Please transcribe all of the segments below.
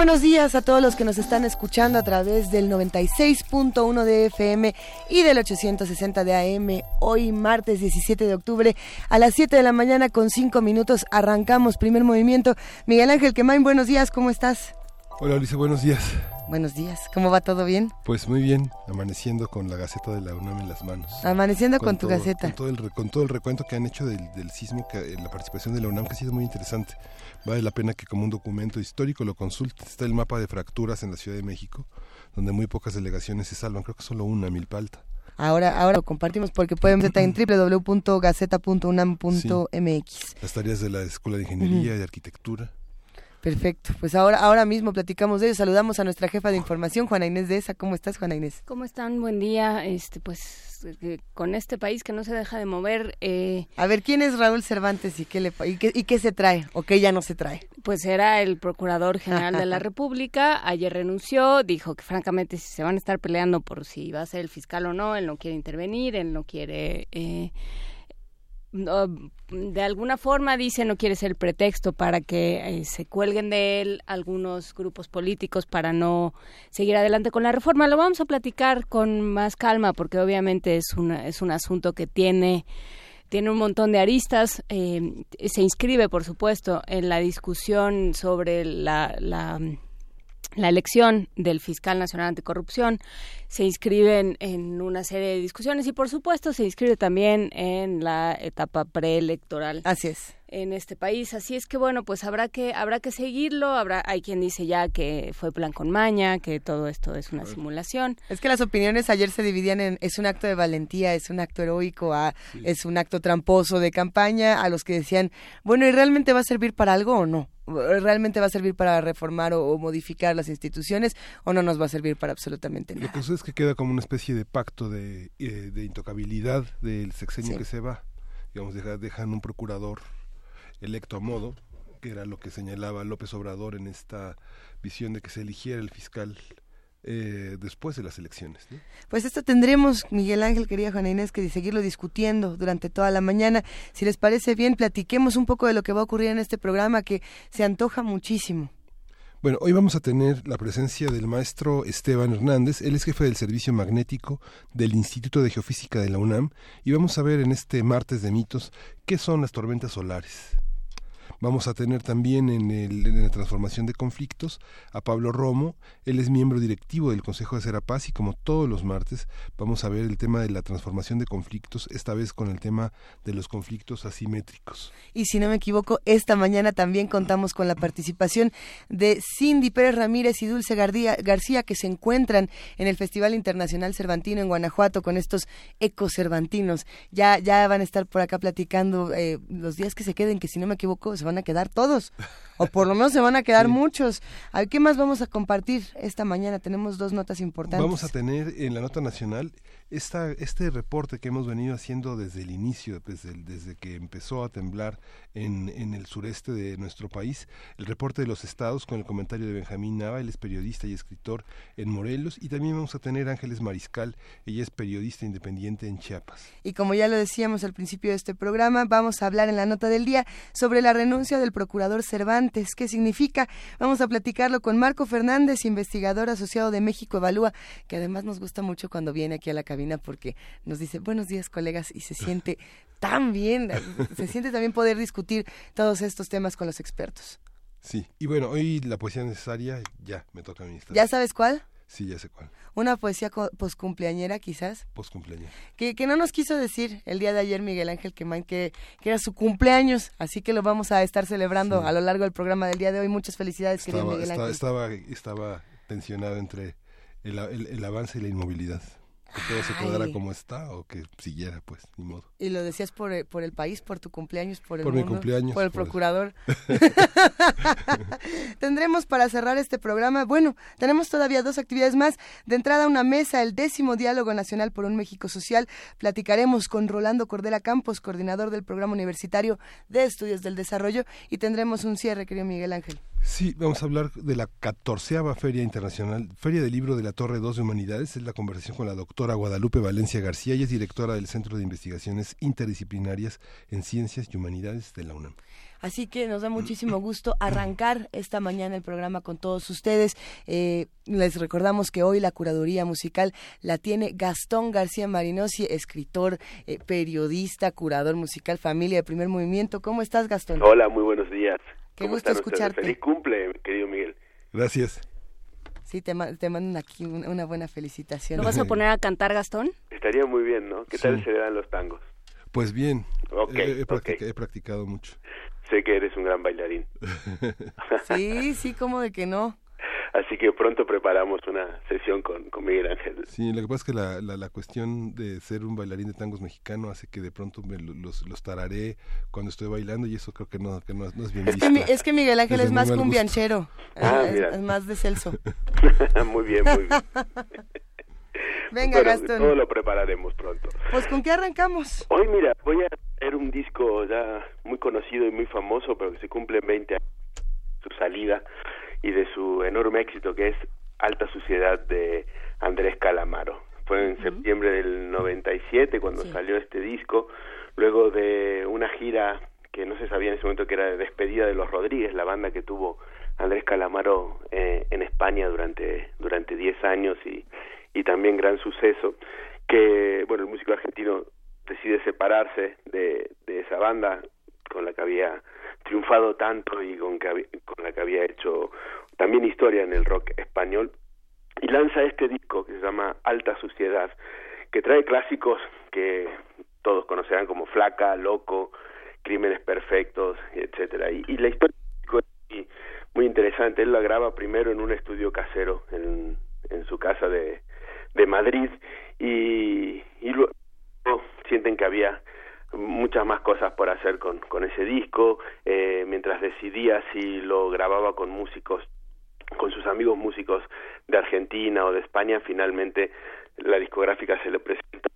Buenos días a todos los que nos están escuchando a través del 96.1 de FM y del 860 de AM. Hoy martes 17 de octubre a las 7 de la mañana con 5 minutos arrancamos primer movimiento. Miguel Ángel Quemain, buenos días, ¿cómo estás? Hola Ulises, buenos días. Buenos días, ¿cómo va todo bien? Pues muy bien, amaneciendo con la Gaceta de la UNAM en las manos. Amaneciendo con, tu Gaceta. Con todo, el, con todo el recuento que han hecho del, sismo, que, la participación de la UNAM, que ha sido muy interesante. Vale la pena que como un documento histórico lo consultes. Está el mapa de fracturas en la Ciudad de México, donde muy pocas delegaciones se salvan, creo que solo una, Milpalta. Ahora, ahora lo compartimos porque pueden estar en www.gaceta.unam.mx. Las tareas de la Escuela de Ingeniería y Arquitectura. Perfecto, pues ahora, ahora mismo platicamos de ello. Saludamos a nuestra jefa de información, Juana Inés de esa. ¿Cómo estás, Juana Inés? ¿Cómo están? Buen día. Este, pues eh, con este país que no se deja de mover. Eh... A ver, ¿quién es Raúl Cervantes y qué, le, y qué, y qué se trae o qué ya no se trae? Pues era el procurador general de la República. Ayer renunció, dijo que francamente si se van a estar peleando por si va a ser el fiscal o no, él no quiere intervenir, él no quiere... Eh, de alguna forma dice no quiere ser pretexto para que eh, se cuelguen de él algunos grupos políticos para no seguir adelante con la reforma. Lo vamos a platicar con más calma porque obviamente es, una, es un asunto que tiene tiene un montón de aristas. Eh, se inscribe, por supuesto, en la discusión sobre la, la la elección del fiscal nacional anticorrupción se inscribe en, una serie de discusiones y por supuesto se inscribe también en la etapa preelectoral. Así es. En este país, así es que bueno, pues habrá que habrá que seguirlo. Habrá hay quien dice ya que fue plan con maña, que todo esto es una simulación. Es que las opiniones ayer se dividían en es un acto de valentía, es un acto heroico, a, es un acto tramposo de campaña, a los que decían bueno y realmente va a servir para algo o no realmente va a servir para reformar o, modificar las instituciones o no nos va a servir para absolutamente nada. Lo que sucede es que queda como una especie de pacto de, eh, de intocabilidad del sexenio que se va. Digamos, dejan un procurador electo a modo, que era lo que señalaba López Obrador en esta visión de que se eligiera el fiscal eh, después de las elecciones. Pues esto tendremos, Miguel Ángel, querida Juana Inés, que seguirlo discutiendo durante toda la mañana. Si les parece bien, platiquemos un poco de lo que va a ocurrir en este programa que se antoja muchísimo. Bueno, hoy vamos a tener la presencia del maestro Esteban Hernández. Él es jefe del servicio magnético del Instituto de Geofísica de la UNAM y vamos a ver en este martes de mitos qué son las tormentas solares. Vamos a tener también en, la transformación de conflictos a Pablo Romo. Él es miembro directivo del Consejo de Serapaz y como todos los martes vamos a ver el tema de la transformación de conflictos, esta vez con el tema de los conflictos asimétricos. Y si no me equivoco, esta mañana también contamos con la participación de Cindy Pérez Ramírez y Dulce García que se encuentran en el Festival Internacional Cervantino en Guanajuato con estos ecos cervantinos. Ya, ya van a estar por acá platicando eh, los días que se queden, que si no me equivoco se van a quedar todos, o por lo menos se van a quedar muchos. ¿Qué más vamos a compartir esta mañana? Tenemos dos notas importantes. Vamos a tener en la nota nacional esta, este reporte que hemos venido haciendo desde el inicio, desde, desde que empezó a temblar en, en, el sureste de nuestro país, el reporte de los estados con el comentario de Benjamín Nava, él es periodista y escritor en Morelos, y también vamos a tener a Ángeles Mariscal, ella es periodista independiente en Chiapas. Y como ya lo decíamos al principio de este programa, vamos a hablar en la nota del día sobre la renuncia del procurador Cervantes. ¿Qué significa? Vamos a platicarlo con Marco Fernández, investigador asociado de México Evalúa, que además nos gusta mucho cuando viene aquí a la cabina porque nos dice buenos días colegas y se siente tan bien, se siente también poder discutir todos estos temas con los expertos. Sí, y bueno, hoy la poesía necesaria ya me toca a mí. ¿Ya sabes cuál? Sí, ya sé cuál. Una poesía poscumpleañera, quizás. Poscumpleañera. Que, que no nos quiso decir el día de ayer Miguel Ángel Quemán que, que era su cumpleaños, así que lo vamos a estar celebrando a lo largo del programa del día de hoy. Muchas felicidades, querido Miguel Ángel. Estaba, estaba tensionado entre el avance y la inmovilidad que todo se quedara como está o que siguiera, pues, ni modo. Y lo decías por, eh, por el país, por tu cumpleaños, por el por mi cumpleaños, por el procurador. Tendremos para cerrar este programa, bueno, tenemos todavía dos actividades más. De entrada, una mesa, el décimo Diálogo Nacional por un México Social. Platicaremos con Rolando Cordera Campos, coordinador del Programa Universitario de Estudios del Desarrollo, y tendremos un cierre, querido Miguel Ángel. Sí, vamos a hablar de la catorceava Feria Internacional, Feria del Libro de la Torre 2 de Humanidades. Es la conversación con la doctora Guadalupe Valencia García y es directora del Centro de Investigaciones Interdisciplinarias en Ciencias y Humanidades de la UNAM. Así que nos da muchísimo gusto arrancar esta mañana el programa con todos ustedes. Eh, les recordamos que hoy la curaduría musical la tiene Gastón García Marinosi, escritor, eh, periodista, curador musical, familia de primer movimiento. ¿Cómo estás, Gastón? Hola, muy buenos días. Qué gusto escucharte. Feliz cumple, querido Miguel. Gracias. Sí, te, te mandan aquí una buena felicitación. ¿Lo vas a poner a cantar, Gastón? Estaría muy bien, ¿no? ¿Qué tal se dan los tangos? Pues bien. Okay, he, practicado mucho. Sé que eres un gran bailarín. sí, sí, como de que no. Así que pronto preparamos una sesión con, con Miguel Ángel. Sí, lo que pasa es que la, la, cuestión de ser un bailarín de tangos mexicano hace que de pronto me los, los tararé cuando estoy bailando y eso creo que no, que no, es bien es Que, es que Miguel Ángel es más cumbianchero, ah, es, más de Celso. muy bien, muy bien. Venga, Gastón. Todo lo prepararemos pronto. Pues, ¿con qué arrancamos? Hoy, mira, voy a hacer un disco ya muy conocido y muy famoso, pero que se cumple 20 años su salida y de su enorme éxito que es Alta Suciedad de Andrés Calamaro. Fue en septiembre del 97 cuando salió este disco, luego de una gira que no se sabía en ese momento que era de despedida de los Rodríguez, la banda que tuvo Andrés Calamaro eh, en España durante durante 10 años y, y también gran suceso, que bueno, el músico argentino decide separarse de, de esa banda con la que había triunfado tanto y con, que, con la que había hecho también historia en el rock español y lanza este disco que se llama Alta Suciedad que trae clásicos que todos conocerán como Flaca, Loco, Crímenes Perfectos, etcétera. Y, la historia es muy interesante. Él la graba primero en un estudio casero en, en su casa de, de Madrid y, y luego sienten que había muchas más cosas por hacer con, con ese disco, eh, mientras decidía si lo grababa con músicos, con sus amigos músicos de Argentina o de España, finalmente la discográfica se le presenta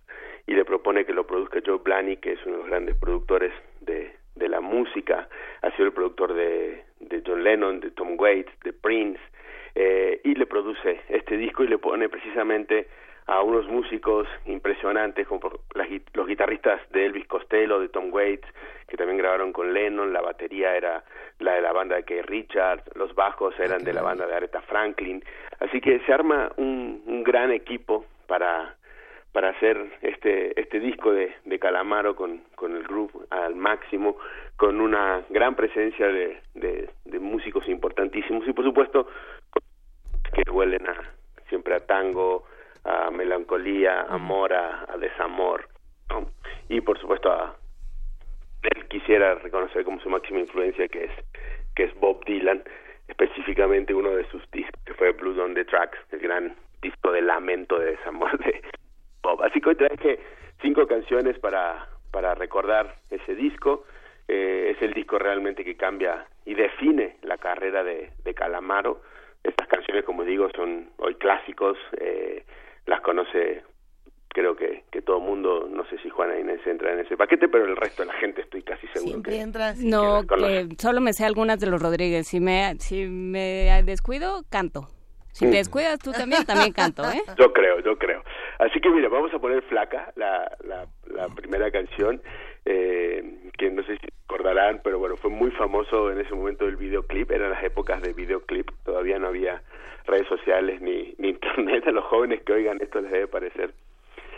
y le propone que lo produzca Joe Blaney, que es uno de los grandes productores de, de la música, ha sido el productor de, de John Lennon, de Tom Waits, de Prince, eh, y le produce este disco y le pone precisamente a unos músicos impresionantes como los guitarristas de Elvis Costello, de Tom Waits, que también grabaron con Lennon, la batería era la de la banda de Keith Richards, los bajos eran de la banda de Aretha Franklin, así que se arma un, un gran equipo para para hacer este este disco de, de Calamaro con, con el grupo al máximo, con una gran presencia de, de, de músicos importantísimos y por supuesto que huelen a siempre a tango, a melancolía, amor, a, desamor, y por supuesto a él quisiera reconocer como su máxima influencia que es que es Bob Dylan, específicamente uno de sus discos que fue Blues on the Tracks, el gran disco de lamento de desamor de Bob. Así que hoy traje cinco canciones para para recordar ese disco. Eh, es el disco realmente que cambia y define la carrera de, de Calamaro. Estas canciones, como digo, son hoy clásicos. Eh, las conoce creo que, que todo el mundo, no sé si Juana Inés entra en ese paquete, pero el resto de la gente estoy casi seguro Siempre que... entras. No, que solo me sé algunas de los Rodríguez. Si me, si me descuido, canto. Si te mm. descuidas tú también, también canto, ¿eh? Yo creo, yo creo. Así que mira, vamos a poner Flaca, la, la, la primera canción, eh, que no sé si recordarán, pero bueno, fue muy famoso en ese momento el videoclip, eran las épocas de videoclip, todavía no había redes sociales ni, ni internet, a los jóvenes que oigan esto les debe parecer.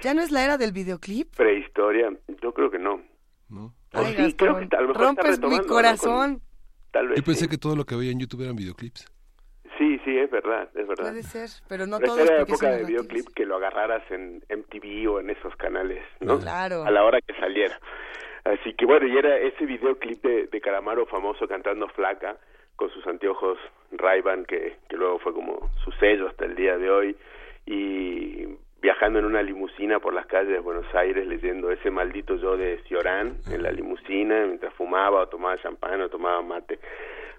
¿Ya no es la era del videoclip? Prehistoria, yo creo que no. No. sí, creo que rompes mi corazón. tal vez yo pensé que todo lo que veía en YouTube eran videoclips. Sí, sí, es verdad, es verdad. Puede ser, pero no pero todos. Era la época de videoclip que lo agarraras en MTV o en esos canales, ¿no? Claro. A la hora que saliera. Así que bueno, y era ese videoclip de, de Calamaro famoso cantando Flaca, con sus anteojos ray que, que luego fue como su sello hasta el día de hoy, y viajando en una limusina por las calles de Buenos Aires leyendo ese maldito yo de Ciorán en la limusina mientras fumaba o tomaba champán o tomaba mate.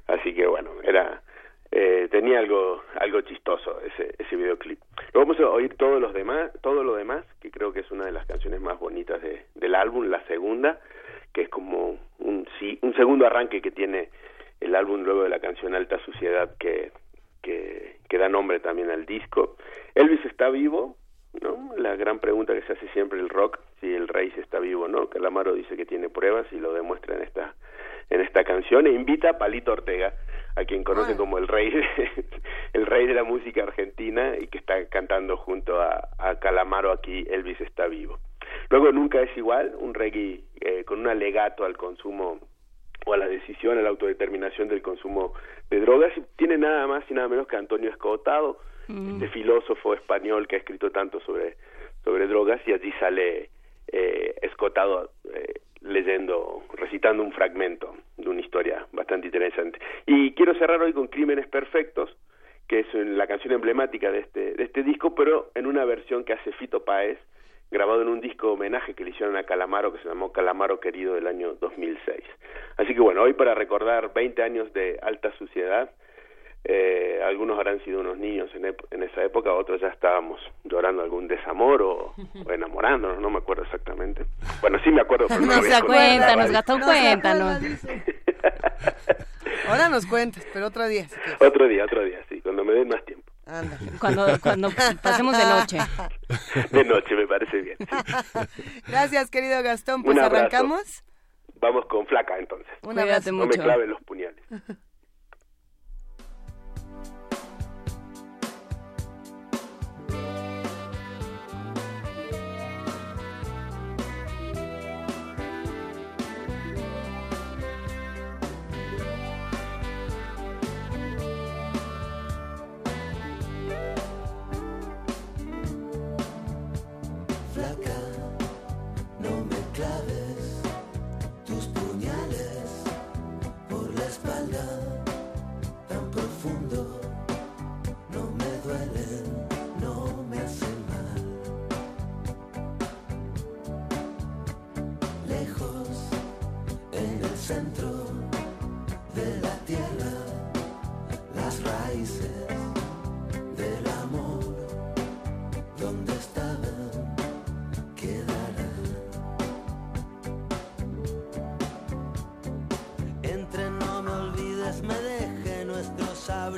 Así que bueno, era eh, tenía algo algo chistoso ese ese videoclip. Luego vamos a oír todos los demás, todo lo demás, que creo que es una de las canciones más bonitas de, del álbum, la segunda, que es como un sí, un segundo arranque que tiene el álbum luego de la canción Alta Suciedad que que, que da nombre también al disco. Elvis está vivo, ¿no? La gran pregunta que se hace siempre el rock, si el rey está vivo no. Calamaro dice que tiene pruebas y lo demuestra en esta en esta canción e invita a Palito Ortega, a quien conoce como el rey de, el rey de la música argentina y que está cantando junto a, a Calamaro aquí Elvis está vivo. Luego Nunca es igual, un reggae eh, con un alegato al consumo o a la decisión, a la autodeterminación del consumo de drogas, y tiene nada más y nada menos que Antonio Escotado, Mm. este filósofo español que ha escrito tanto sobre, sobre drogas y allí sale eh, escotado eh, leyendo, recitando un fragmento de una historia bastante interesante. Y quiero cerrar hoy con Crímenes Perfectos, que es la canción emblemática de este, de este disco, pero en una versión que hace Fito Páez, grabado en un disco homenaje que le hicieron a Calamaro, que se llamó Calamaro Querido del año 2006. Así que bueno, hoy para recordar 20 años de alta suciedad, eh, algunos habrán sido unos niños en, en, esa época, otros ya estábamos llorando algún desamor o, enamorándonos, no me acuerdo exactamente. Bueno, sí me acuerdo, pero no, no se cuéntanos, Gastón, cuéntanos. Ahora nos cuentas, pero otro día. otro día, otro día, sí, cuando me den más tiempo. Cuando, cuando pasemos de noche. De noche, me parece bien. Gracias, querido Gastón. Pues arrancamos. Vamos con flaca entonces. Un abrazo. No me claven los puñales.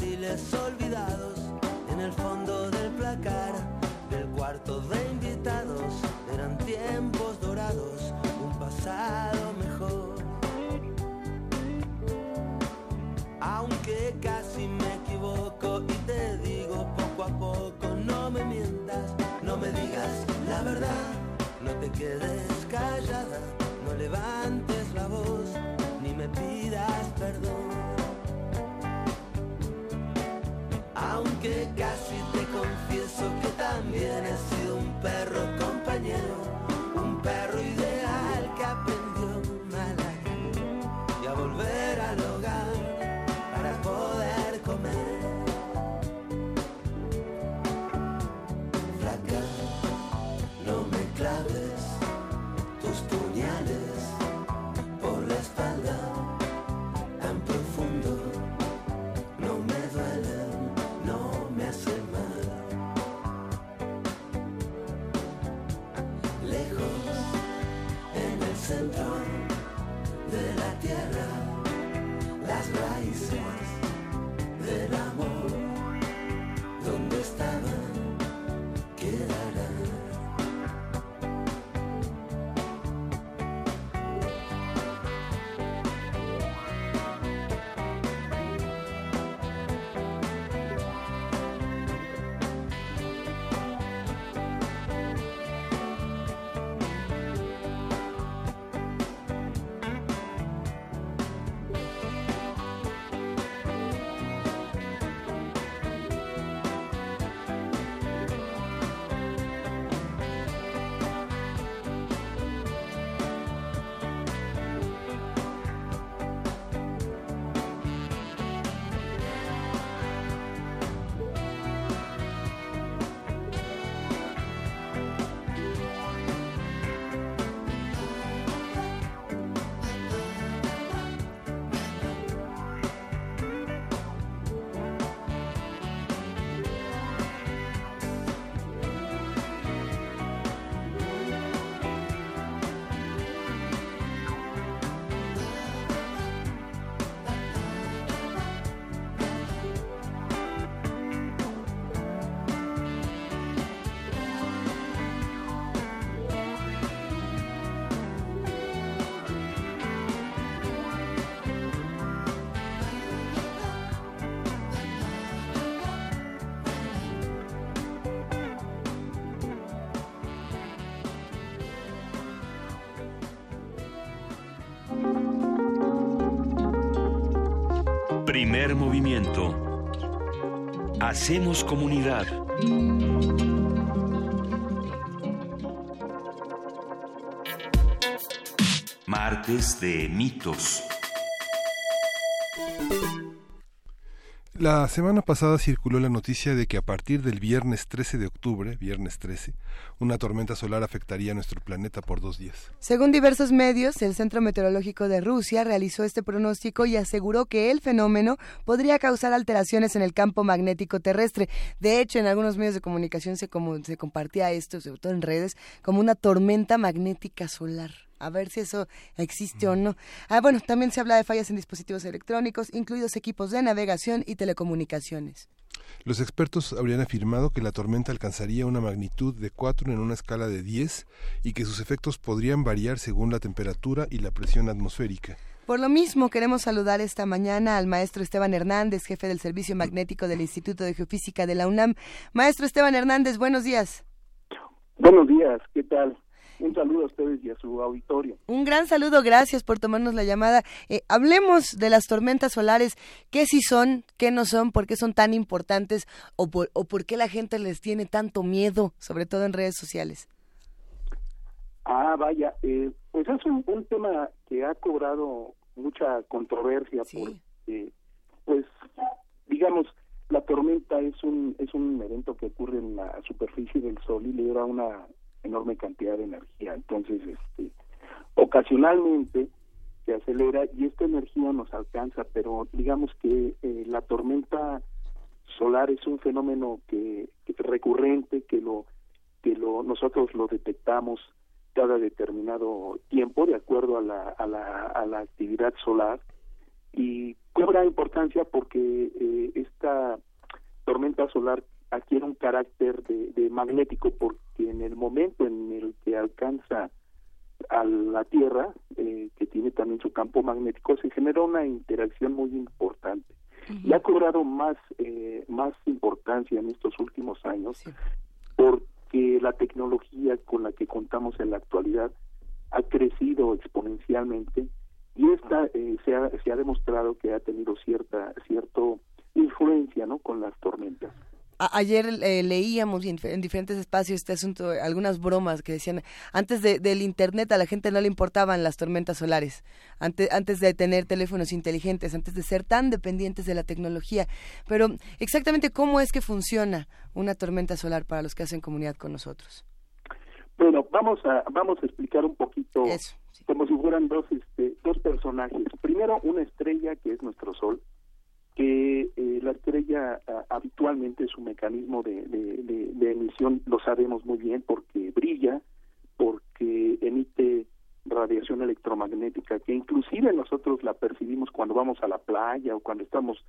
abriles olvidados en el fondo del placar del cuarto de invitados eran tiempos dorados, un pasado mejor. Aunque casi me equivoco y te digo poco a poco, no me mientas, no me digas la verdad, no te quedes Tá caminha Movimiento. Hacemos comunidad. Martes de mitos. La semana pasada circuló la noticia de que a partir del viernes 13 de octubre, viernes 13, una tormenta solar afectaría a nuestro planeta por dos días. Según diversos medios, el Centro Meteorológico de Rusia realizó este pronóstico y aseguró que el fenómeno podría causar alteraciones en el campo magnético terrestre. De hecho, en algunos medios de comunicación se, compartía esto, sobre todo en redes, como una tormenta magnética solar a ver si eso existe o no. Ah, bueno, también se habla de fallas en dispositivos electrónicos, incluidos equipos de navegación y telecomunicaciones. Los expertos habrían afirmado que la tormenta alcanzaría una magnitud de 4 en una escala de 10 y que sus efectos podrían variar según la temperatura y la presión atmosférica. Por lo mismo, queremos saludar esta mañana al maestro Esteban Hernández, jefe del Servicio Magnético del Instituto de Geofísica de la UNAM. Maestro Esteban Hernández, buenos días. Buenos días, ¿qué tal? Un saludo a ustedes y a su auditorio. Un gran saludo, gracias por tomarnos la llamada. Eh, hablemos de las tormentas solares, qué sí son, qué no son, por qué son tan importantes o por, o por qué la gente les tiene tanto miedo, sobre todo en redes sociales. Ah, vaya, eh, pues es un, tema que ha cobrado mucha controversia porque, pues, digamos, la tormenta es un es un evento que ocurre en la superficie del Sol y le da una enorme cantidad de energía. Entonces, este, ocasionalmente se acelera y esta energía nos alcanza, pero digamos que eh, la tormenta solar es un fenómeno que, que, recurrente, que lo que lo nosotros lo detectamos cada determinado tiempo de acuerdo a la, a la, a la actividad solar y cobra importancia porque eh, esta tormenta solar adquiere un carácter de, magnético porque en el momento en el que alcanza a la Tierra, eh, que tiene también su campo magnético, se genera una interacción muy importante. Y ha cobrado más, eh, más importancia en estos últimos años porque la tecnología con la que contamos en la actualidad ha crecido exponencialmente y esta eh, se, ha, se ha demostrado que ha tenido cierta cierto influencia no con las tormentas ayer eh, leíamos en, diferentes espacios este asunto, algunas bromas que decían, antes del Internet a la gente no le importaban las tormentas solares, antes, antes de tener teléfonos inteligentes, antes de ser tan dependientes de la tecnología. Pero exactamente cómo es que funciona una tormenta solar para los que hacen comunidad con nosotros. Bueno, vamos a, vamos a explicar un poquito como si fueran dos, este, dos personajes. Primero, una estrella que es nuestro Sol, que eh, la estrella habitualmente su mecanismo de, emisión lo sabemos muy bien porque brilla, porque emite radiación electromagnética que inclusive nosotros la percibimos cuando vamos a la playa o cuando estamos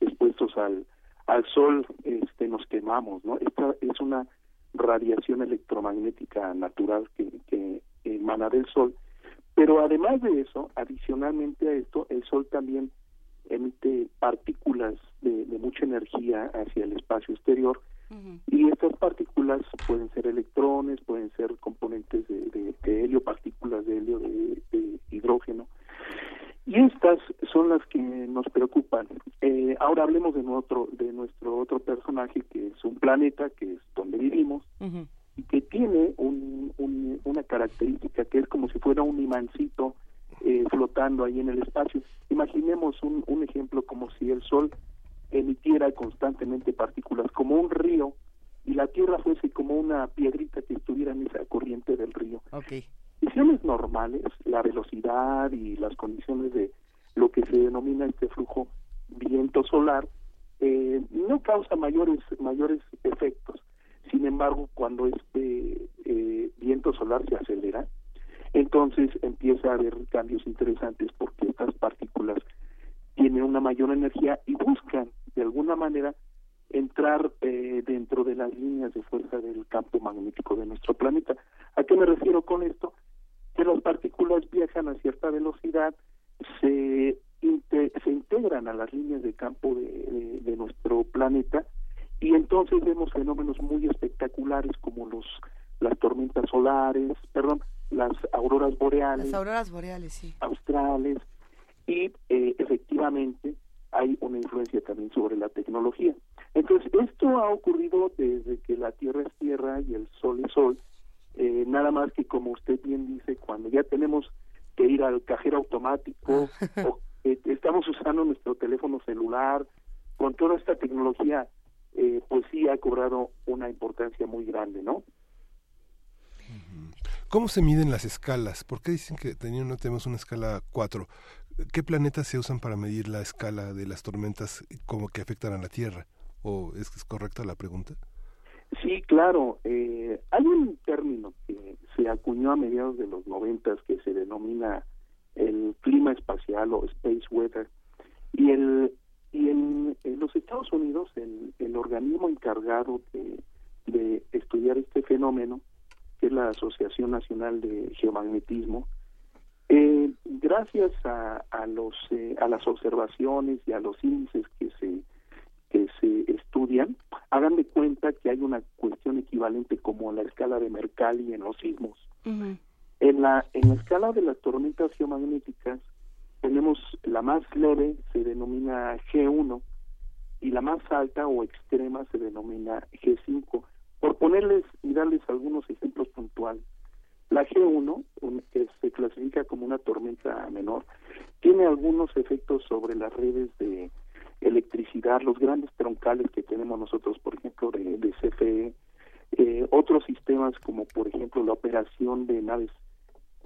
expuestos al, al sol, este, nos quemamos, ¿no? Esta es una radiación electromagnética natural que, que emana del sol, pero además de eso, adicionalmente a esto, el sol también emite partículas de, mucha energía hacia el espacio exterior y estas partículas pueden ser electrones, pueden ser componentes de, helio, partículas de helio, de, hidrógeno. Y estas son las que nos preocupan. Eh, ahora hablemos de nuestro, de nuestro otro personaje, que es un planeta, que es donde vivimos, y que tiene un, una característica que es como si fuera un imancito eh, flotando ahí en el espacio. Imaginemos un, un ejemplo como si el Sol emitiera constantemente partículas como un río y la Tierra fuese como una piedrita que estuviera en esa corriente del río. Okay. Condiciones normales, la velocidad y las condiciones de lo que se denomina este flujo viento solar, eh, no causa mayores mayores efectos. Sin embargo, cuando este eh, viento solar se acelera, entonces empieza a haber cambios interesantes porque estas partículas tienen una mayor energía y buscan de alguna manera entrar eh, dentro de las líneas de fuerza del campo magnético de nuestro planeta. ¿A qué me refiero con esto? Que las partículas viajan a cierta velocidad, se, se integran a las líneas de campo de, de nuestro planeta y entonces vemos fenómenos muy espectaculares como los las tormentas solares, perdón, las auroras boreales. Las auroras boreales, sí. Australes. Y eh, efectivamente hay una influencia también sobre la tecnología. Entonces, esto ha ocurrido desde que la Tierra es Tierra y el Sol es Sol, eh, nada más que como usted bien dice, cuando ya tenemos que ir al cajero automático o eh, estamos usando nuestro teléfono celular, con toda esta tecnología, eh, pues sí ha cobrado una importancia muy grande, ¿no? ¿Cómo se miden las escalas? ¿Por qué dicen que no tenemos una escala 4? ¿Qué planetas se usan para medir la escala de las tormentas como que afectan a la Tierra? ¿O es, correcta la pregunta? Sí, claro. Eh, hay un término que se acuñó a mediados de los noventas que se denomina el clima espacial o space weather. Y, el, y en, los Estados Unidos, el, el organismo encargado de estudiar este fenómeno que es la Asociación Nacional de Geomagnetismo, eh, gracias a, a los eh, a las observaciones y a los índices que se que se estudian, hagan de cuenta que hay una cuestión equivalente como la escala de Mercalli en los sismos. En la en la escala de las tormentas geomagnéticas tenemos la más leve se denomina G1 y la más alta o extrema se denomina G5 por ponerles y darles algunos ejemplos puntuales, la G1, que se clasifica como una tormenta menor, tiene algunos efectos sobre las redes de electricidad, los grandes troncales que tenemos nosotros, por ejemplo, de, de CFE, eh, otros sistemas como por ejemplo la operación de naves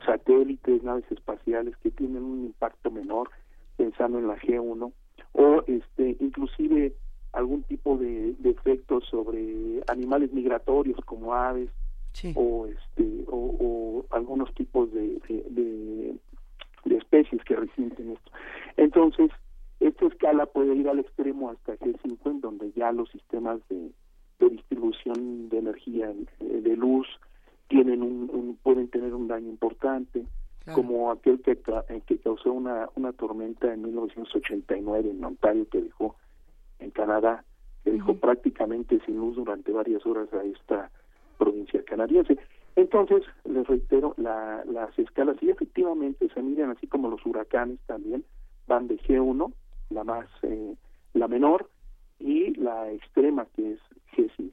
satélites, naves espaciales que tienen un impacto menor, pensando en la G1, o este inclusive algún tipo de, efectos sobre animales migratorios como aves o este o, algunos tipos de, de, especies que resienten esto. Entonces esta escala puede ir al extremo hasta G5 en donde ya los sistemas de, distribución de energía de luz tienen un, pueden tener un daño importante como aquel que, que causó una, una tormenta en 1989 en Ontario que dejó en Canadá, que dejó prácticamente sin luz durante varias horas a esta provincia canadiense. Entonces, les reitero, la, las escalas y efectivamente se miran así como los huracanes también, van de G1, la más, eh, la menor, y la extrema que es G5.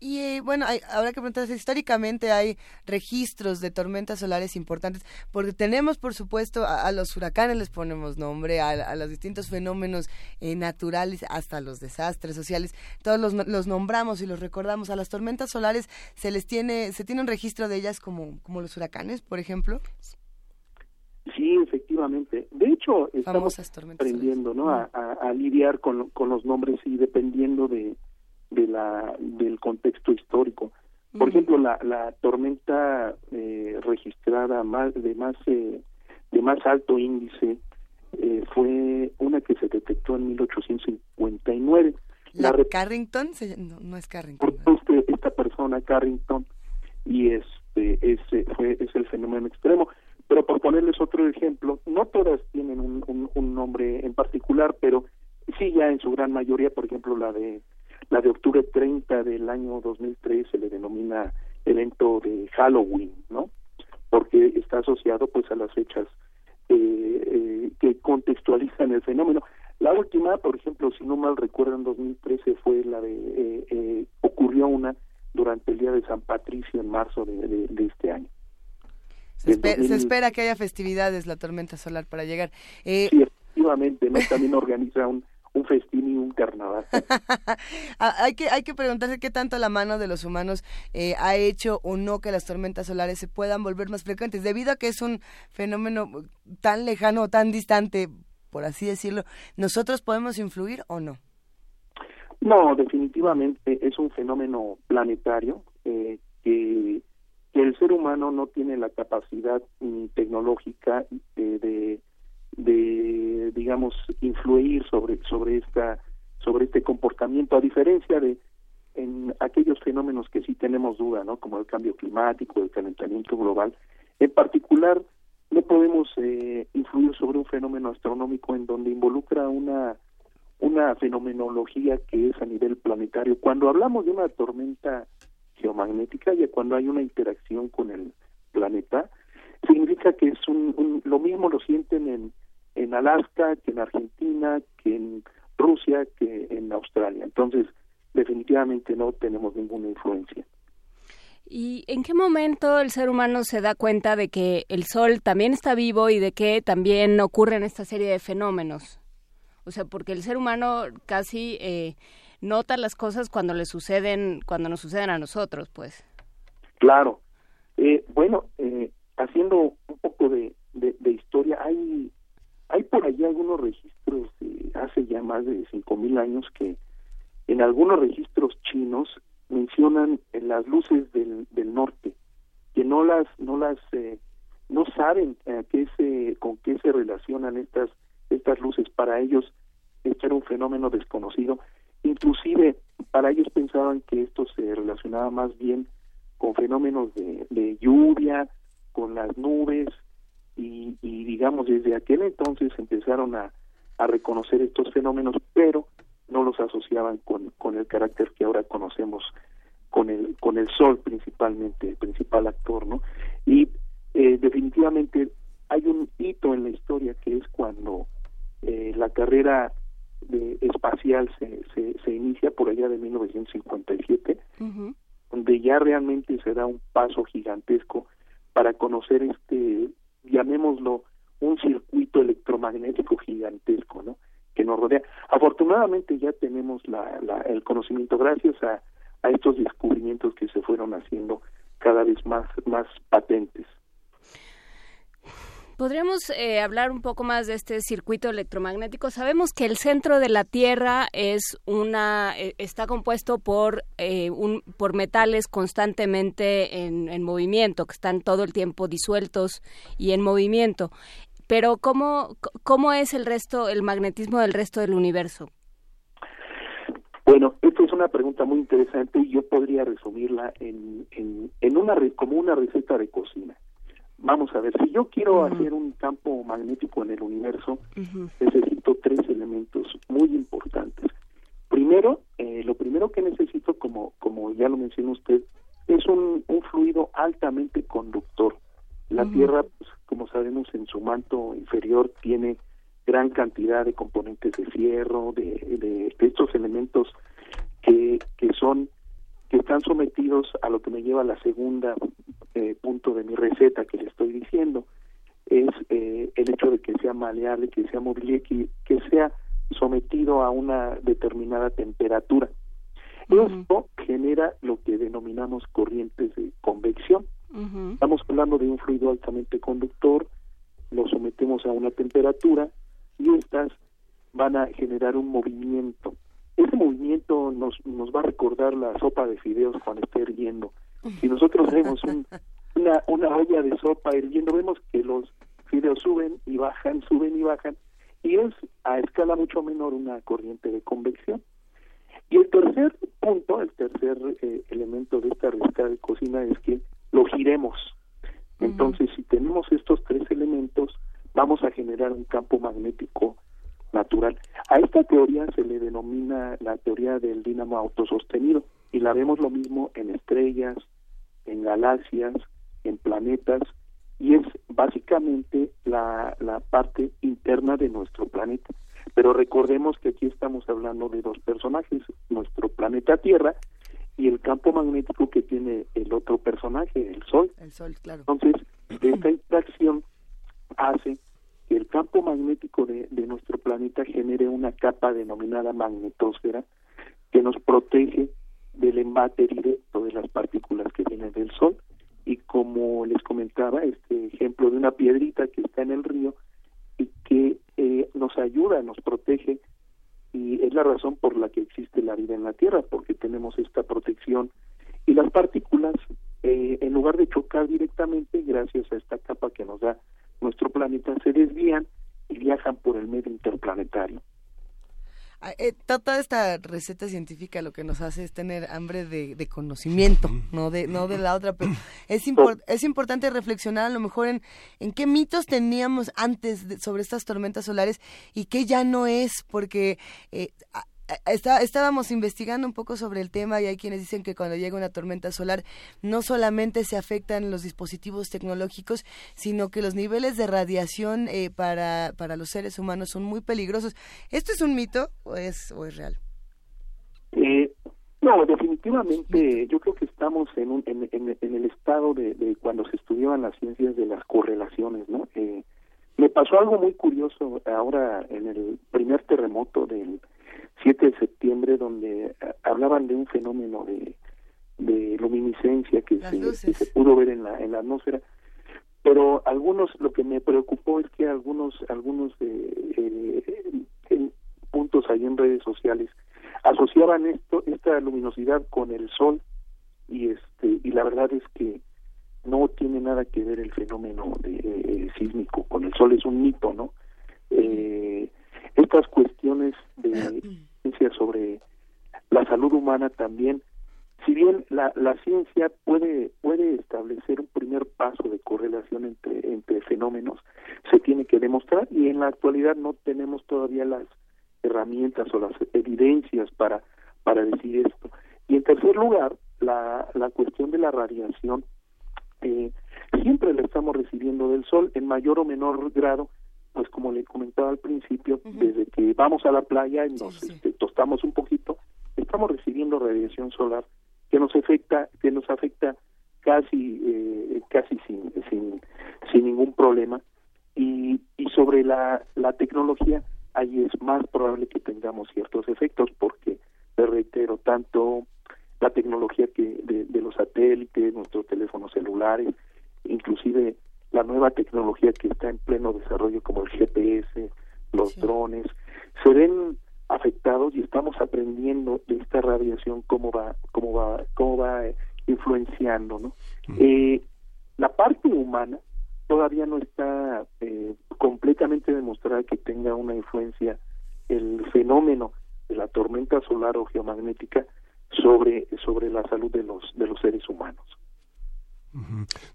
Y eh, bueno, hay, habrá que preguntarse, históricamente hay registros de tormentas solares importantes, porque tenemos, por supuesto, a, los huracanes les ponemos nombre, a, los distintos fenómenos eh, naturales, hasta los desastres sociales, todos los, los, nombramos y los recordamos. A las tormentas solares se les tiene, se tiene un registro de ellas como, como los huracanes, por ejemplo. Sí, efectivamente. De hecho, estamos aprendiendo ¿no? a, a, lidiar con, con los nombres y dependiendo de, de la del contexto histórico. Por ejemplo, la, la tormenta eh, registrada más de más eh, de más alto índice eh, fue una que se detectó en 1859. ¿La, la Carrington? No, es Carrington. Este, esta persona, Carrington, y este ese fue es el fenómeno extremo. Pero por ponerles otro ejemplo, no todas tienen un, un, un nombre en particular, pero sí ya en su gran mayoría, por ejemplo, la de la de octubre 30 del año 2003 se le denomina evento de Halloween, ¿no? Porque está asociado pues a las fechas eh, eh, que contextualizan el fenómeno. La última, por ejemplo, si no mal recuerdo, en 2013 fue la de, eh, eh, ocurrió una durante el Día de San Patricio en marzo de, este año. Se, espera que haya festividades la tormenta solar para llegar. sí, efectivamente, ¿no? También organiza un, un festín y un carnaval. Ah, hay, que, hay que preguntarse qué tanto la mano de los humanos eh, ha hecho o no que las tormentas solares se puedan volver más frecuentes, debido a que es un fenómeno tan lejano o tan distante, por así decirlo, ¿nosotros podemos influir o no? No, definitivamente es un fenómeno planetario eh, que, que, el ser humano no tiene la capacidad tecnológica eh, de de digamos influir sobre sobre esta sobre este comportamiento a diferencia de en aquellos fenómenos que sí tenemos duda no como el cambio climático el calentamiento global. En particular no podemos eh, influir sobre un fenómeno astronómico en donde involucra una una fenomenología que es a nivel planetario. Cuando hablamos de una tormenta geomagnética y cuando hay una interacción con el planeta significa que es un, un lo mismo lo sienten en en Alaska, que en Argentina, que en Rusia que en Australia. Entonces, definitivamente no tenemos ninguna influencia. ¿Y en qué momento el ser humano se da cuenta de que el Sol también está vivo y de que también ocurren esta serie de fenómenos? O sea, porque el ser humano casi eh, nota las cosas cuando le suceden, cuando nos suceden a nosotros, pues. Claro. Eh, bueno, eh, haciendo un poco de, de, historia, hay hay por allí algunos registros de hace ya más de cinco mil años que en algunos registros chinos mencionan las luces del, del norte que no las no las eh, no saben eh, qué se con qué se relacionan estas estas luces. Para ellos este era un fenómeno desconocido. Inclusive para ellos pensaban que esto se relacionaba más bien con fenómenos de lluvia con las nubes y, y digamos desde aquel entonces empezaron a, a reconocer estos fenómenos pero no los asociaban con, con el carácter que ahora conocemos con el con el sol principalmente el principal actor no y eh, definitivamente hay un hito en la historia que es cuando eh, la carrera de, espacial se, se, se inicia por allá de 1957 donde ya realmente se da un paso gigantesco para conocer este llamémoslo un circuito electromagnético gigantesco no que nos rodea. Afortunadamente ya tenemos la, el conocimiento gracias a, a estos descubrimientos que se fueron haciendo cada vez más, más patentes. Podríamos eh, hablar un poco más de este circuito electromagnético. Sabemos que el centro de la Tierra es una eh, está compuesto por eh, un, por metales constantemente en, en, movimiento, que están todo el tiempo disueltos y en movimiento. Pero ¿cómo, ¿cómo es el resto, el magnetismo del resto del universo? Bueno, esta es una pregunta muy interesante y yo podría resumirla en, en, en una como una receta de cocina. Vamos a ver, si yo quiero hacer un campo magnético en el universo, necesito tres elementos muy importantes. Primero, eh, lo primero que necesito, como, como ya lo mencionó usted, es un, un fluido altamente conductor. La Tierra, pues, como sabemos, en su manto inferior tiene gran cantidad de componentes de fierro, de, de, estos elementos que, que son están sometidos a lo que me lleva a la segunda eh, punto de mi receta que le estoy diciendo es eh, el hecho de que sea maleable, que sea móvil, que, que sea sometido a una determinada temperatura. Esto genera lo que denominamos corrientes de convección. Estamos hablando de un fluido altamente conductor, lo sometemos a una temperatura y estas van a generar un movimiento. Ese movimiento nos, nos va a recordar la sopa de fideos cuando esté hirviendo. Si nosotros vemos una, una olla de sopa hirviendo, vemos que los fideos suben y bajan, suben y bajan, y es a escala mucho menor una corriente de convección. Y el tercer punto, el tercer eh, elemento de esta receta de cocina es que lo giremos. Entonces, si tenemos estos tres elementos, vamos a generar un campo magnético natural. A esta teoría se le denomina la teoría del dínamo autosostenido y la vemos lo mismo en estrellas, en galaxias, en planetas y es básicamente la, la parte interna de nuestro planeta. Pero recordemos que aquí estamos hablando de dos personajes, nuestro planeta Tierra y el campo magnético que tiene el otro personaje, el Sol. El Sol, claro. Entonces, esta interacción hace el campo magnético de, de nuestro planeta genere una capa denominada magnetosfera que nos protege del embate directo de las partículas que vienen del Sol. Y como les comentaba, este ejemplo de una piedrita que está en el río y que eh, nos ayuda, nos protege y es la razón por la que existe la vida en la Tierra, porque tenemos esta protección y las partículas, eh, en lugar de chocar directamente, gracias a esta capa que nos da nuestro planeta, se desvían y viajan por el medio interplanetario. Ah, eh, toda esta receta científica lo que nos hace es tener hambre de, conocimiento, no de no de la otra, pero es es importante reflexionar a lo mejor en, en qué mitos teníamos antes sobre estas tormentas solares y qué ya no es, porque eh, Está, estábamos investigando un poco sobre el tema y hay quienes dicen que cuando llega una tormenta solar no solamente se afectan los dispositivos tecnológicos, sino que los niveles de radiación eh, para, para los seres humanos son muy peligrosos. ¿Esto es un mito o es, o es real? Eh, no, definitivamente yo creo que estamos en, un, en, en, el estado de, de, cuando se estudiaban las ciencias de las correlaciones, ¿no? Eh, me pasó algo muy curioso ahora en el primer terremoto del 7 de septiembre donde eh, hablaban de un fenómeno de, de luminiscencia que se, se, pudo ver en la, en la atmósfera. Pero algunos lo que me preocupó es que algunos algunos eh, eh, puntos ahí en redes sociales asociaban esto esta luminosidad con el sol y este y la verdad es que no tiene nada que ver el fenómeno de, eh, sísmico con el sol es un mito no eh, estas cuestiones de ciencia sobre la salud humana también. Si bien la, la ciencia puede puede establecer un primer paso de correlación entre entre fenómenos se tiene que demostrar y en la actualidad no tenemos todavía las herramientas o las evidencias para para decir esto. Y en tercer lugar la la cuestión de la radiación eh, siempre la estamos recibiendo del sol en mayor o menor grado pues como le comentaba al principio, desde que vamos a la playa y nos este, tostamos un poquito, estamos recibiendo radiación solar que nos afecta, que nos afecta casi, eh, casi sin, sin, sin ningún problema. Y, y sobre la, la tecnología, ahí es más probable que tengamos ciertos efectos, porque, le reitero, tanto la tecnología que de, de los satélites, nuestros teléfonos celulares, inclusive la nueva tecnología que está en pleno desarrollo como el GPS, los drones, se ven afectados y estamos aprendiendo de esta radiación cómo va cómo va cómo va eh, influenciando no eh, la parte humana todavía no está eh, completamente demostrada que tenga una influencia el fenómeno de la tormenta solar o geomagnética sobre sobre la salud de los de los seres humanos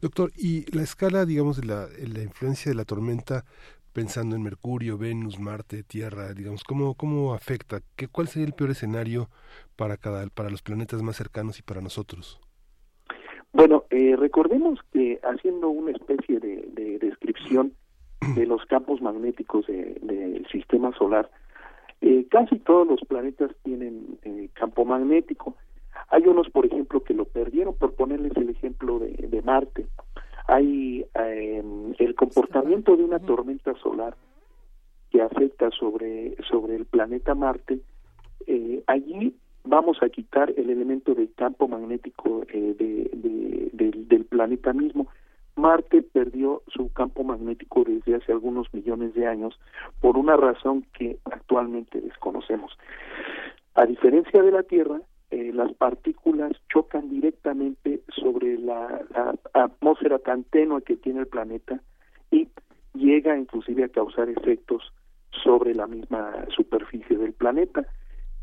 Doctor, y la escala, digamos, de la, la influencia de la tormenta, pensando en Mercurio, Venus, Marte, Tierra, digamos, ¿cómo, cómo afecta? ¿Qué, ¿Cuál sería el peor escenario para, cada, para los planetas más cercanos y para nosotros? Bueno, eh, recordemos que haciendo una especie de, descripción de los campos magnéticos del sistema solar, eh, casi todos los planetas tienen eh, campo magnético. Hay unos, por ejemplo, que lo perdieron, por ponerles el ejemplo de, de Marte. Hay eh, el comportamiento de una tormenta solar que afecta sobre, sobre el planeta Marte. Eh, allí vamos a quitar el elemento del campo magnético eh, de, del, del planeta mismo. Marte perdió su campo magnético desde hace algunos millones de años por una razón que actualmente desconocemos. A diferencia de la Tierra, eh, las partículas chocan directamente sobre la, atmósfera tan tenue que tiene el planeta y llega inclusive a causar efectos sobre la misma superficie del planeta.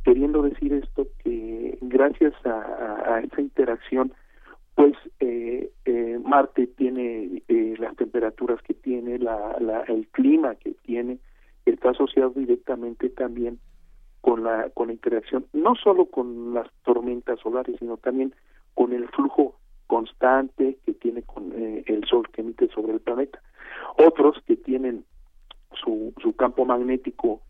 Queriendo decir esto que gracias a, esta interacción, pues eh, eh, Marte tiene las temperaturas que tiene, la, el clima que tiene, está asociado directamente también con la con la interacción no solo con las tormentas solares sino también con el flujo constante que tiene con eh, el sol que emite sobre el planeta. Otros que tienen su, su campo magnético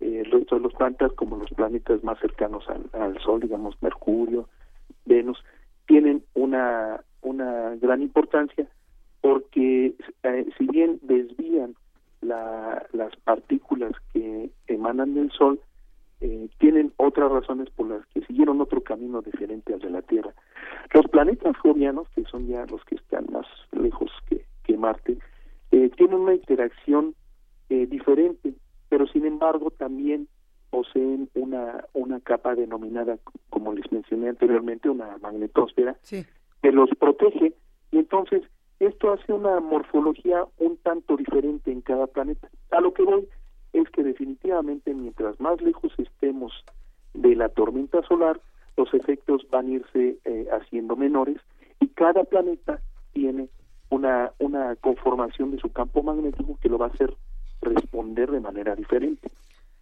eh, los planetas como los planetas más cercanos al, sol digamos Mercurio Venus tienen una una gran importancia porque eh, si bien desvían la, las partículas que emanan del sol eh, tienen otras razones por las que siguieron otro camino diferente al de la Tierra. Los planetas jovianos, que son ya los que están más lejos que, que Marte, eh, tienen una interacción eh, diferente, pero sin embargo también poseen una, una capa denominada, como les mencioné anteriormente, una magnetosfera, que los protege y entonces esto hace una morfología un tanto diferente en cada planeta. A lo que voy es que definitivamente mientras más lejos estemos de la tormenta solar, los efectos van a irse eh, haciendo menores y cada planeta tiene una, una conformación de su campo magnético que lo va a hacer responder de manera diferente.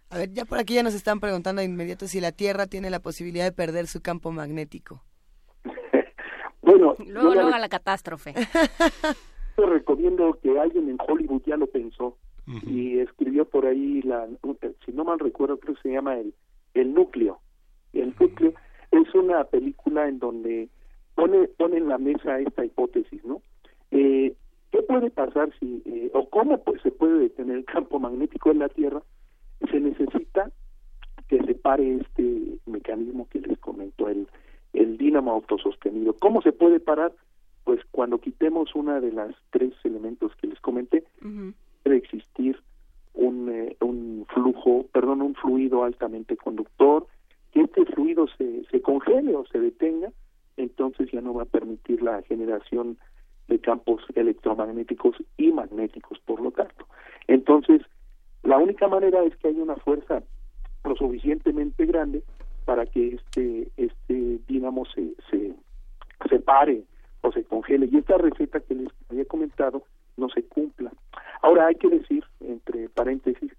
A ver, ya por aquí ya nos están preguntando de inmediato si la Tierra tiene la posibilidad de perder su campo magnético. bueno, luego, luego a la catástrofe. Yo recomiendo que alguien en Hollywood ya lo pensó y escribió por ahí la, si no mal recuerdo, creo que se llama el, el núcleo. El núcleo es una película en donde pone, pone en la mesa esta hipótesis, ¿no? Eh, ¿Qué puede pasar si, eh, o cómo pues, se puede detener el campo magnético en la Tierra? Se necesita que se pare este mecanismo que les comento, el, el dínamo autosostenido. ¿Cómo se puede parar? Pues cuando quitemos una de las tres elementos que les comenté, debe existir un, eh, un flujo, perdón, un fluido altamente conductor, que este fluido se, se congele o se detenga, entonces ya no va a permitir la generación de campos electromagnéticos y magnéticos, por lo tanto. Entonces, la única manera es que haya una fuerza lo suficientemente grande para que este este dínamo se, se, se pare o se congele. Y esta receta que les había comentado no se cumpla. Ahora hay que decir, entre paréntesis,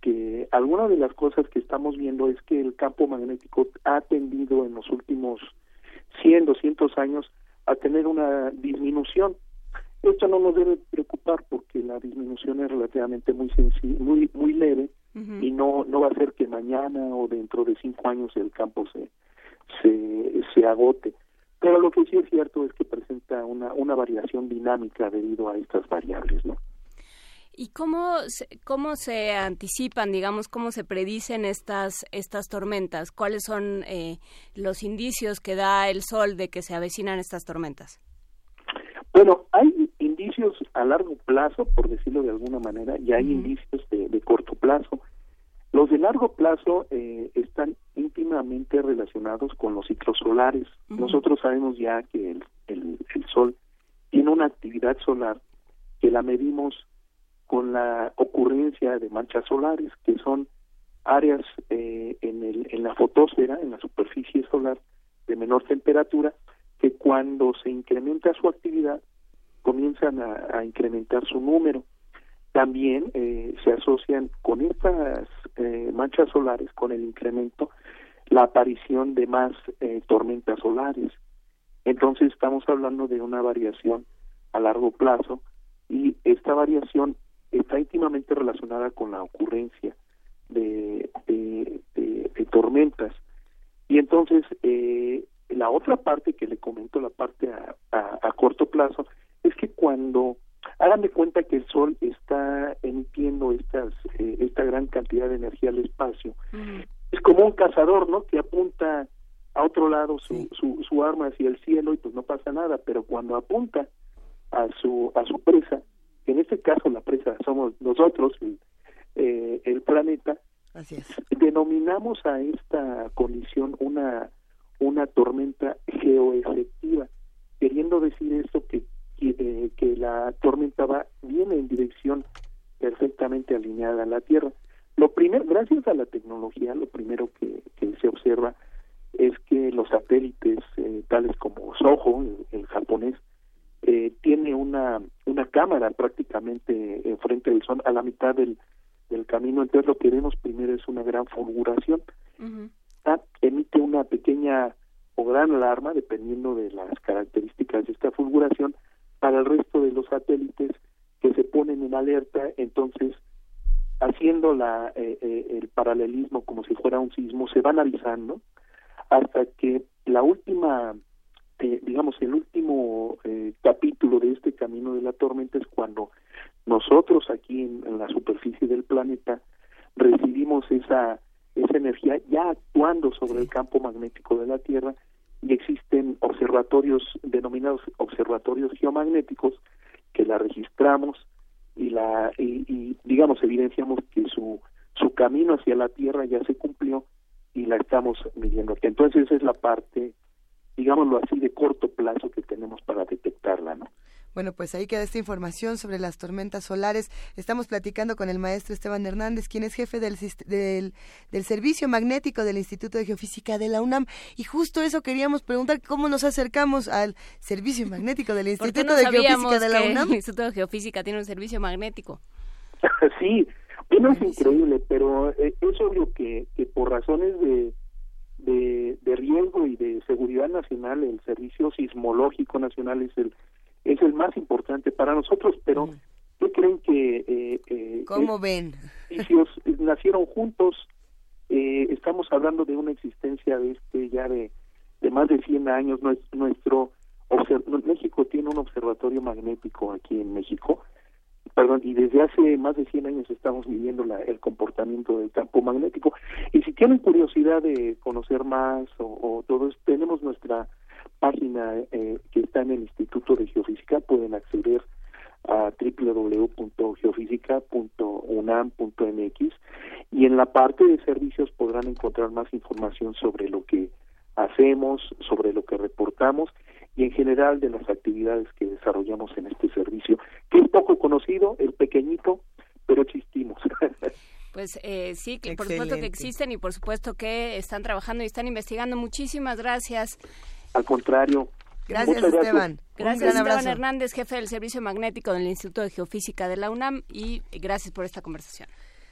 que alguna de las cosas que estamos viendo es que el campo magnético ha tendido en los últimos 100, 200 años a tener una disminución. Esto no nos debe preocupar porque la disminución es relativamente muy muy muy leve y no no va a ser que mañana o dentro de cinco años el campo se se, se agote. Pero lo que sí es cierto es que presenta una, una variación dinámica debido a estas variables, ¿no? ¿Y cómo se, cómo se anticipan, digamos, cómo se predicen estas, estas tormentas? ¿Cuáles son eh, los indicios que da el sol de que se avecinan estas tormentas? Bueno, hay indicios a largo plazo, por decirlo de alguna manera, y hay indicios de, corto plazo. Los de largo plazo eh, están íntimamente relacionados con los ciclos solares. Nosotros sabemos ya que el, el, el Sol tiene una actividad solar que la medimos con la ocurrencia de manchas solares, que son áreas eh, en, el, en la fotosfera, en la superficie solar de menor temperatura, que cuando se incrementa su actividad comienzan a, incrementar su número. También eh, se asocian con estas eh, manchas solares, con el incremento, la aparición de más tormentas solares. Entonces estamos hablando de una variación a largo plazo y esta variación está íntimamente relacionada con la ocurrencia de, de, tormentas. Y entonces, eh, la otra parte que le comento, la parte a, a, corto plazo, es que cuando hagan de cuenta que el Sol está emitiendo estas, eh, esta gran cantidad de energía al espacio, es como un cazador, ¿no? Que apunta a otro lado su, su, su arma hacia el cielo y pues no pasa nada, pero cuando apunta a su, a su presa, en este caso la presa somos nosotros, el, eh, planeta, denominamos a esta condición una, una tormenta geoefectiva, queriendo decir esto que, que, que la tormenta va viene en dirección perfectamente alineada a la Tierra. Lo primero, gracias a la tecnología, lo primero que, que se observa es que los satélites, eh, tales como Soho, el japonés, eh, tiene una, una cámara prácticamente enfrente del sol, a la mitad del, del camino. Entonces lo que vemos primero es una gran fulguración. Ah, emite una pequeña o gran alarma, dependiendo de las características de esta fulguración, para el resto de los satélites que se ponen en alerta. Entonces, haciendo la, eh, eh, el paralelismo como si fuera un sismo, se van avisando hasta que la última eh, digamos, el último eh, capítulo de este camino de la tormenta es cuando nosotros aquí en, la superficie del planeta recibimos esa, esa energía ya actuando sobre el campo magnético de la Tierra y existen observatorios denominados observatorios geomagnéticos que la registramos y la y, digamos evidenciamos que su su camino hacia la Tierra ya se cumplió y la estamos midiendo. Entonces esa es la parte digámoslo así, de corto plazo que tenemos para detectarla, ¿no? Bueno, pues ahí queda esta información sobre las tormentas solares. Estamos platicando con el maestro Esteban Hernández, quien es jefe del, del, del, Servicio Magnético del Instituto de Geofísica de la UNAM. Y justo eso queríamos preguntar, ¿cómo nos acercamos al Servicio Magnético del Instituto de Geofísica de la UNAM? El Instituto de Geofísica tiene un servicio magnético. sí, no es increíble, pero eh, es obvio que, que por razones de, de, riesgo y de seguridad nacional, el Servicio Sismológico Nacional es el, es el más importante para nosotros, pero mm. ¿qué creen que... Eh, eh, ¿Cómo ven? nacieron juntos, eh, estamos hablando de una existencia de este ya de, de más de 100 años, nuestro... México tiene un observatorio magnético aquí en México, perdón, y desde hace más de 100 años estamos viviendo la, el comportamiento del campo magnético. Y si tienen curiosidad de conocer más o, todo eso, tenemos nuestra página eh, que está en el Instituto de Geofísica, pueden acceder a www.geofísica.unam.mx y en la parte de servicios podrán encontrar más información sobre lo que hacemos, sobre lo que reportamos y en general de las actividades que desarrollamos en este servicio, que es poco conocido, es pequeñito, pero existimos. Pues eh, sí, que por supuesto que existen y por supuesto que están trabajando y están investigando. Muchísimas gracias. Al contrario. Gracias, Esteban. Gracias, Esteban Hernández, jefe del Servicio Magnético del Instituto de Geofísica de la UNAM, y gracias por esta conversación.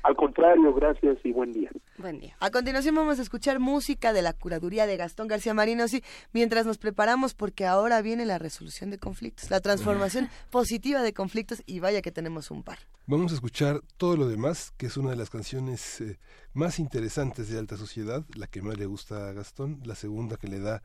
Al contrario, gracias y buen día. Buen día. A continuación vamos a escuchar música de la curaduría de Gastón García Marinos y mientras nos preparamos porque ahora viene la resolución de conflictos, la transformación positiva de conflictos y vaya que tenemos un par. Vamos a escuchar todo lo demás, que es una de las canciones eh, más interesantes de Alta Sociedad, la que más le gusta a Gastón, la segunda que le da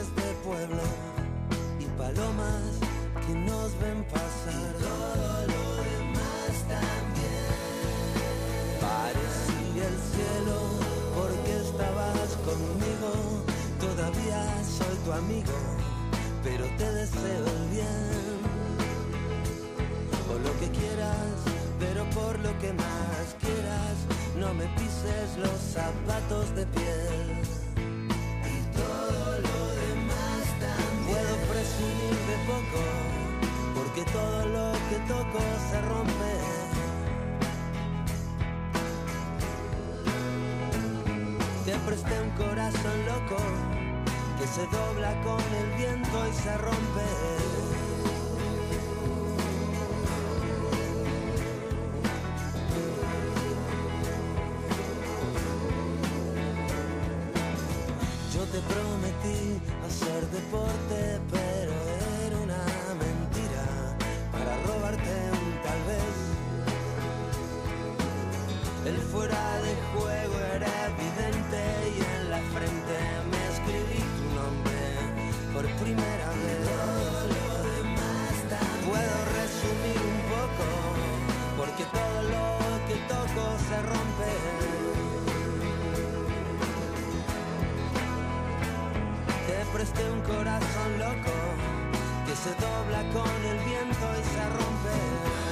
amigo, pero te deseo el bien. O lo que quieras, pero por lo que más quieras no me pises los zapatos de piel. Y todo lo demás también. Puedo presumir de poco, porque todo lo que toco se rompe. Te presté un corazón loco que se dobla con el viento y se rompe. te prometí hacer deporte, pero era una mentira para robarte un tal vez. El fuera de juego era evidente y en la frente me por primera vez. lo demás Puedo resumir un poco, porque todo lo que toco se rompe. preste un corazón loco que se dobla con el viento y se rompe.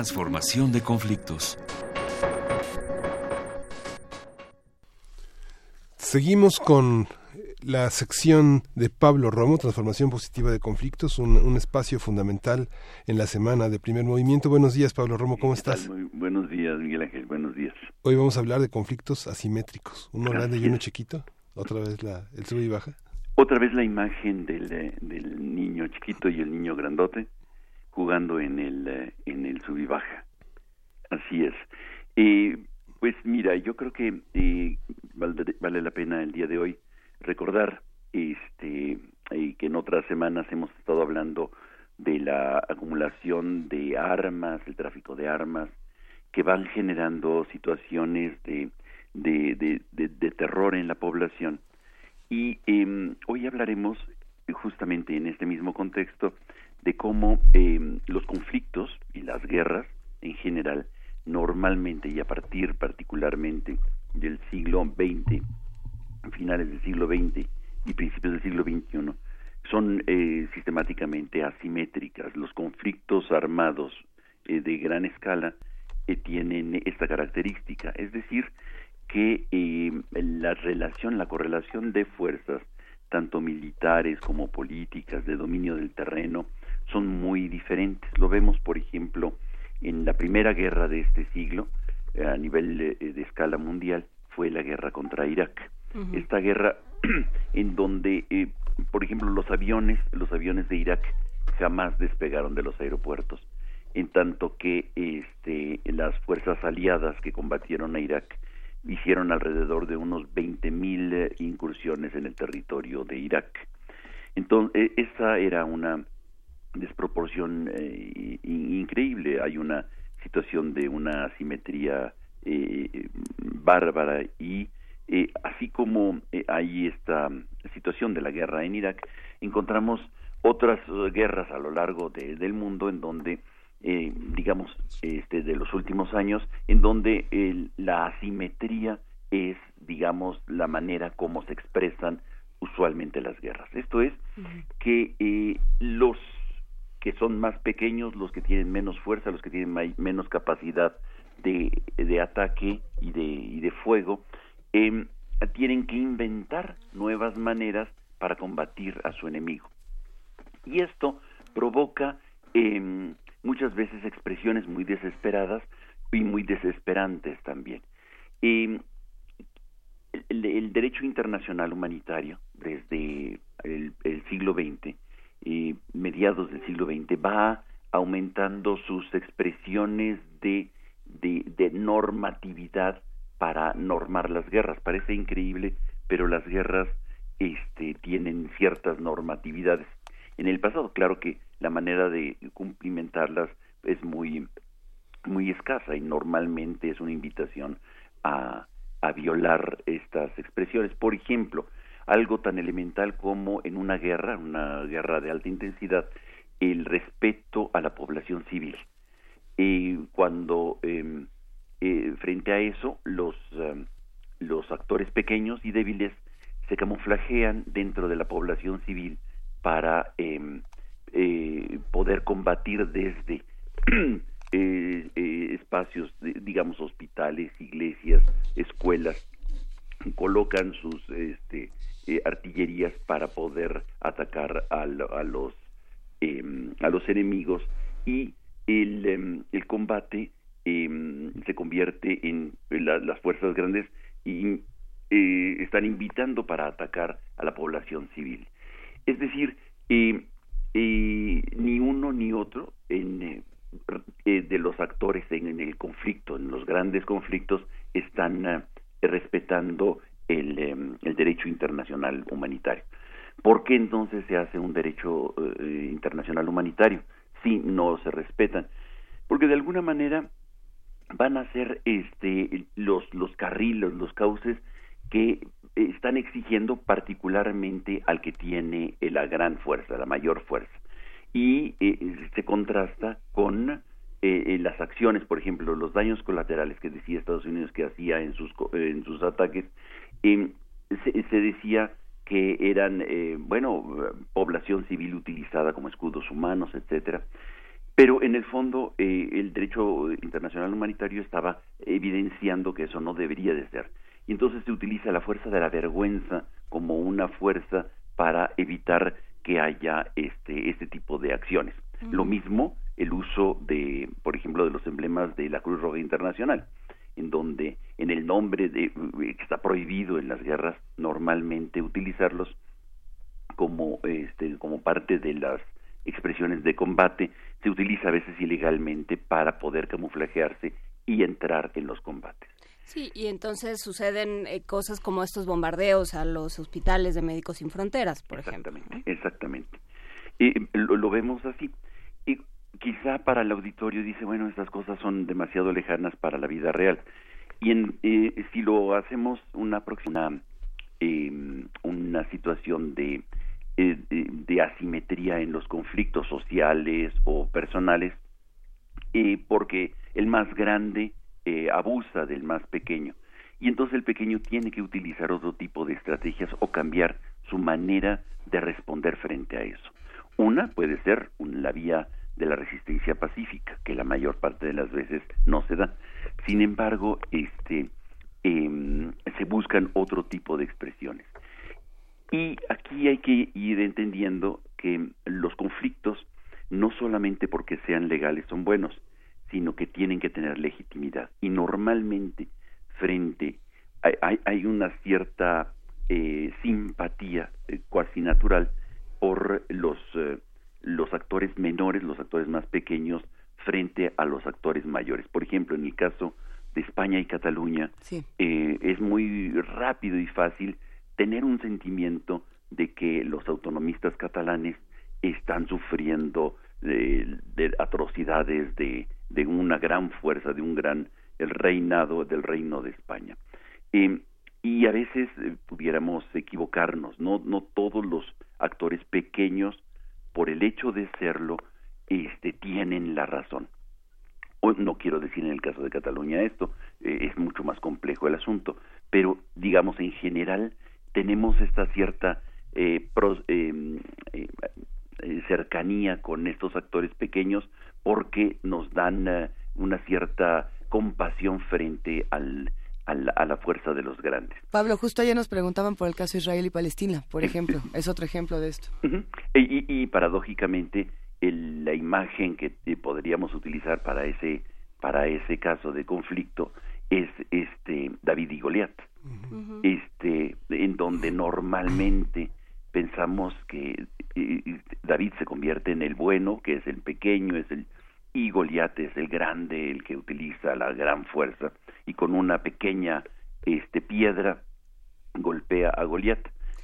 Transformación de conflictos. Seguimos con la sección de Pablo Romo, Transformación Positiva de Conflictos, un, espacio fundamental en la semana de primer movimiento. Buenos días, Pablo Romo, ¿cómo estás? Muy buenos días, Miguel Ángel, buenos días. Hoy vamos a hablar de conflictos asimétricos, uno grande y uno chiquito, otra vez la, el sub y baja. Otra vez la imagen del, del niño chiquito y el niño grandote, jugando en el, en el sub y baja. Así es. Eh, pues mira, yo creo que eh, vale, la pena el día de hoy recordar este y que en otras semanas hemos estado hablando de la acumulación de armas, el tráfico de armas, que van generando situaciones de, de, de, terror en la población. Y eh, hoy hablaremos justamente en este mismo contexto de cómo eh, los conflictos y las guerras en general normalmente y a partir particularmente del siglo XX, finales del siglo XX y principios del siglo XXI, son eh, sistemáticamente asimétricas. Los conflictos armados eh, de gran escala eh, tienen esta característica, es decir, que la relación, la correlación de fuerzas, tanto militares como políticas, de dominio del terreno, son muy diferentes. Lo vemos, por ejemplo, en la primera guerra de este siglo, a nivel de, escala mundial, fue la guerra contra Irak. Esta guerra en donde por ejemplo, los aviones, los aviones de Irak jamás despegaron de los aeropuertos, en tanto que este, las fuerzas aliadas que combatieron a Irak hicieron alrededor de unos 20.000 eh, incursiones en el territorio de Irak. Entonces, e, esa era una desproporción eh, increíble. Hay una situación de una asimetría eh, bárbara y eh, así como eh, hay esta situación de la guerra en Irak, encontramos otras eh, guerras a lo largo del mundo en donde, digamos, este, de los últimos años, en donde la asimetría es, digamos, la manera como se expresan usualmente las guerras. Esto es que los que son más pequeños, los que tienen menos fuerza, los que tienen menos capacidad de, de ataque y de, y de fuego, eh, tienen que inventar nuevas maneras para combatir a su enemigo. Y esto provoca eh, muchas veces expresiones muy desesperadas y muy desesperantes también. Eh, el, derecho internacional humanitario desde el, siglo XX, eh, mediados del siglo XX, va aumentando sus expresiones de, de normatividad para normar las guerras. Parece increíble, pero las guerras este, tienen ciertas normatividades. En el pasado, claro que la manera de cumplimentarlas es muy, muy escasa y normalmente es una invitación a, a violar estas expresiones. Por ejemplo, algo tan elemental como en una guerra, una guerra de alta intensidad, el respeto a la población civil. y cuando eh, eh, frente a eso, los, eh, los actores pequeños y débiles se camuflajean dentro de la población civil para em, eh, poder combatir desde espacios, digamos, hospitales, iglesias, escuelas, colocan sus este, artillerías para poder atacar a, a los em, a los enemigos y el, em, el combate eh, se convierte en, las fuerzas grandes y eh, están invitando para atacar a la población civil. Es decir, eh, eh, ni uno ni otro en, de los actores en, el conflicto, en los grandes conflictos, están respetando el, el, derecho internacional humanitario. ¿Por qué entonces se hace un derecho internacional humanitario si no se respetan? Porque de alguna manera van a ser este los los carriles, los cauces que están exigiendo particularmente al que tiene la gran fuerza, la mayor fuerza. Y eh, se contrasta con eh, las acciones, por ejemplo, los daños colaterales que decía Estados Unidos que hacía en sus en sus ataques, em, se, se, decía que eran eh, bueno población civil utilizada como escudos humanos, etcétera. Pero en el fondo eh, el derecho internacional humanitario estaba evidenciando que eso no debería de ser. Y entonces se utiliza la fuerza de la vergüenza como una fuerza para evitar que haya este, este tipo de acciones. Lo mismo el uso de, por ejemplo, de los emblemas de la Cruz Roja Internacional, en donde en el nombre de que está prohibido en las guerras normalmente utilizarlos como este como parte de las expresiones de combate, se utiliza a veces ilegalmente para poder camuflajearse y entrar en los combates. Sí, y entonces suceden eh, cosas como estos bombardeos a los hospitales de Médicos Sin Fronteras, por ejemplo. Exactamente. Y lo, lo, vemos así. Y quizá para el auditorio dice, bueno, estas cosas son demasiado lejanas para la vida real. Y en, eh, si lo hacemos una próxima, eh, una situación de, eh, de, asimetría en los conflictos sociales o personales, eh, porque el más grande eh, abusa del más pequeño. Y entonces el pequeño tiene que utilizar otro tipo de estrategias o cambiar su manera de responder frente a eso. Una puede ser la vía de la resistencia pacífica, que la mayor parte de las veces no se da. Sin embargo, este, em, se buscan otro tipo de expresiones. Y aquí hay que ir entendiendo que los conflictos, no solamente porque sean legales son buenos, sino que tienen que tener legitimidad. Y normalmente, frente, hay, una cierta eh, simpatía eh, cuasi natural por los eh, los actores menores, los actores más pequeños, frente a los actores mayores. Por ejemplo, en el caso de España y Cataluña, eh, es muy rápido y fácil tener un sentimiento de que los autonomistas catalanes están sufriendo de, atrocidades de, de, una gran fuerza, de un gran el reinado del reino de España. Eh, y a veces eh, pudiéramos equivocarnos, no, no todos los actores pequeños por el hecho de serlo, este, tienen la razón. no quiero decir en el caso de Cataluña esto, eh, es mucho más complejo el asunto, pero digamos en general tenemos esta cierta eh, em, eh, cercanía con estos actores pequeños porque nos dan una cierta compasión frente al, a la, fuerza de los grandes. Pablo, justo ayer nos preguntaban por el caso Israel y Palestina, por ejemplo, es otro ejemplo de esto. y, paradójicamente, la imagen que podríamos utilizar para ese para ese caso de conflicto es este David y Goliat, este en donde normalmente pensamos que David se convierte en el bueno, que es el pequeño, es el y Goliat es el grande, el que utiliza la gran fuerza y con una pequeña este piedra golpea a Goliat,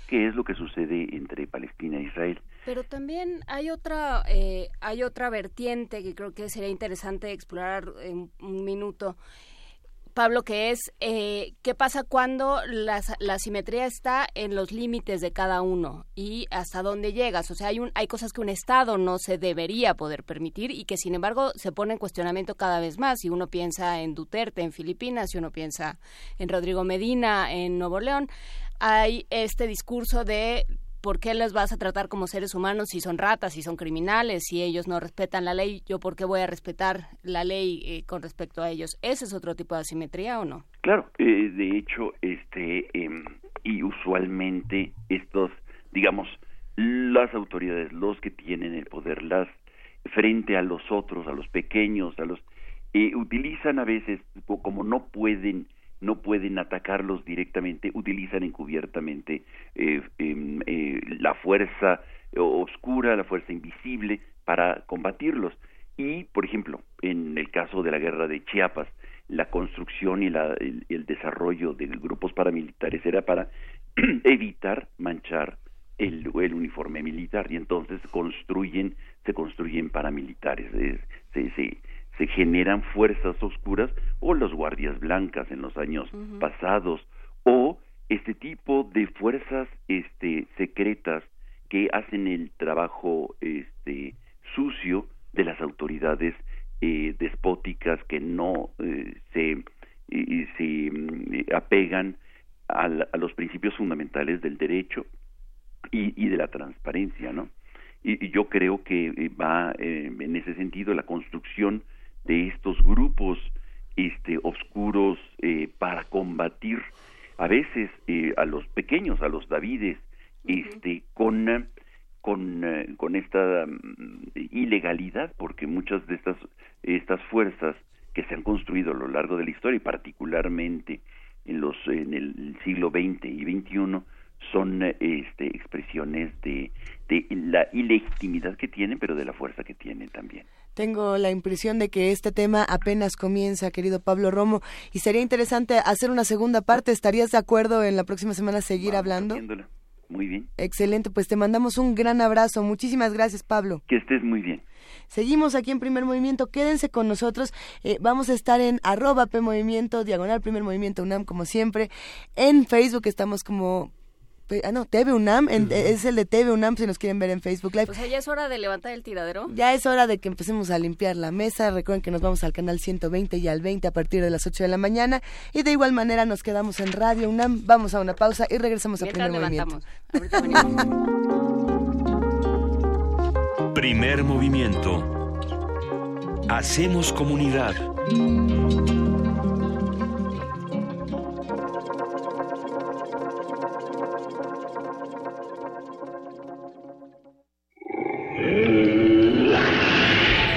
que es lo que sucede entre Palestina e Israel. Pero también hay otra eh, hay otra vertiente que creo que sería interesante explorar en un minuto Pablo, que es eh, qué pasa cuando la, la, simetría está en los límites de cada uno y hasta dónde llegas. O sea, hay, un, hay cosas que un Estado no se debería poder permitir y que sin embargo se pone en cuestionamiento cada vez más. Si uno piensa en Duterte en Filipinas, si uno piensa en Rodrigo Medina en Nuevo León, hay este discurso de ¿por qué les vas a tratar como seres humanos si son ratas, si son criminales, si ellos no respetan la ley? ¿Yo por qué voy a respetar la ley eh, con respecto a ellos? ¿Ese es otro tipo de asimetría o no? Claro, eh, de hecho, este, em, y usualmente estos, digamos, las autoridades, los que tienen el poder, las frente a los otros, a los pequeños, a los eh, utilizan a veces como no pueden no pueden atacarlos directamente, utilizan encubiertamente eh, em, eh, la fuerza oscura, la fuerza invisible para combatirlos. Y, por ejemplo, en el caso de la guerra de Chiapas, la construcción y la, el, desarrollo de grupos paramilitares era para evitar manchar el, uniforme militar y entonces construyen se construyen paramilitares se generan fuerzas oscuras o las guardias blancas en los años pasados o este tipo de fuerzas este secretas que hacen el trabajo este sucio de las autoridades eh, despóticas que no eh, se se mm, apegan a, los principios fundamentales del derecho y, y de la transparencia no y, yo creo que eh, va en ese sentido la construcción de estos grupos este oscuros eh, para combatir a veces eh, a los pequeños a los davides este con con, eh, con esta mm, ilegalidad porque muchas de estas estas fuerzas que se han construido a lo largo de la historia y particularmente en los en el siglo XX y XXI son este, expresiones de, de la ilegitimidad que tienen, pero de la fuerza que tienen también. Tengo la impresión de que este tema apenas comienza, querido Pablo Romo, y sería interesante hacer una segunda parte. ¿Estarías de acuerdo en la próxima semana seguir hablando? Muy bien. Excelente, pues te mandamos un gran abrazo. Muchísimas gracias, Pablo. Que estés muy bien. Seguimos aquí en Primer Movimiento, quédense con nosotros. Eh, vamos a estar en arroba P Movimiento, diagonal Primer Movimiento UNAM, como siempre. En Facebook estamos como ah, no, TV UNAM, es el de TV UNAM si nos quieren ver en Facebook Live. O sea, ya es hora de levantar el tiradero. Ya es hora de que empecemos a limpiar la mesa. Recuerden que nos vamos al canal 120 y al 20 a partir de las 8 de la mañana. Y de igual manera nos quedamos en Radio UNAM. Vamos a una pausa y regresamos a Primer Movimiento. Primer movimiento. Hacemos comunidad.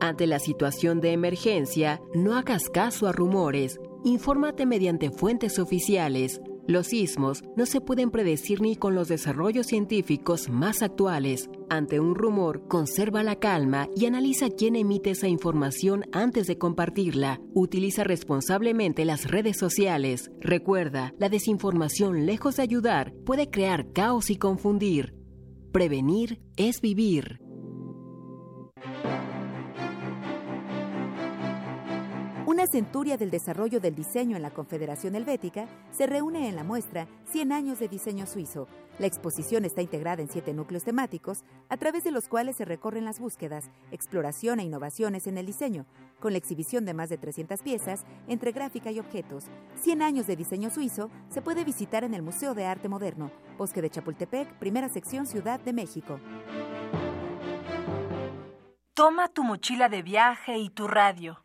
Ante la situación de emergencia, no hagas caso a rumores. Infórmate mediante fuentes oficiales. Los sismos no se pueden predecir ni con los desarrollos científicos más actuales. Ante un rumor, conserva la calma y analiza quién emite esa información antes de compartirla. Utiliza responsablemente las redes sociales. Recuerda, la desinformación, lejos de ayudar, puede crear caos y confundir. Prevenir es vivir. Una centuria del desarrollo del diseño en la Confederación Helvética se reúne en la muestra 100 años de diseño suizo. La exposición está integrada en siete núcleos temáticos, a través de los cuales se recorren las búsquedas, exploración e innovaciones en el diseño, con la exhibición de más de 300 piezas entre gráfica y objetos. 100 años de diseño suizo se puede visitar en el Museo de Arte Moderno, Bosque de Chapultepec, primera sección Ciudad de México. Toma tu mochila de viaje y tu radio.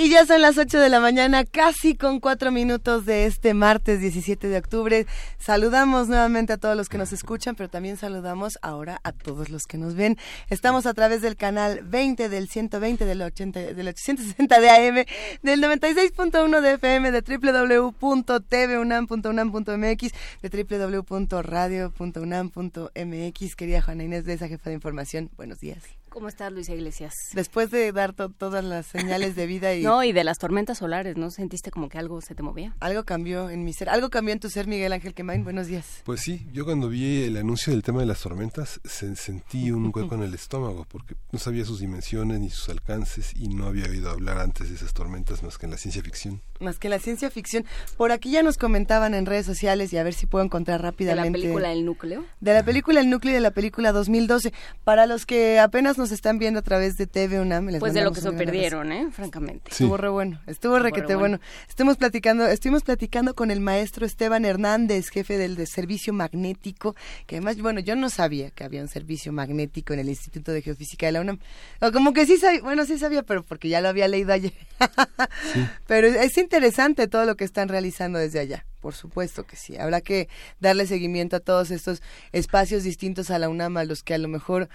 Y ya son las 8 de la mañana, casi con cuatro minutos de este martes 17 de octubre. Saludamos nuevamente a todos los que nos escuchan, pero también saludamos ahora a todos los que nos ven. Estamos a través del canal 20, del 120, del, 80, del 860 de AM, del 96.1 de FM, de www.tvunam.unam.mx, de www.radio.unam.mx. Querida Juana Inés de esa jefa de información, buenos días. ¿Cómo estás, Luisa Iglesias? Después de dar todas las señales de vida y... no, y de las tormentas solares, ¿no? ¿Sentiste como que algo se te movía? Algo cambió en mi ser. Algo cambió en tu ser, Miguel Ángel Quemain. Buenos días. Pues sí, yo cuando vi el anuncio del tema de las tormentas sentí un hueco en el estómago porque no sabía sus dimensiones ni sus alcances y no había oído hablar antes de esas tormentas más que en la ciencia ficción. Más que la ciencia ficción. Por aquí ya nos comentaban en redes sociales y a ver si puedo encontrar rápidamente. ¿De la película El Núcleo? De la película El Núcleo y de la película 2012. Para los que apenas nos están viendo a través de TV UNAM, les Pues de lo que se perdieron, ¿eh? Francamente. Estuvo re bueno, estuvo requete bueno. Estuvimos platicando, estuvimos platicando con el maestro Esteban Hernández, jefe del de servicio magnético, que además, bueno, yo no sabía que había un servicio magnético en el Instituto de Geofísica de la UNAM. O como que sí sabía, bueno, sí sabía, pero porque ya lo había leído ayer. Pero es interesante todo lo que están realizando desde allá. Por supuesto que sí. Habrá que darle seguimiento a todos estos espacios distintos a la UNAM, a los que a lo mejor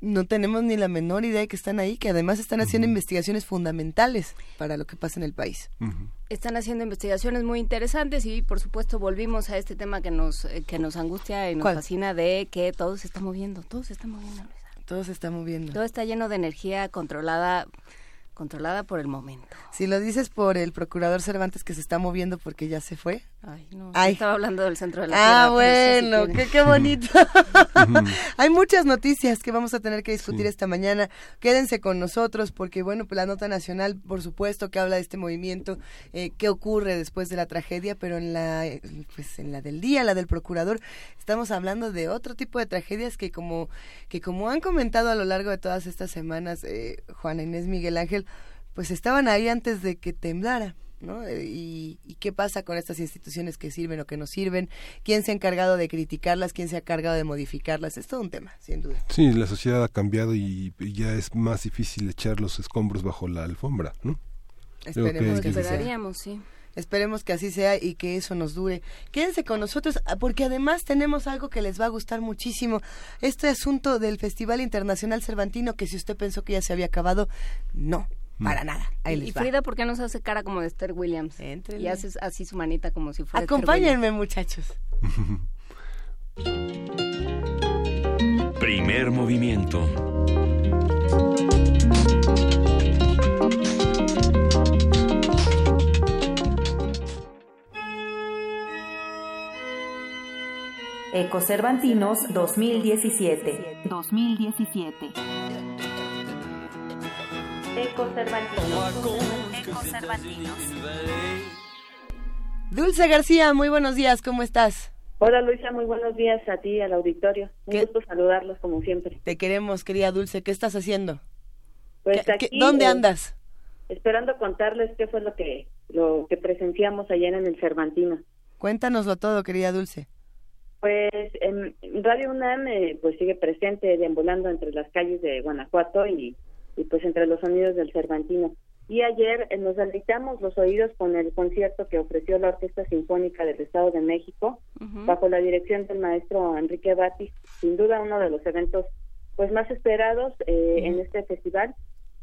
no tenemos ni la menor idea de que están ahí, que además están haciendo investigaciones fundamentales para lo que pasa en el país. Están haciendo investigaciones muy interesantes y por supuesto volvimos a este tema que nos eh, que nos angustia y nos fascina de que todo se está moviendo, todo se está moviendo. Todo se está moviendo. Todo está lleno de energía controlada controlada por el momento. Si lo dices por el procurador Cervantes que se está moviendo porque ya se fue. Ay, no. Estaba hablando del centro de la Ah, bueno, qué, qué bonito. Hay muchas noticias que vamos a tener que discutir esta mañana. Quédense con nosotros porque, bueno, pues la nota nacional, por supuesto, que habla de este movimiento, eh, qué ocurre después de la tragedia, pero en la, pues en la del día, la del procurador, estamos hablando de otro tipo de tragedias que como, que como han comentado a lo largo de todas estas semanas, eh, Juana Inés Miguel Ángel, pues estaban ahí antes de que temblara. ¿No? Eh, y, qué pasa con estas instituciones que sirven o que no sirven? ¿Quién se ha encargado de criticarlas? ¿Quién se ha encargado de modificarlas? Es todo un tema, sin duda. Sí, la sociedad ha cambiado y ya es más difícil echar los escombros bajo la alfombra, ¿no? Esperemos que, Esperaríamos, sí. Esperemos que así sea y que eso nos dure. Quédense con nosotros ah, porque además tenemos algo que les va a gustar muchísimo. Este asunto del Festival Internacional Cervantino, que si usted pensó que ya se había acabado, no para nada. y Frida, ¿por qué nos hace cara como de Esther Williams? Y haces así su manita como si fuera. Acompáñenme, muchachos. Primer movimiento. Ecocervantinos 2017. 2017. Dulce García, muy buenos días, ¿cómo estás? Hola Luisa, muy buenos días a ti, al auditorio. Un gusto saludarlos como siempre. Te queremos, querida Dulce. ¿Qué estás haciendo? Pues aquí, ¿Dónde eh, andas? esperando contarles qué fue lo que lo que presenciamos ayer en el Cervantino. Cuéntanoslo todo, querida Dulce. Pues en Radio UNAM eh, pues sigue presente deambulando entre las calles de Guanajuato y y pues entre los sonidos del Cervantino. Y ayer eh, nos deleitamos los oídos con el concierto que ofreció la Orquesta Sinfónica del Estado de México, bajo la dirección del maestro Enrique Batis, sin duda uno de los eventos pues más esperados eh, en este festival.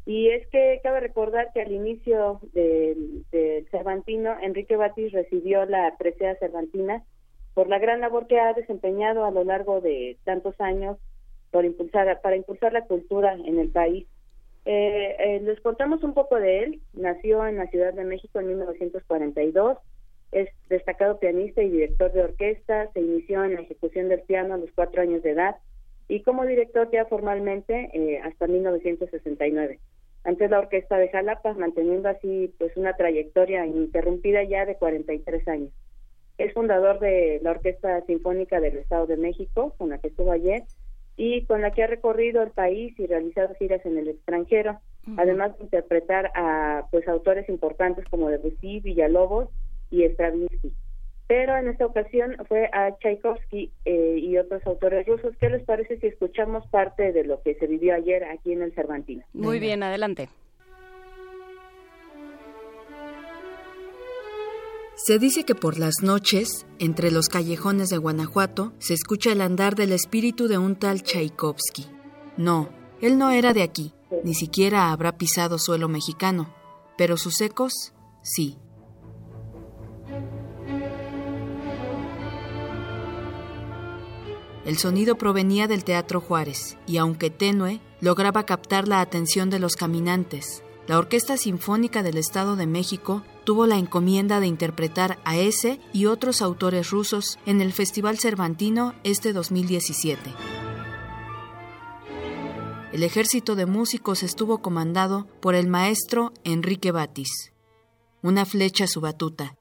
Y es que cabe recordar que al inicio del, Cervantino, Enrique Batis recibió la presea cervantina por la gran labor que ha desempeñado a lo largo de tantos años por impulsar, para impulsar la cultura en el país eh, eh, les contamos un poco de él. Nació en la Ciudad de México en 1942. Es destacado pianista y director de orquesta. Se inició en la ejecución del piano a los cuatro años de edad y como director ya formalmente eh, hasta 1969. Antes la orquesta de Jalapa, manteniendo así pues una trayectoria ininterrumpida ya de 43 años. Es fundador de la Orquesta Sinfónica del Estado de México, con la que estuvo ayer, y con la que ha recorrido el país y realizado giras en el extranjero, además de interpretar a pues autores importantes como Debussy, Villalobos y Stravinsky. Pero en esta ocasión fue a Tchaikovsky eh, y otros autores rusos. ¿Qué les parece si escuchamos parte de lo que se vivió ayer aquí en el Cervantino? Muy bien, adelante. Se dice que por las noches, entre los callejones de Guanajuato, se escucha el andar del espíritu de un tal Tchaikovsky. No, él no era de aquí, ni siquiera habrá pisado suelo mexicano, pero sus ecos, sí. El sonido provenía del Teatro Juárez y, aunque tenue, lograba captar la atención de los caminantes. La Orquesta Sinfónica del Estado de México tuvo la encomienda de interpretar a ese y otros autores rusos en el Festival Cervantino este 2017. El ejército de músicos estuvo comandado por el maestro Enrique Batis. Una flecha su batuta,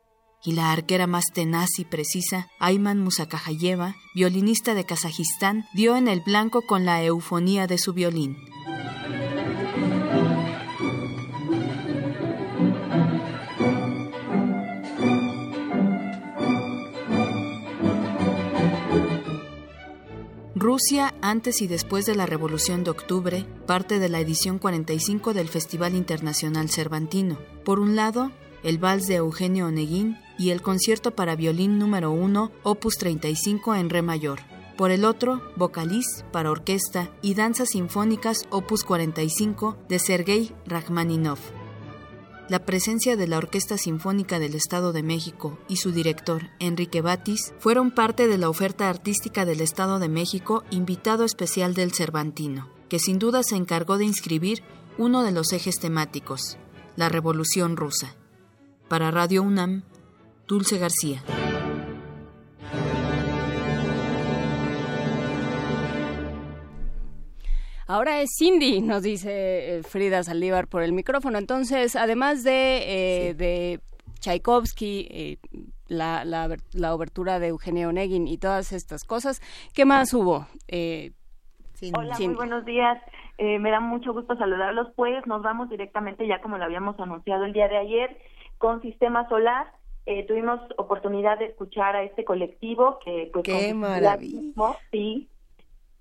y la arquera más tenaz y precisa, Ayman Musakajayeva, violinista de Kazajistán, dio en el blanco con la eufonía de su violín. Rusia, antes y después de la Revolución de Octubre, parte de la edición 45 del Festival Internacional Cervantino. Por un lado, el vals de Eugenio Oneguín y el concierto para violín número 1, opus 35 en re mayor. Por el otro, Vocaliz para orquesta y danzas sinfónicas opus 45 de Sergei Rachmaninov la presencia de la Orquesta Sinfónica del Estado de México y su director, Enrique Batis, fueron parte de la oferta artística del Estado de México invitado especial del Cervantino, que sin duda se encargó de inscribir uno de los ejes temáticos, la Revolución Rusa. Para Radio UNAM, Dulce García. Ahora es Cindy, nos dice eh, Frida Saldívar por el micrófono. Entonces, además de, eh, de Tchaikovsky, eh, la, la, la, obertura de Eugenio Onegin y todas estas cosas, ¿qué más hubo? Hola, muy buenos días. me da mucho gusto saludarlos. Pues nos vamos directamente, ya como lo habíamos anunciado el día de ayer, con Sistema Solar. tuvimos oportunidad de escuchar a este colectivo que pues qué maravilla sí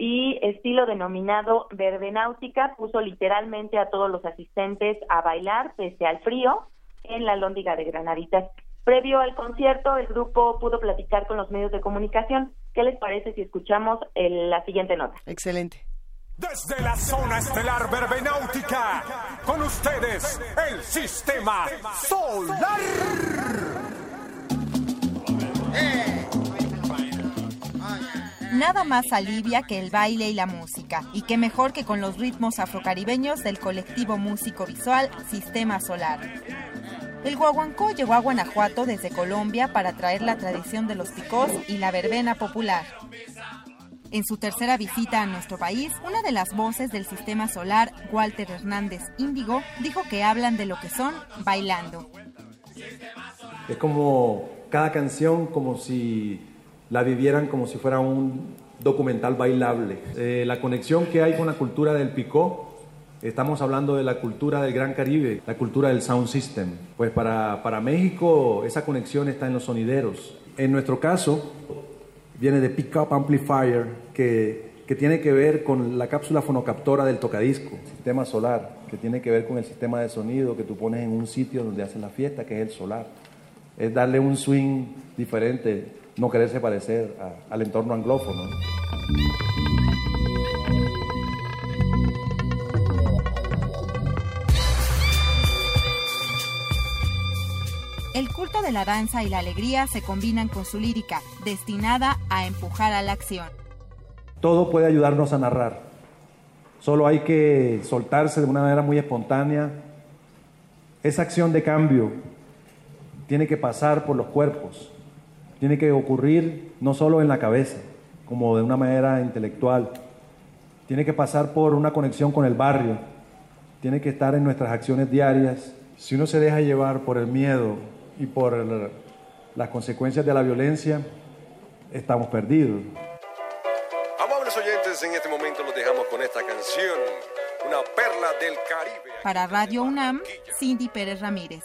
y estilo denominado verbenáutica puso literalmente a todos los asistentes a bailar pese al frío en la lóndiga de Granaditas. Previo al concierto, el grupo pudo platicar con los medios de comunicación. ¿Qué les parece si escuchamos la siguiente nota? Excelente. Desde la zona estelar verbenáutica, con ustedes, el sistema solar. Nada más alivia que el baile y la música, y qué mejor que con los ritmos afrocaribeños del colectivo músico visual Sistema Solar. El guaguancó llegó a Guanajuato desde Colombia para traer la tradición de los picós y la verbena popular. En su tercera visita a nuestro país, una de las voces del sistema solar, Walter Hernández Índigo, dijo que hablan de lo que son bailando. Es como cada canción, como si la vivieran como si fuera un documental bailable. Eh, la conexión que hay con la cultura del picó, estamos hablando de la cultura del Gran Caribe, la cultura del sound system. Pues para, para México esa conexión está en los sonideros. En nuestro caso, viene de Pickup Amplifier, que, que tiene que ver con la cápsula fonocaptora del tocadisco, sistema solar, que tiene que ver con el sistema de sonido que tú pones en un sitio donde hacen la fiesta, que es el solar. Es darle un swing diferente no quererse parecer al entorno anglófono. El culto de la danza y la alegría se combinan con su lírica, destinada a empujar a la acción. Todo puede ayudarnos a narrar. Solo hay que soltarse de una manera muy espontánea. Esa acción de cambio tiene que pasar por los cuerpos, tiene que ocurrir no solo en la cabeza, como de una manera intelectual, tiene que pasar por una conexión con el barrio, tiene que estar en nuestras acciones diarias. Si uno se deja llevar por el miedo y por las consecuencias de la violencia, estamos perdidos. Amables oyentes, en este momento los dejamos con esta canción, una perla del Caribe. Para Radio UNAM, Cindy Pérez Ramírez.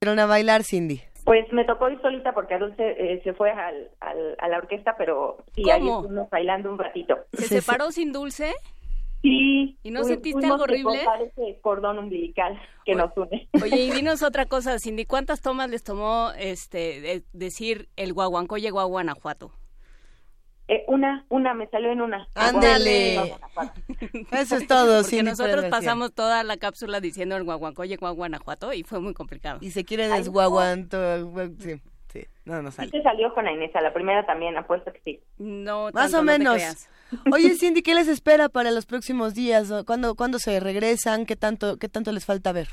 Fueron a bailar, Cindy. Pues me tocó ir solita porque Dulce eh, se fue al, a la orquesta, pero sí, ahí estuvimos bailando un ratito. ¿Se separó sin Dulce? Sí. ¿Y no sentiste algo horrible? ese cordón umbilical que nos une. Oye, y dinos otra cosa, Cindy, ¿cuántas tomas les tomó este decir el guaguancó llegó a Guanajuato? Eh, una, una, me salió en una. Ándale. Eso es todo. Porque nosotros pasamos toda la cápsula diciendo el guaguancó llegó a Guanajuato y fue muy complicado. Y se quiere desguaguanto. Sí. Sí, no, no sale. Sí salió con Inés, a la primera también, apuesto que sí. No, Más o menos. Oye, Cindy, ¿qué les espera para los próximos días? ¿Cuándo, ¿Cuándo se regresan? ¿Qué tanto, qué tanto les falta ver?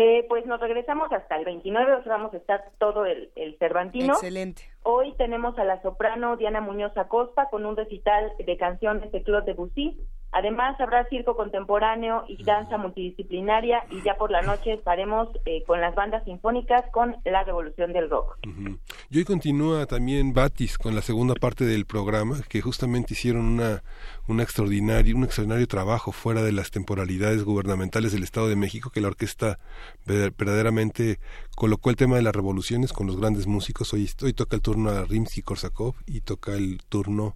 Eh, pues nos regresamos hasta el 29, o sea, vamos a estar todo el, el Cervantino. Excelente. Hoy tenemos a la soprano Diana Muñoz Acosta con un recital de canciones de Claude Debussy. Además, habrá circo contemporáneo y danza multidisciplinaria y ya por la noche estaremos eh, con las bandas sinfónicas con la revolución del rock. Y hoy continúa también Batis con la segunda parte del programa, que justamente hicieron una, una extraordinario, un extraordinario trabajo fuera de las temporalidades gubernamentales del Estado de México, que la orquesta verdaderamente colocó el tema de las revoluciones con los grandes músicos. Hoy, hoy toca el turno a Rimsky-Korsakov y toca el turno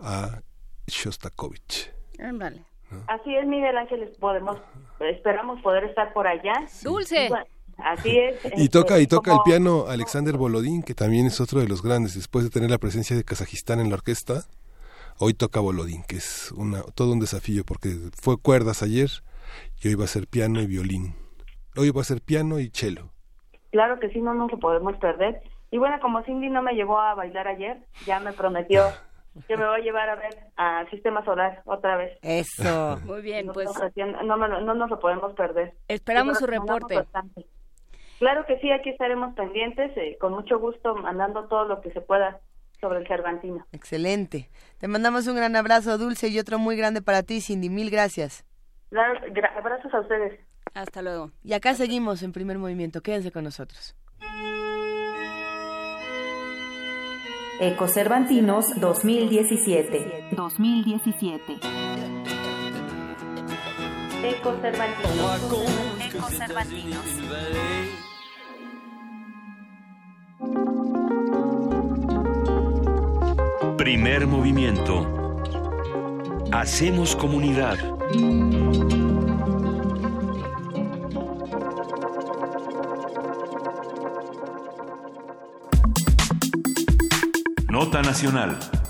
a Shostakovich. Ándale. Así es, Miguel Ángeles, podemos, esperamos poder estar por allá. Dulce. así es. Y toca, y este, toca el piano Alexander Bolodín, que también es otro de los grandes. Después de tener la presencia de Kazajistán en la orquesta, hoy toca Bolodín, que es una, todo un desafío, porque fue cuerdas ayer y hoy va a ser piano y violín. Hoy va a ser piano y cello. Claro que sí, no nos lo podemos perder. Y bueno, como Cindy no me llevó a bailar ayer, ya me prometió que me va a llevar a ver a Sistema Solar otra vez. Eso. Muy bien, No, pues no, lo- no nos lo podemos perder. esperamos su reporte. bastante. Claro que sí, aquí estaremos pendientes, eh, con mucho gusto mandando todo lo que se pueda sobre el Cervantino. Excelente. Te mandamos un gran abrazo, Dulce, y otro muy grande para ti, Cindy. Mil gracias. Abrazos a ustedes. Hasta luego. Y acá seguimos en primer movimiento. Quédense con nosotros. Ecocervantinos 2017. 2017. Eco Cervantino. Ecocervantinos. Primer movimiento. Hacemos comunidad. Nota Nacional.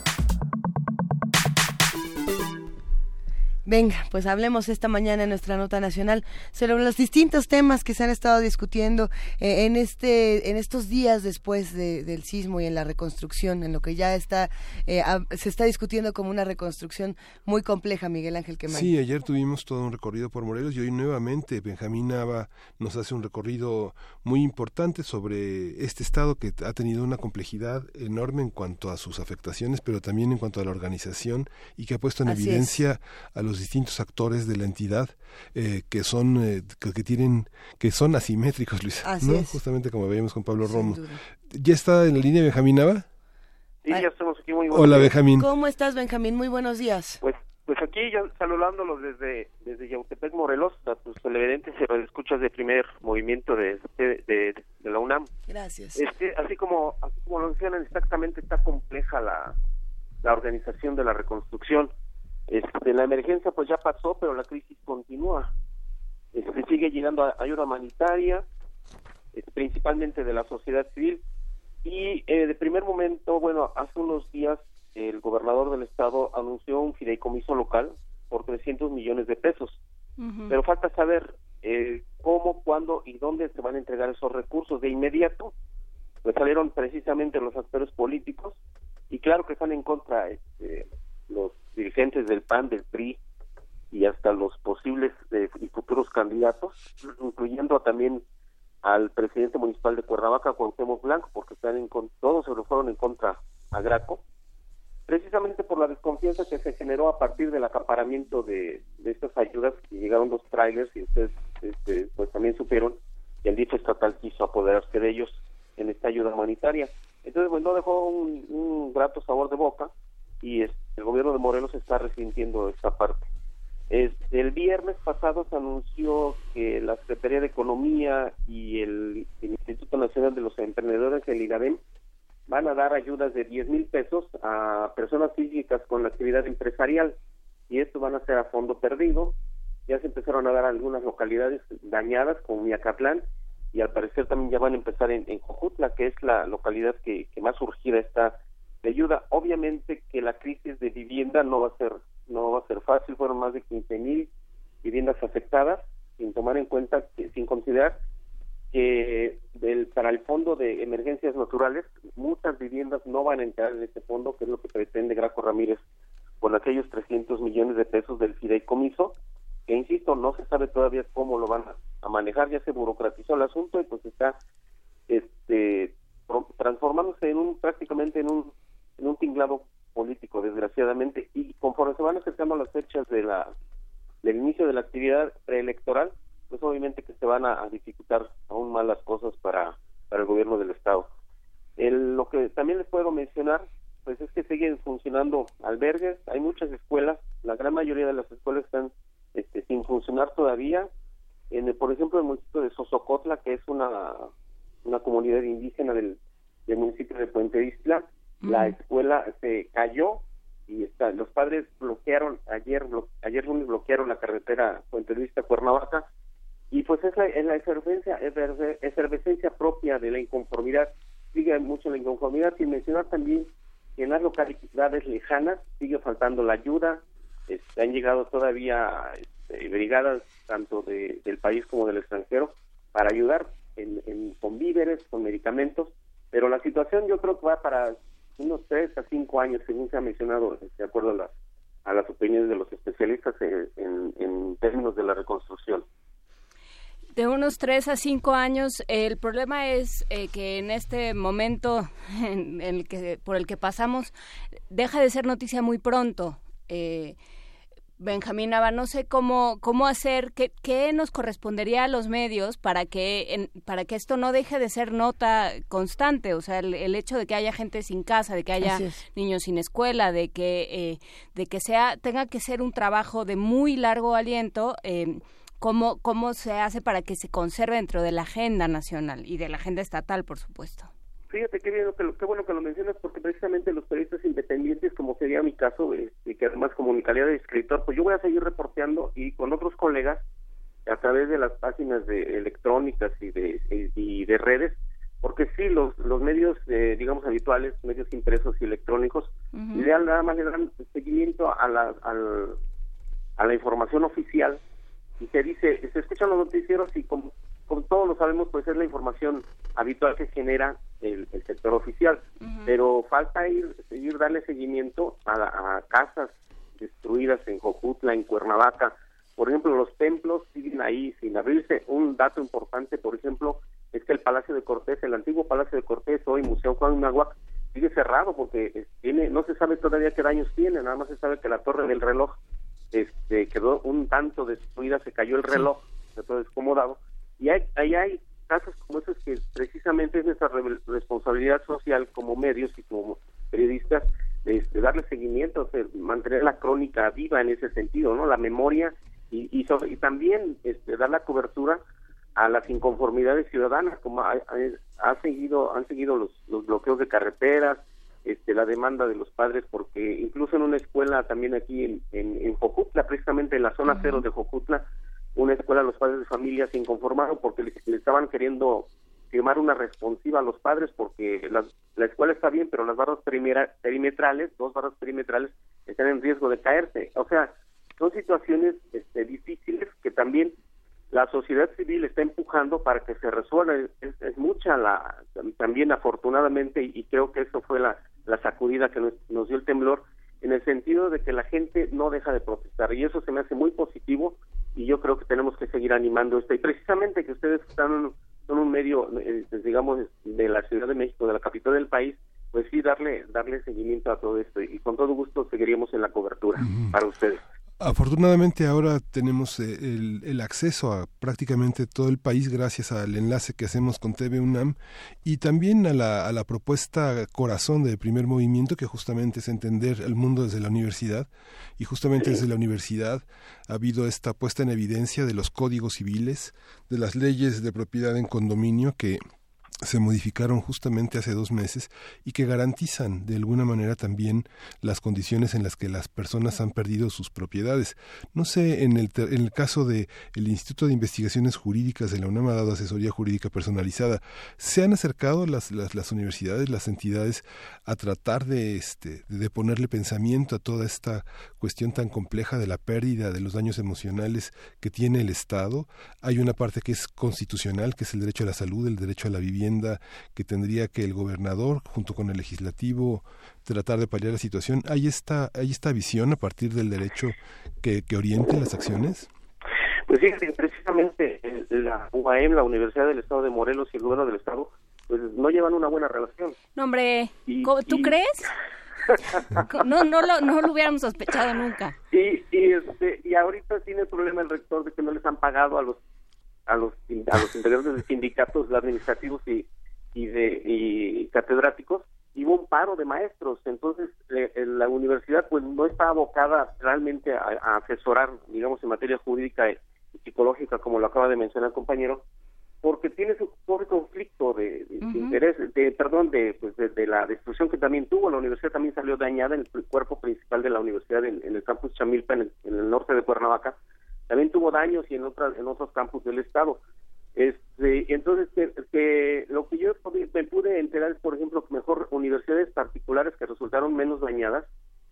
Venga, pues hablemos esta mañana en nuestra nota nacional sobre los distintos temas que se han estado discutiendo eh, en este, en estos días después de- del sismo y en la reconstrucción, en lo que ya está, eh, a- se está discutiendo como una reconstrucción muy compleja, Miguel Ángel Quemain. Sí, ayer tuvimos todo un recorrido por Morelos y hoy nuevamente Benjamín Nava nos hace un recorrido muy importante sobre este estado que ha tenido una complejidad enorme en cuanto a sus afectaciones, pero también en cuanto a la organización y que ha puesto en Así es. evidencia a los distintos actores de la entidad eh, que son eh, que, que tienen que son asimétricos, Luis, Así ¿no? es. Justamente como veíamos con Pablo Sin Romo. duda. ¿Ya está en la línea Benjamín Nava? Sí, ya estamos aquí muy buenos Hola, días. Benjamín. ¿Cómo estás, Benjamín? Muy buenos días. Pues, pues aquí ya saludándolos desde, desde Yautepec, Morelos, a tus televidentes y escuchas de primer movimiento de, de, de- de la UNAM. Gracias. Este, así como así como lo mencionan, exactamente está compleja la, la organización de la reconstrucción. Este, la emergencia pues ya pasó, pero la crisis continúa. Este, sigue llegando ayuda humanitaria, principalmente de la sociedad civil. Y eh, de primer momento, bueno, hace unos días el gobernador del estado anunció un fideicomiso local por 300 millones de pesos. Pero falta saber eh, cómo, cuándo y dónde se van a entregar esos recursos. De inmediato, pues salieron precisamente los actores políticos y claro que están en contra este, los dirigentes del PAN, del PRI y hasta los posibles eh, y futuros candidatos, incluyendo también al presidente municipal de Cuernavaca, Cuauhtémoc Blanco, porque están en con- todos se lo fueron en contra a Graco, precisamente por la desconfianza que se generó a partir del acaparamiento de, estas ayudas que llegaron dos trailers y ustedes este, pues también supieron que el dicho estatal quiso apoderarse de ellos en esta ayuda humanitaria. Entonces, bueno, dejó un, un grato sabor de boca y el gobierno de Morelos está resintiendo esta parte. Este, el viernes pasado se anunció que la Secretaría de Economía y el, Instituto Nacional de los Emprendedores, el INADEM, van a dar ayudas de 10 mil pesos a personas físicas con la actividad empresarial y esto van a ser a fondo perdido. Ya se empezaron a dar algunas localidades dañadas como Miacatlán y al parecer también ya van a empezar en, en Jojutla, que es la localidad que, más urgida está de ayuda. Obviamente que la crisis de vivienda no va a ser no va a ser fácil, fueron más de 15 mil viviendas afectadas, sin tomar en cuenta, que, sin considerar que del, para el fondo de emergencias naturales, muchas viviendas no van a entrar en este fondo, que es lo que pretende Graco Ramírez con aquellos 300 millones de pesos del fideicomiso, que insisto, no se sabe todavía cómo lo van a, manejar, ya se burocratizó el asunto y pues está este transformándose en un prácticamente en un en un tinglado político desgraciadamente y conforme se van acercando las fechas de la del inicio de la actividad preelectoral pues obviamente que se van a, dificultar aún más las cosas para, para el gobierno del estado. lo que también les puedo mencionar pues es que siguen funcionando albergues, hay muchas escuelas, la gran mayoría de las escuelas están este, sin funcionar todavía. En por ejemplo, el municipio de Sosocotla, que es una, una comunidad indígena del, del municipio de Puente Isla, la escuela se cayó y está, los padres bloquearon ayer ayer lunes bloquearon la carretera Puente Vista Cuernavaca y pues es la, es la efervescencia, efervescencia propia de la inconformidad, sigue mucho la inconformidad, sin mencionar también que en las localidades lejanas sigue faltando la ayuda, este, han llegado todavía este, brigadas tanto de, del país como del extranjero para ayudar en, con víveres, con medicamentos, pero la situación yo creo que va para unos tres a cinco años, según se ha mencionado, de acuerdo a las, a las opiniones de los especialistas en, en términos de la reconstrucción de unos tres a cinco años. El problema es eh, que en este momento en, el que, por el que pasamos deja de ser noticia muy pronto. Eh, Benjamín Nava, no sé cómo, cómo hacer, qué, qué nos correspondería a los medios para que, para que esto no deje de ser nota constante, o sea, el, hecho de que haya gente sin casa, de que haya niños sin escuela, de que, eh, de que sea, tenga que ser un trabajo de muy largo aliento, eh, ¿Cómo, ¿Cómo se hace para que se conserve dentro de la agenda nacional y de la agenda estatal, por supuesto? Fíjate qué, bien, qué bueno que lo mencionas, porque precisamente los periodistas independientes, como sería mi caso, este, que además como mi calidad de escritor, pues yo voy a seguir reporteando y con otros colegas a través de las páginas de electrónicas y de, y de redes, porque sí, los, los medios, eh, digamos, habituales, medios impresos y electrónicos, nada más le dan seguimiento a la, a la información oficial y se dice, se escuchan los noticieros y como, todos lo sabemos, pues es la información habitual que genera el, sector oficial, pero falta ir, seguir darle seguimiento a, casas destruidas en Jojutla, en Cuernavaca, por ejemplo, los templos siguen ahí sin abrirse. Un dato importante, por ejemplo, es que el Palacio de Cortés, el antiguo Palacio de Cortés, hoy Museo Juan Nahuac, sigue cerrado porque tiene, no se sabe todavía qué daños tiene, nada más se sabe que la torre del reloj este, quedó un tanto destruida, se cayó el reloj, se todo descomodado, y hay, ahí hay casos como esos que precisamente es nuestra responsabilidad social como medios y como periodistas de, darle seguimiento, mantener la crónica viva en ese sentido, ¿no? La memoria y, y, y también este, dar la cobertura a las inconformidades ciudadanas, como ha, seguido, han seguido los, los bloqueos de carreteras, este, la demanda de los padres, porque incluso en una escuela también aquí en, en, Jojutla, precisamente en la zona cero de Jojutla, una escuela, los padres de familia se inconformaron porque le, estaban queriendo firmar una responsiva a los padres porque la, la escuela está bien, pero las barras perimetrales, dos barras perimetrales, están en riesgo de caerse. O sea, son situaciones este, difíciles que también la sociedad civil está empujando para que se resuelva. Es, mucha la, también afortunadamente, y creo que eso fue la, la sacudida que nos, dio el temblor, en el sentido de que la gente no deja de protestar. Y eso se me hace muy positivo y yo creo que tenemos que seguir animando esto. Y precisamente que ustedes están son un medio, eh, digamos, de la Ciudad de México, de la capital del país, pues sí, darle, darle seguimiento a todo esto. Y con todo gusto seguiríamos en la cobertura para ustedes. Afortunadamente ahora tenemos eh, el, acceso a prácticamente todo el país gracias al enlace que hacemos con TV UNAM y también a la, a la propuesta corazón del primer movimiento que justamente es entender el mundo desde la universidad. Y justamente desde la universidad ha habido esta puesta en evidencia de los códigos civiles, de las leyes de propiedad en condominio que se modificaron justamente hace dos meses y que garantizan de alguna manera también las condiciones en las que las personas han perdido sus propiedades. No sé, en el, en el caso del el Instituto de Investigaciones Jurídicas de la UNAM ha dado asesoría jurídica personalizada. ¿Se han acercado las, las, las universidades, las entidades a tratar de, este, de ponerle pensamiento a toda esta cuestión tan compleja de la pérdida, de los daños emocionales que tiene el Estado? Hay una parte que es constitucional, que es el derecho a la salud, el derecho a la vivienda, que tendría que el gobernador, junto con el legislativo, tratar de paliar la situación. ¿Hay esta, hay esta visión a partir del derecho que, que oriente las acciones? Pues fíjate, precisamente la UAM, la Universidad del Estado de Morelos y el gobierno del Estado, pues no llevan una buena relación. No, hombre, ¿tú crees? no, no lo, no lo hubiéramos sospechado nunca. Y, y, este, y ahorita tiene el problema el rector de que no les han pagado a los a los, a los integrantes de sindicatos administrativos y, y, de, y catedráticos y hubo un paro de maestros. Entonces, eh, la universidad pues no está abocada realmente a, asesorar, digamos, en materia jurídica y psicológica, como lo acaba de mencionar el compañero, porque tiene su pobre conflicto de, interés, de, perdón, de, pues de, la destrucción que también tuvo. La universidad también salió dañada en el cuerpo principal de la universidad en, el campus Chamilpa, en el norte de Cuernavaca, también tuvo daños y en otras en otros campos del estado. Este entonces que, lo que yo me pude enterar es por ejemplo que mejor universidades particulares que resultaron menos dañadas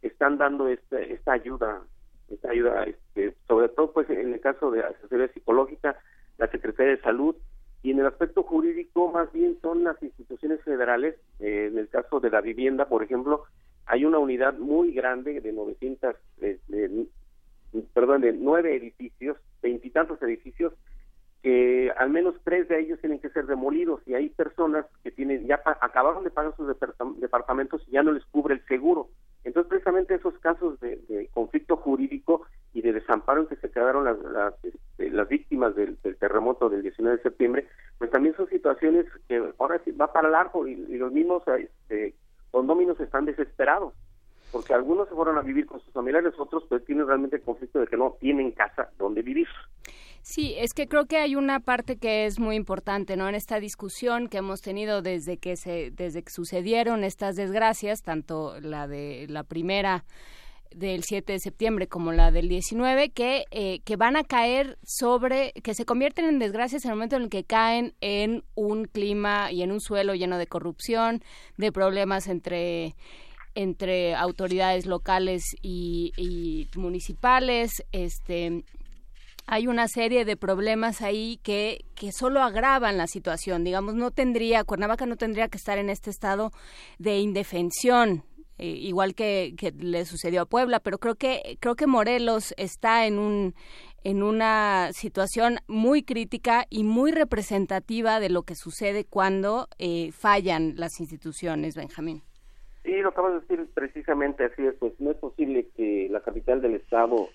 están dando esta, esta ayuda esta ayuda este, sobre todo pues en el caso de asesoría psicológica la secretaría de salud y en el aspecto jurídico más bien son las instituciones federales eh, en el caso de la vivienda por ejemplo hay una unidad muy grande de 900 perdón, de nueve edificios, veintitantos edificios, que al menos tres de ellos tienen que ser demolidos y hay personas que tienen ya acabaron de pagar sus departamentos y ya no les cubre el seguro. Entonces, precisamente esos casos de, conflicto jurídico y de desamparo en que se quedaron las, las, este, víctimas del, terremoto del 19 de septiembre, pues también son situaciones que ahora sí va para largo y, y los mismos este, condóminos están desesperados porque algunos se fueron a vivir con sus familiares, otros pues tienen realmente el conflicto de que no tienen casa donde vivir. Sí, es que creo que hay una parte que es muy importante, ¿no? En esta discusión que hemos tenido desde que se desde que sucedieron estas desgracias, tanto la de la primera del 7 de septiembre como la del 19 que eh, que van a caer sobre que se convierten en desgracias en el momento en el que caen en un clima y en un suelo lleno de corrupción, de problemas entre entre autoridades locales y, municipales, este hay una serie de problemas ahí que, que solo agravan la situación. Digamos, no tendría, Cuernavaca no tendría que estar en este estado de indefensión, eh, igual que, que, le sucedió a Puebla, pero creo que, creo que Morelos está en un en una situación muy crítica y muy representativa de lo que sucede cuando eh, fallan las instituciones, Benjamín. Sí, lo acabas de decir precisamente así es, pues no es posible que la capital del estado,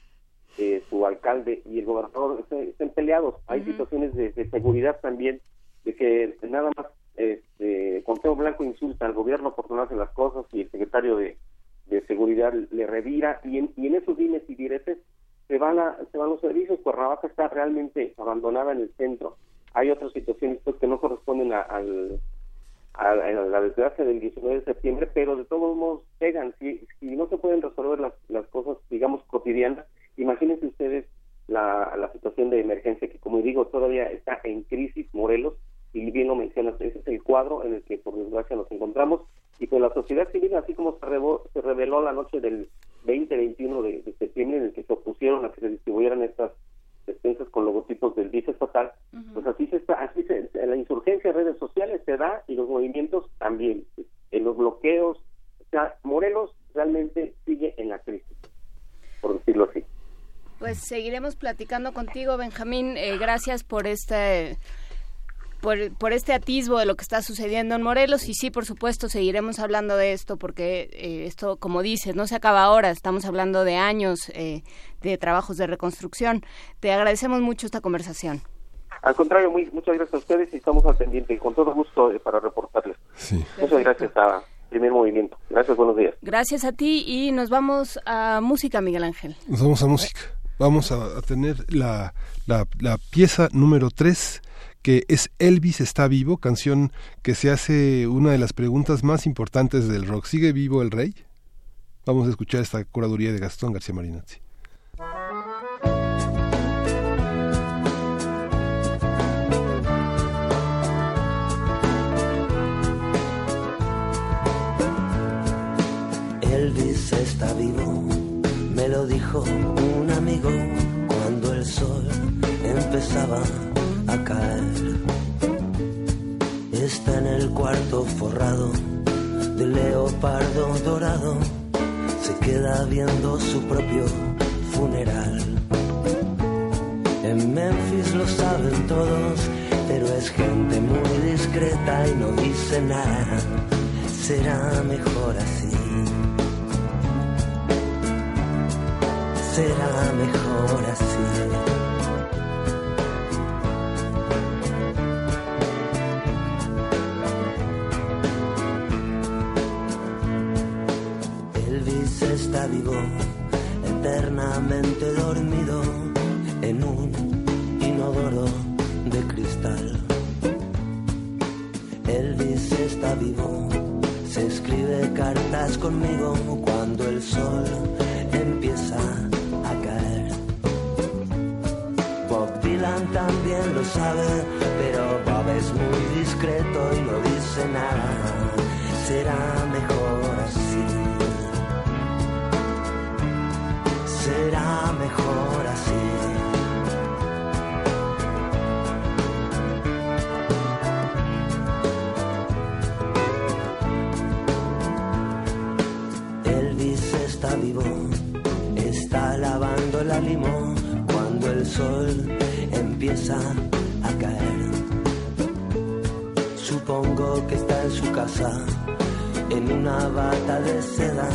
eh, su alcalde y el gobernador estén, peleados. Hay situaciones de, seguridad también, de que nada más este, Conteo Blanco insulta al gobierno por no hacer las cosas y el secretario de, seguridad le revira y en, y en esos dimes y diretes se van, a, se van los servicios. Cuernavaca está realmente abandonada en el centro. Hay otras situaciones pues, que no corresponden al a, la desgracia del 19 de septiembre, pero de todos modos llegan. Si, si no se pueden resolver las, las cosas, digamos, cotidianas, imagínense ustedes la, la situación de emergencia que, como digo, todavía está en crisis, Morelos, y bien lo mencionas, ese es el cuadro en el que por desgracia nos encontramos, y con la sociedad civil, así como se, se reveló la noche del 20-21 de, de septiembre, en el que se opusieron a que se distribuyeran estas despensas con logotipos del vice estatal, pues así se está, así se, la insurgencia en redes sociales se da y los movimientos también, en los bloqueos, o sea, Morelos realmente sigue en la crisis, por decirlo así. Pues seguiremos platicando contigo, Benjamín. Eh, gracias por este por, por, este atisbo de lo que está sucediendo en Morelos y sí, por supuesto, seguiremos hablando de esto porque eh, esto, como dices, no se acaba ahora, estamos hablando de años eh, de trabajos de reconstrucción. Te agradecemos mucho esta conversación. Al contrario, muy, muchas gracias a ustedes y estamos al pendiente y con todo gusto eh, para reportarles. Muchas gracias a Primer Movimiento. Gracias, buenos días. Gracias a ti y nos vamos a música, Miguel Ángel. Nos vamos a música. Vamos a, tener la, la, la pieza número 3 que es Elvis está vivo, canción que se hace una de las preguntas más importantes del rock. ¿Sigue vivo el rey? Vamos a escuchar esta curaduría de Gastón García Marinazzi. Elvis está vivo, me lo dijo un amigo cuando el sol empezaba Está en el cuarto forrado de leopardo dorado, se queda viendo su propio funeral. En Memphis lo saben todos, pero es gente muy discreta y no dice nada. Será mejor así. será mejor así. Está vivo, eternamente dormido en un inodoro de cristal. Elvis está vivo, se escribe cartas conmigo cuando el sol empieza a caer. Bob Dylan también lo sabe, pero Bob es muy discreto y no dice nada. Será mejor Será mejor así. Elvis está vivo, está lavando la limón cuando el sol empieza a caer. Supongo que está en su casa, en una bata de seda,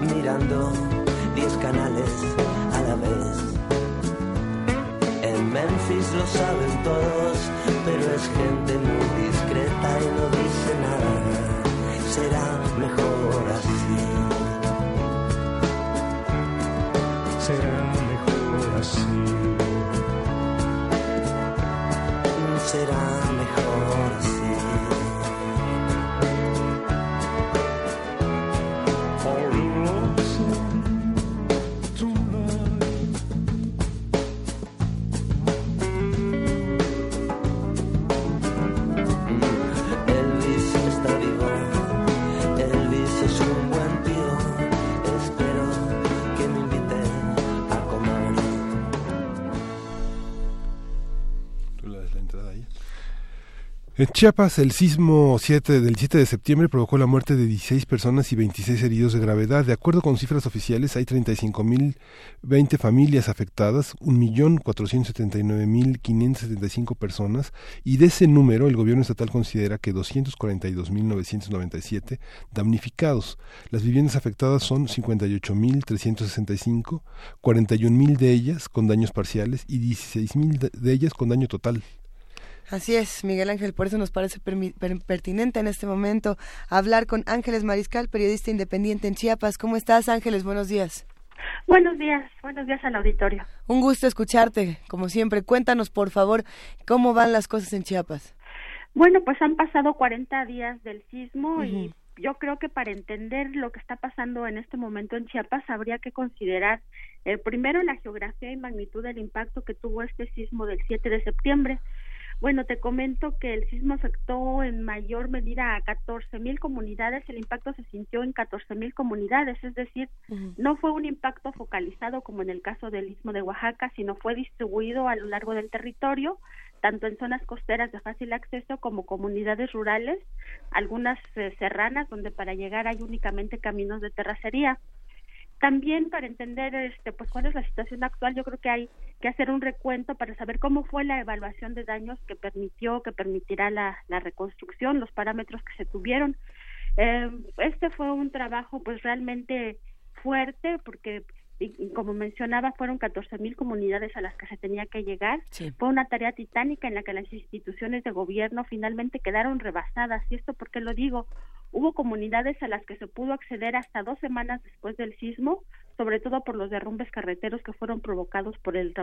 mirando diez canales a la vez. En Memphis lo saben todos, pero es gente muy discreta y no dice nada. Será mejor así. Será mejor así. Será En Chiapas, el sismo 7 del 7 de septiembre provocó la muerte de 16 personas y 26 heridos de gravedad. De acuerdo con cifras oficiales, hay 35.020 familias afectadas, 1.479.575 personas, y de ese número el gobierno estatal considera que 242.997 damnificados. Las viviendas afectadas son 58.365, 41.000 de ellas con daños parciales y 16.000 de- de ellas con daño total. Así es, Miguel Ángel, por eso nos parece pertinente en este momento hablar con Ángeles Mariscal, periodista independiente en Chiapas. ¿Cómo estás, Ángeles? Buenos días. Buenos días, buenos días al auditorio. Un gusto escucharte, como siempre. Cuéntanos, por favor, cómo van las cosas en Chiapas. Bueno, pues han pasado 40 días del sismo y yo creo que para entender lo que está pasando en este momento en Chiapas habría que considerar eh, primero la geografía y magnitud del impacto que tuvo este sismo del 7 de septiembre. Bueno, te comento que el sismo afectó en mayor medida a 14 mil comunidades. El impacto se sintió en 14 mil comunidades, es decir, no fue un impacto focalizado como en el caso del istmo de Oaxaca, sino fue distribuido a lo largo del territorio, tanto en zonas costeras de fácil acceso como comunidades rurales, algunas eh, serranas donde para llegar hay únicamente caminos de terracería. También para entender este pues cuál es la situación actual, yo creo que hay que hacer un recuento para saber cómo fue la evaluación de daños que permitió, que permitirá la, reconstrucción, los parámetros que se tuvieron. Eh, este fue un trabajo pues realmente fuerte porque y, y como mencionaba fueron 14 mil comunidades a las que se tenía que llegar. Fue una tarea titánica en la que las instituciones de gobierno finalmente quedaron rebasadas. Y esto porque lo digo Hubo comunidades a las que se pudo acceder hasta dos semanas después del sismo, sobre todo por los derrumbes carreteros que fueron provocados por el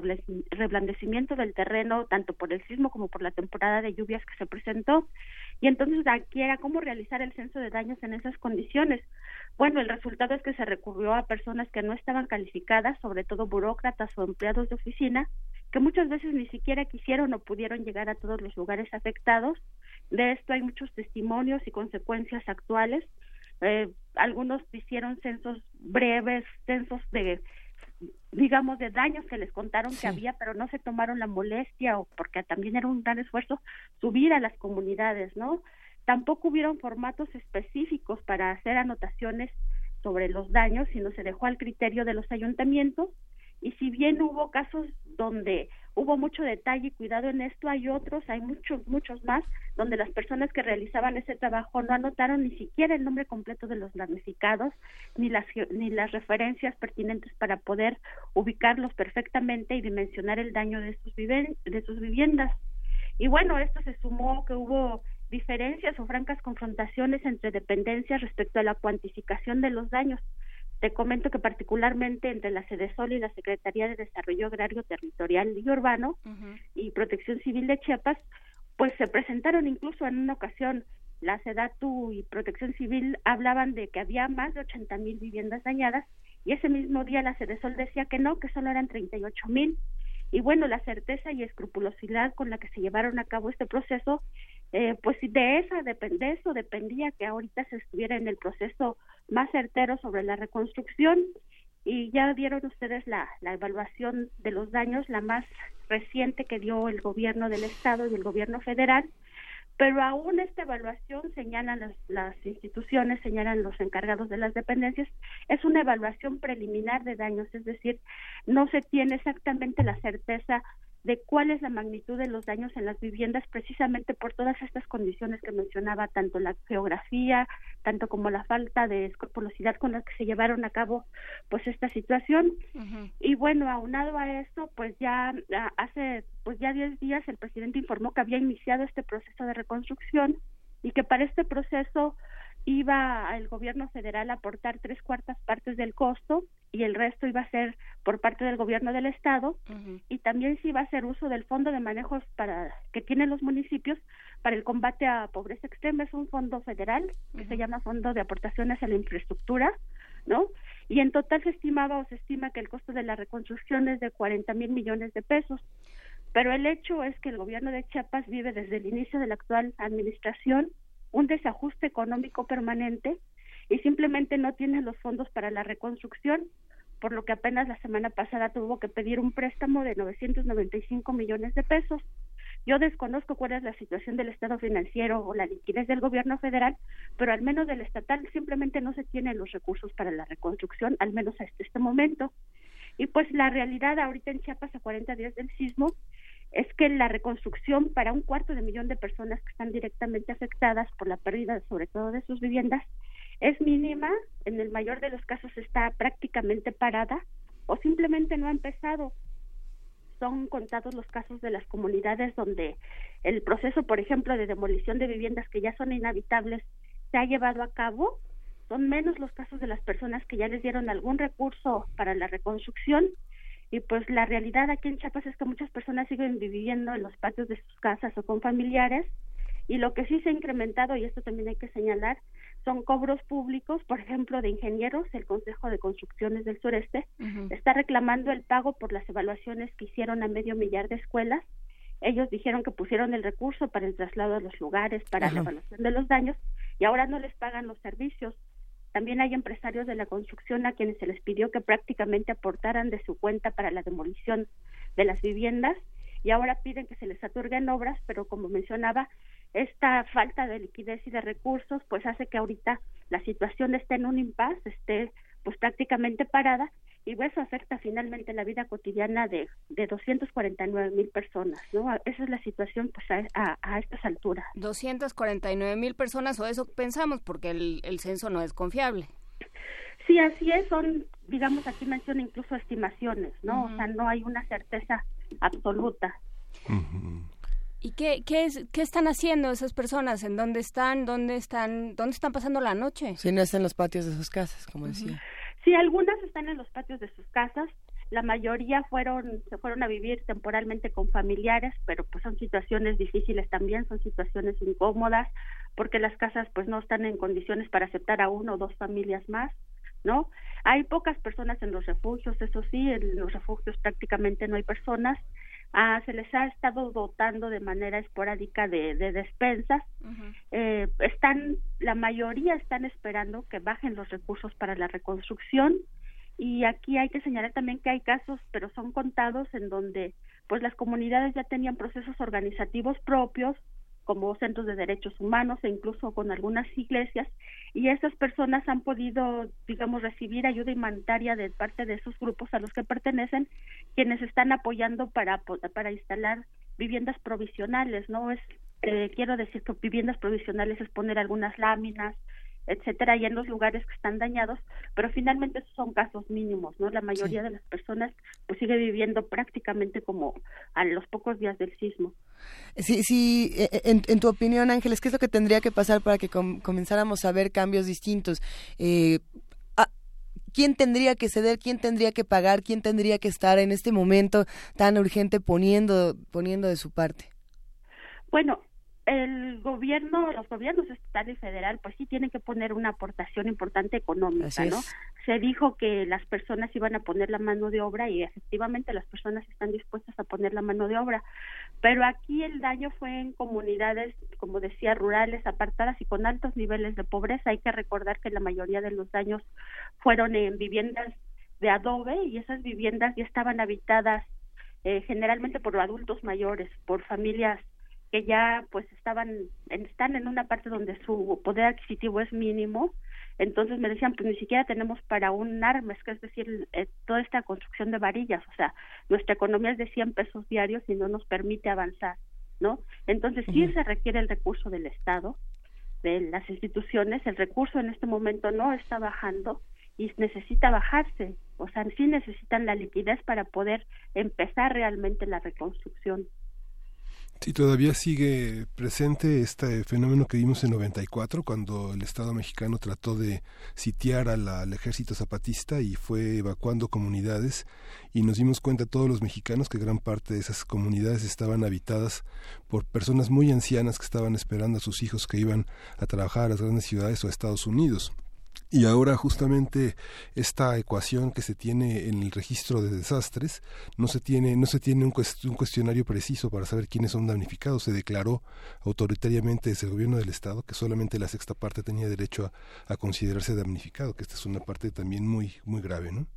reblandecimiento del terreno, tanto por el sismo como por la temporada de lluvias que se presentó. Y entonces aquí era cómo realizar el censo de daños en esas condiciones. Bueno, el resultado es que se recurrió a personas que no estaban calificadas, sobre todo burócratas o empleados de oficina, que muchas veces ni siquiera quisieron o pudieron llegar a todos los lugares afectados. De esto hay muchos testimonios y consecuencias actuales. Eh, algunos hicieron censos breves, censos de digamos de daños que les contaron que había pero no se tomaron la molestia o porque también era un gran esfuerzo subir a las comunidades no tampoco hubieron formatos específicos para hacer anotaciones sobre los daños sino se dejó al criterio de los ayuntamientos. Y si bien hubo casos donde hubo mucho detalle y cuidado en esto, hay otros, hay muchos, muchos más, donde las personas que realizaban ese trabajo no anotaron ni siquiera el nombre completo de los damnificados, ni las, ni las referencias pertinentes para poder ubicarlos perfectamente y dimensionar el daño de sus, de sus viviendas. Y bueno, esto se sumó que hubo diferencias o francas confrontaciones entre dependencias respecto a la cuantificación de los daños. Te comento que particularmente entre la Sol y la Secretaría de Desarrollo Agrario Territorial y Urbano y Protección Civil de Chiapas, pues se presentaron incluso en una ocasión la SEDATU y Protección Civil hablaban de que había más de 80 mil viviendas dañadas y ese mismo día la Sol decía que no, que solo eran 38 mil. Y bueno, la certeza y escrupulosidad con la que se llevaron a cabo este proceso eh, pues de esa de eso dependía que ahorita se estuviera en el proceso más certero sobre la reconstrucción y ya vieron ustedes la, la evaluación de los daños, la más reciente que dio el gobierno del estado y el gobierno federal, pero aún esta evaluación señalan las, las instituciones, señalan los encargados de las dependencias, es una evaluación preliminar de daños, es decir, no se tiene exactamente la certeza de cuál es la magnitud de los daños en las viviendas precisamente por todas estas condiciones que mencionaba, tanto la geografía, tanto como la falta de escrupulosidad con la que se llevaron a cabo pues esta situación. Y bueno, aunado a esto, pues ya hace pues ya 10 días el presidente informó que había iniciado este proceso de reconstrucción y que para este proceso iba el gobierno federal a aportar tres cuartas partes del costo y el resto iba a ser por parte del gobierno del estado. Y también se iba a hacer uso del fondo de manejos para que tienen los municipios para el combate a pobreza extrema. Es un fondo federal que se llama fondo de aportaciones a la infraestructura no y en total se estimaba o se estima que el costo de la reconstrucción es de 40 mil millones de pesos. Pero el hecho es que el gobierno de Chiapas vive desde el inicio de la actual administración un desajuste económico permanente y simplemente no tiene los fondos para la reconstrucción, por lo que apenas la semana pasada tuvo que pedir un préstamo de 995 millones de pesos. Yo desconozco cuál es la situación del estado financiero o la liquidez del gobierno federal, pero al menos del estatal simplemente no se tienen los recursos para la reconstrucción, al menos hasta este momento. Y pues la realidad ahorita en Chiapas a 40 días del sismo es que la reconstrucción para un cuarto de millón de personas que están directamente afectadas por la pérdida sobre todo de sus viviendas es mínima, en el mayor de los casos está prácticamente parada o simplemente no ha empezado. Son contados los casos de las comunidades donde el proceso, por ejemplo, de demolición de viviendas que ya son inhabitables se ha llevado a cabo. Son menos los casos de las personas que ya les dieron algún recurso para la reconstrucción y pues la realidad aquí en Chiapas es que muchas personas siguen viviendo en los patios de sus casas o con familiares y lo que sí se ha incrementado, y esto también hay que señalar, son cobros públicos, por ejemplo, de ingenieros, el Consejo de Construcciones del Sureste está reclamando el pago por las evaluaciones que hicieron a medio millar de escuelas. Ellos dijeron que pusieron el recurso para el traslado a los lugares, para la evaluación de los daños, y ahora no les pagan los servicios. También hay empresarios de la construcción a quienes se les pidió que prácticamente aportaran de su cuenta para la demolición de las viviendas y ahora piden que se les otorguen obras, pero como mencionaba, esta falta de liquidez y de recursos pues hace que ahorita la situación esté en un impasse, esté pues prácticamente parada y eso afecta finalmente la vida cotidiana de, de 249 mil personas, ¿no? Esa es la situación pues a, a, estas alturas. 249 mil personas, o eso pensamos, porque el, el censo no es confiable. Sí, así es, son, digamos, aquí menciona incluso estimaciones, ¿no? O sea, no hay una certeza absoluta. ¿Y qué, qué, es, qué están haciendo esas personas? ¿En dónde están? ¿Dónde están, dónde están pasando la noche? Si no es en los patios de sus casas, como decía. Sí, algunas están en los patios de sus casas, la mayoría fueron se fueron a vivir temporalmente con familiares pero pues son situaciones difíciles también son situaciones incómodas porque las casas pues no están en condiciones para aceptar a uno o dos familias más no hay pocas personas en los refugios eso sí en los refugios prácticamente no hay personas ah, se les ha estado dotando de manera esporádica de, de despensas. Eh, están la mayoría están esperando que bajen los recursos para la reconstrucción. Y aquí hay que señalar también que hay casos, pero son contados en donde pues las comunidades ya tenían procesos organizativos propios como centros de derechos humanos e incluso con algunas iglesias y esas personas han podido digamos recibir ayuda humanitaria de parte de esos grupos a los que pertenecen quienes están apoyando para para instalar viviendas provisionales no es eh, quiero decir que viviendas provisionales es poner algunas láminas etcétera, y en los lugares que están dañados, pero finalmente esos son casos mínimos, ¿no? La mayoría de las personas pues sigue viviendo prácticamente como a los pocos días del sismo. Sí, sí, e, e, en, en tu opinión, Ángeles, ¿qué es lo que tendría que pasar para que comenzáramos a ver cambios distintos? Eh, ¿Quién tendría que ceder? ¿Quién tendría que pagar? ¿Quién tendría que estar en este momento tan urgente poniendo, poniendo de su parte? Bueno, el gobierno, los gobiernos estatal y federal, pues sí tienen que poner una aportación importante económica, ¿no? Se dijo que las personas iban a poner la mano de obra y efectivamente las personas están dispuestas a poner la mano de obra, pero aquí el daño fue en comunidades, como decía, rurales, apartadas y con altos niveles de pobreza. Hay que recordar que la mayoría de los daños fueron en viviendas de adobe y esas viviendas ya estaban habitadas eh, generalmente por adultos mayores, por familias que ya pues estaban están en una parte donde su poder adquisitivo es mínimo entonces me decían pues ni siquiera tenemos para un armes que es decir eh, toda esta construcción de varillas o sea nuestra economía es de 100 pesos diarios y no nos permite avanzar no entonces sí se requiere el recurso del estado de las instituciones el recurso en este momento no está bajando y necesita bajarse o sea sí necesitan la liquidez para poder empezar realmente la reconstrucción Sí, todavía sigue presente este fenómeno que vimos en 94, cuando el Estado mexicano trató de sitiar al ejército zapatista y fue evacuando comunidades y nos dimos cuenta todos los mexicanos que gran parte de esas comunidades estaban habitadas por personas muy ancianas que estaban esperando a sus hijos que iban a trabajar a las grandes ciudades o a Estados Unidos. Y ahora justamente esta ecuación que se tiene en el registro de desastres no se tiene no se tiene un, cuestionario preciso para saber quiénes son damnificados. Se declaró autoritariamente desde el gobierno del estado que solamente la sexta parte tenía derecho a, considerarse damnificado, que esta es una parte también muy muy grave, ¿no?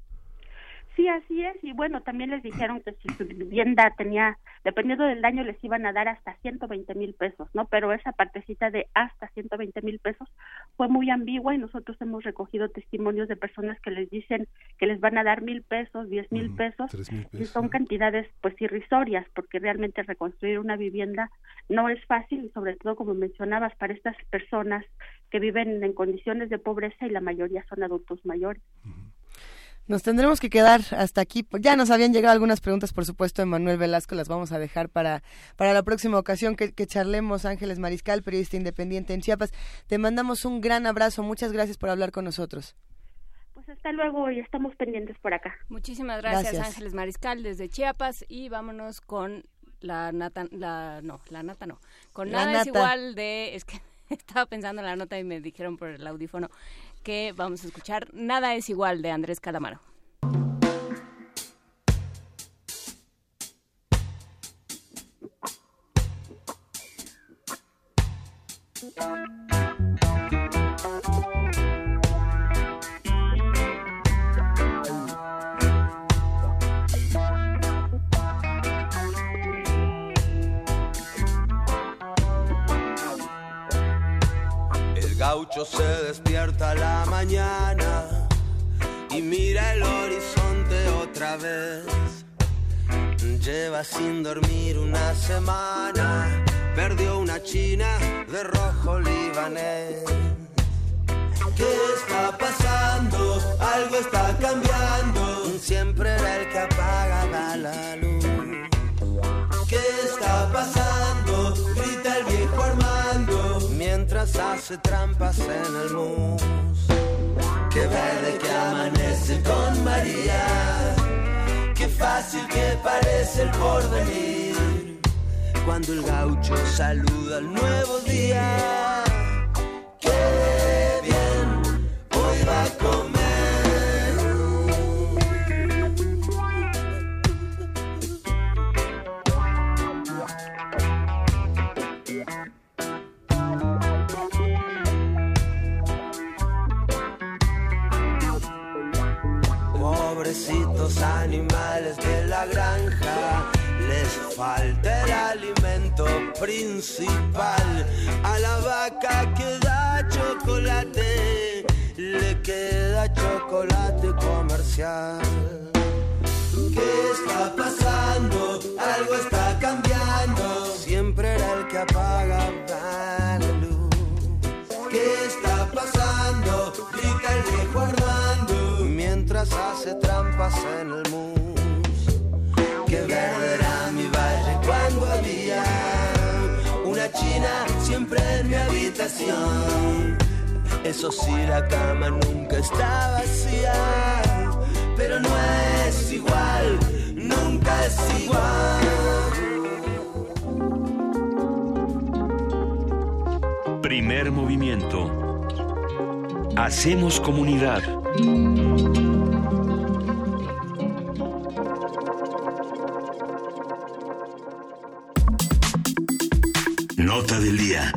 Sí, así es. Y bueno, también les dijeron que si su vivienda tenía, dependiendo del daño, les iban a dar hasta 120 mil pesos, ¿no? Pero esa partecita de hasta 120 mil pesos fue muy ambigua y nosotros hemos recogido testimonios de personas que les dicen que les van a dar mil pesos, diez mil pesos, y son cantidades pues irrisorias, porque realmente reconstruir una vivienda no es fácil y sobre todo, como mencionabas, para estas personas que viven en condiciones de pobreza y la mayoría son adultos mayores. Nos tendremos que quedar hasta aquí. Ya nos habían llegado algunas preguntas, por supuesto, de Manuel Velasco. Las vamos a dejar para, para la próxima ocasión que, que, charlemos. Ángeles Mariscal, periodista independiente en Chiapas. Te mandamos un gran abrazo. Muchas gracias por hablar con nosotros. Pues hasta luego y estamos pendientes por acá. Muchísimas gracias, Ángeles Mariscal, desde Chiapas. Y vámonos con la nata. La, no, la nata no. Con nada es igual de. Es que estaba pensando en la nota y me dijeron por el audífono que vamos a escuchar Nada es igual de Andrés Calamaro. Gaucho se despierta a la mañana y mira el horizonte otra vez. Lleva sin dormir una semana, perdió una china de rojo libanés. ¿Qué está pasando? Algo está cambiando. Siempre era el que apagaba la luz. ¿Qué está pasando? Mientras hace trampas en el mus. Qué verde que amanece con María, qué fácil que parece el porvenir. Cuando el gaucho saluda al nuevo día, la granja, les falta el alimento principal. A la vaca que da chocolate, le queda chocolate comercial. ¿Qué está pasando? Algo está cambiando. Siempre era el que apagaba la luz. ¿Qué está pasando? Grita el viejo Armando. Mientras hace trampas en el mus. Siempre en mi habitación. Eso sí, la cama nunca está vacía pero no es igual, nunca es igual. Primer movimiento. Hacemos comunidad. Nota del día.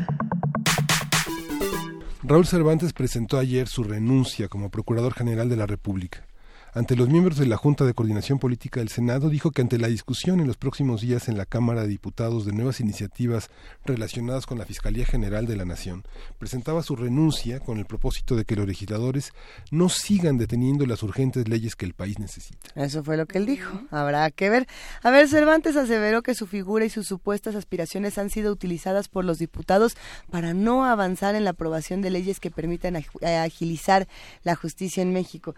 Raúl Cervantes presentó ayer su renuncia como Procurador General de la República. Ante los miembros de la Junta de Coordinación Política del Senado, dijo que ante la discusión en los próximos días en la Cámara de Diputados de nuevas iniciativas relacionadas con la Fiscalía General de la Nación, presentaba su renuncia con el propósito de que los legisladores no sigan deteniendo las urgentes leyes que el país necesita. Eso fue lo que él dijo. Habrá que ver. A ver, Cervantes aseveró que su figura y sus supuestas aspiraciones han sido utilizadas por los diputados para no avanzar en la aprobación de leyes que permitan agilizar la justicia en México.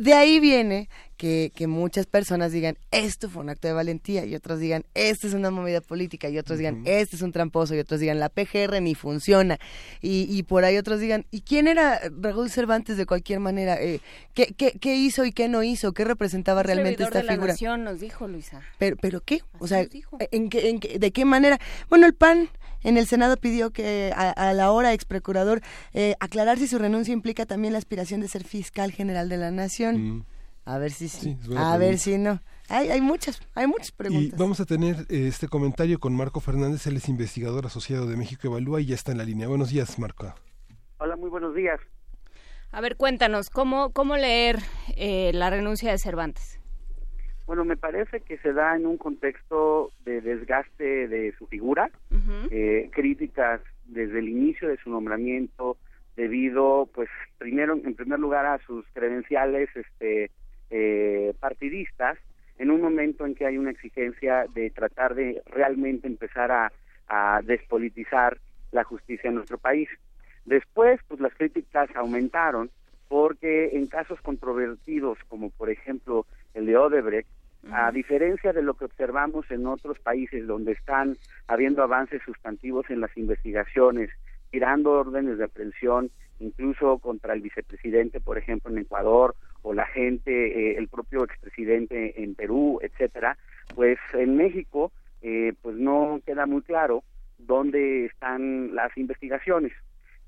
De ahí viene que, que, muchas personas digan, esto fue un acto de valentía, y otros digan, esto es una movida política, y otros digan, este es un tramposo, y otros digan, la PGR ni funciona, y, y por ahí otros digan, ¿y quién era Raúl Cervantes de cualquier manera? Eh, ¿qué, qué, qué, hizo y qué no hizo? ¿Qué representaba Un realmente esta de figura? La nación nos dijo Luisa. ¿Pero, pero qué? O sea. ¿en qué, en qué- ¿de qué manera? Bueno, el PAN en el Senado pidió que a, a la hora ex procurador eh, aclarar si su renuncia implica también la aspiración de ser fiscal general de la nación. A ver si sí, buena a ver si no. Hay, hay muchas, hay muchas Y preguntas. vamos a tener eh, este comentario con Marco Fernández, él es investigador asociado de México Evalúa y ya está en la línea. Buenos días, Marco. Hola, muy buenos días. A ver, cuéntanos, ¿cómo, cómo leer eh, la renuncia de Cervantes? Bueno, me parece que se da en un contexto de desgaste de su figura, eh, críticas desde el inicio de su nombramiento debido, pues, primero, en primer lugar, a sus credenciales, este, eh, partidistas, en un momento en que hay una exigencia de tratar de realmente empezar a, a despolitizar la justicia en nuestro país. Después, pues, las críticas aumentaron porque en casos controvertidos, como por ejemplo el de Odebrecht, a diferencia de lo que observamos en otros países donde están habiendo avances sustantivos en las investigaciones, tirando órdenes de aprehensión, incluso contra el vicepresidente, por ejemplo, en Ecuador, o la gente, eh, el propio expresidente en Perú, etcétera, pues en México, eh, pues no queda muy claro dónde están las investigaciones.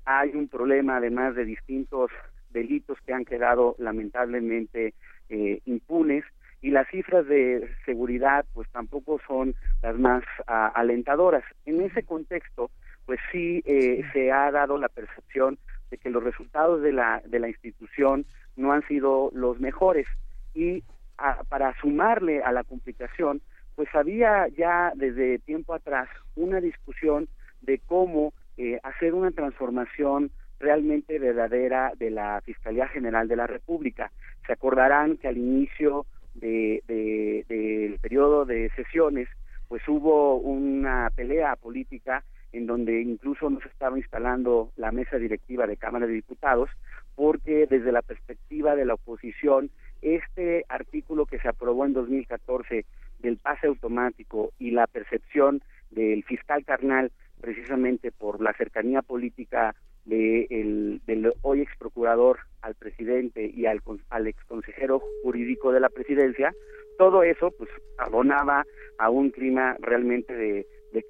Hay un problema, además de distintos delitos que han quedado lamentablemente eh, impunes y las cifras de seguridad pues tampoco son las más ah, alentadoras. En ese contexto, pues sí eh, se ha dado la percepción de que los resultados de la de la institución no han sido los mejores y ah, para sumarle a la complicación, pues había ya desde tiempo atrás una discusión de cómo eh, hacer una transformación realmente verdadera de la Fiscalía General de la República. Se acordarán que al inicio de, de- del periodo de sesiones, pues hubo una pelea política en donde incluso no se estaba instalando la mesa directiva de Cámara de Diputados, porque desde la perspectiva de la oposición, este artículo que se aprobó en 2014 del pase automático y la percepción del fiscal carnal precisamente por la cercanía política de el, del hoy ex procurador al presidente y al, al ex consejero jurídico de la presidencia, todo eso pues abonaba a un clima realmente de, de,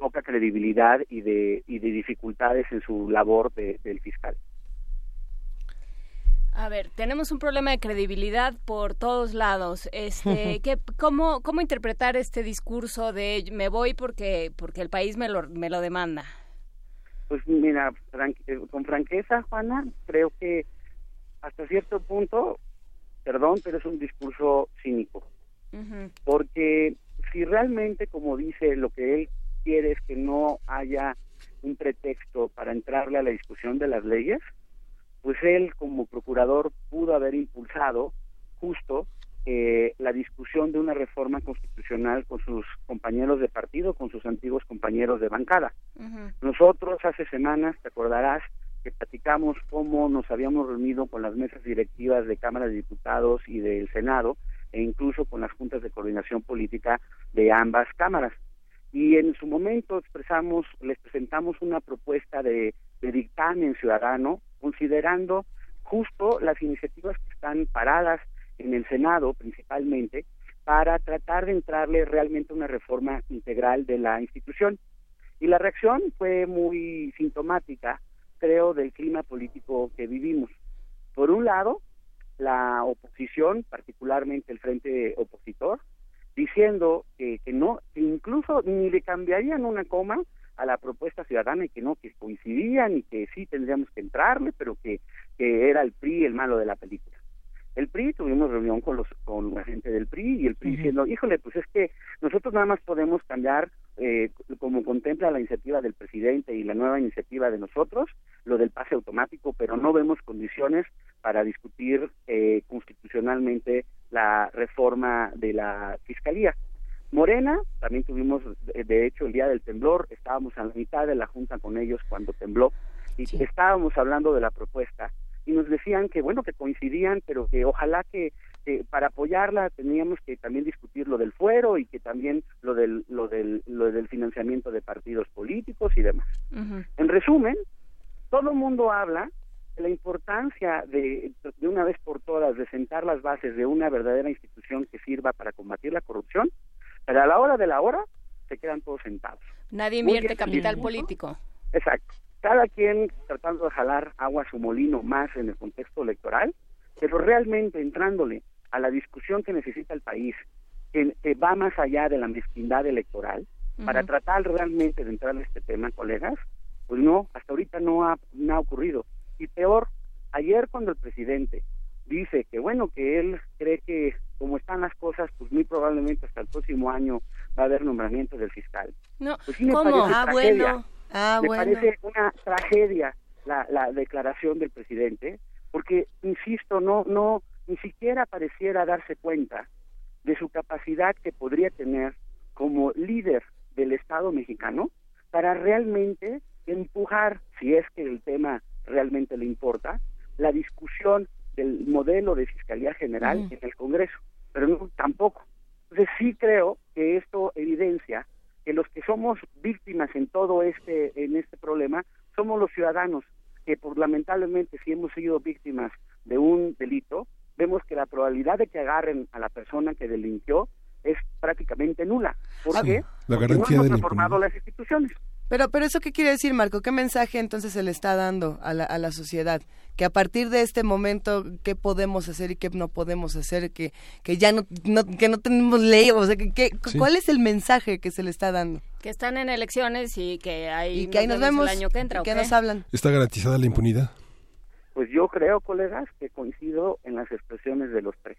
poca credibilidad y de, y de dificultades en su labor del fiscal. A ver, tenemos un problema de credibilidad por todos lados. Este, ¿qué, cómo, ¿Cómo interpretar este discurso de me voy porque, porque el país me lo, me lo demanda? Pues mira, eh, con franqueza, Juana, creo que hasta cierto punto, perdón, pero es un discurso cínico. Porque si realmente, como dice, lo que él quiere es que no haya un pretexto para entrarle a la discusión de las leyes, pues él como procurador pudo haber impulsado justo eh, la discusión de una reforma constitucional con sus compañeros de partido, con sus antiguos compañeros de bancada. Nosotros hace semanas, te acordarás, que platicamos cómo nos habíamos reunido con las mesas directivas de Cámara de Diputados y del Senado e incluso con las juntas de coordinación política de ambas cámaras. Y en su momento expresamos, les presentamos una propuesta de, de dictamen ciudadano considerando justo las iniciativas que están paradas en el Senado principalmente para tratar de entrarle realmente una reforma integral de la institución. Y la reacción fue muy sintomática, creo, del clima político que vivimos. Por un lado, la oposición, particularmente el frente opositor, diciendo que, que no, que incluso ni le cambiarían una coma a la propuesta ciudadana y que no, que coincidían y que sí tendríamos que entrarle, pero que, que era el PRI el malo de la película. El PRI, tuvimos reunión con los con la gente del PRI y el PRI diciendo, híjole, pues es que nosotros nada más podemos cambiar, eh, como contempla la iniciativa del presidente y la nueva iniciativa de nosotros, lo del pase automático, pero no vemos condiciones para discutir eh, constitucionalmente la reforma de la fiscalía. Morena, también tuvimos, de hecho, el día del temblor, estábamos a la mitad de la junta con ellos cuando tembló y estábamos hablando de la propuesta y nos decían que, bueno, que coincidían, pero que ojalá que para apoyarla teníamos que también discutir lo del fuero y que también lo del, lo del, lo del financiamiento de partidos políticos y demás. En resumen, todo el mundo habla la importancia de, de una vez por todas, de sentar las bases de una verdadera institución que sirva para combatir la corrupción pero a la hora de la hora se quedan todos sentados. Nadie invierte capital político. Exacto. Cada quien tratando de jalar agua a su molino más en el contexto electoral, pero realmente entrándole a la discusión que necesita el país, que, va más allá de la mezquindad electoral, para tratar realmente de entrar a este tema, colegas, pues no, hasta ahorita no ha, no ha ocurrido. Y peor, ayer cuando el presidente dice que bueno, que él cree que como están las cosas, pues muy probablemente hasta el próximo año va a haber nombramiento del fiscal. No, pues ¿cómo? ah, bueno. Ah, me parece una tragedia la, la declaración del presidente, porque, insisto, no, no, ni siquiera pareciera darse cuenta de su capacidad que podría tener como líder del Estado mexicano para realmente empujar, si es que el tema realmente le importa, la discusión del modelo de Fiscalía General en el Congreso pero no, tampoco. Entonces sí creo que esto evidencia que los que somos víctimas en todo este en este problema somos los ciudadanos que por lamentablemente si hemos sido víctimas de un delito vemos que la probabilidad de que agarren a la persona que delinquió es prácticamente nula. Porque, ah, la garantía no hemos reformado las instituciones pero, pero eso qué quiere decir, Marco? ¿Qué mensaje entonces se le está dando a la, a la sociedad? Que a partir de este momento, ¿qué podemos hacer y qué no podemos hacer? Que, que ya no, que no tenemos ley, o sea, que, ¿cuál es el mensaje que se le está dando? Que están en elecciones y que hay y que ahí nos vemos el año que entra. ¿Qué nos hablan? ¿Está garantizada la impunidad? Pues yo creo, colegas, que coincido en las expresiones de los tres.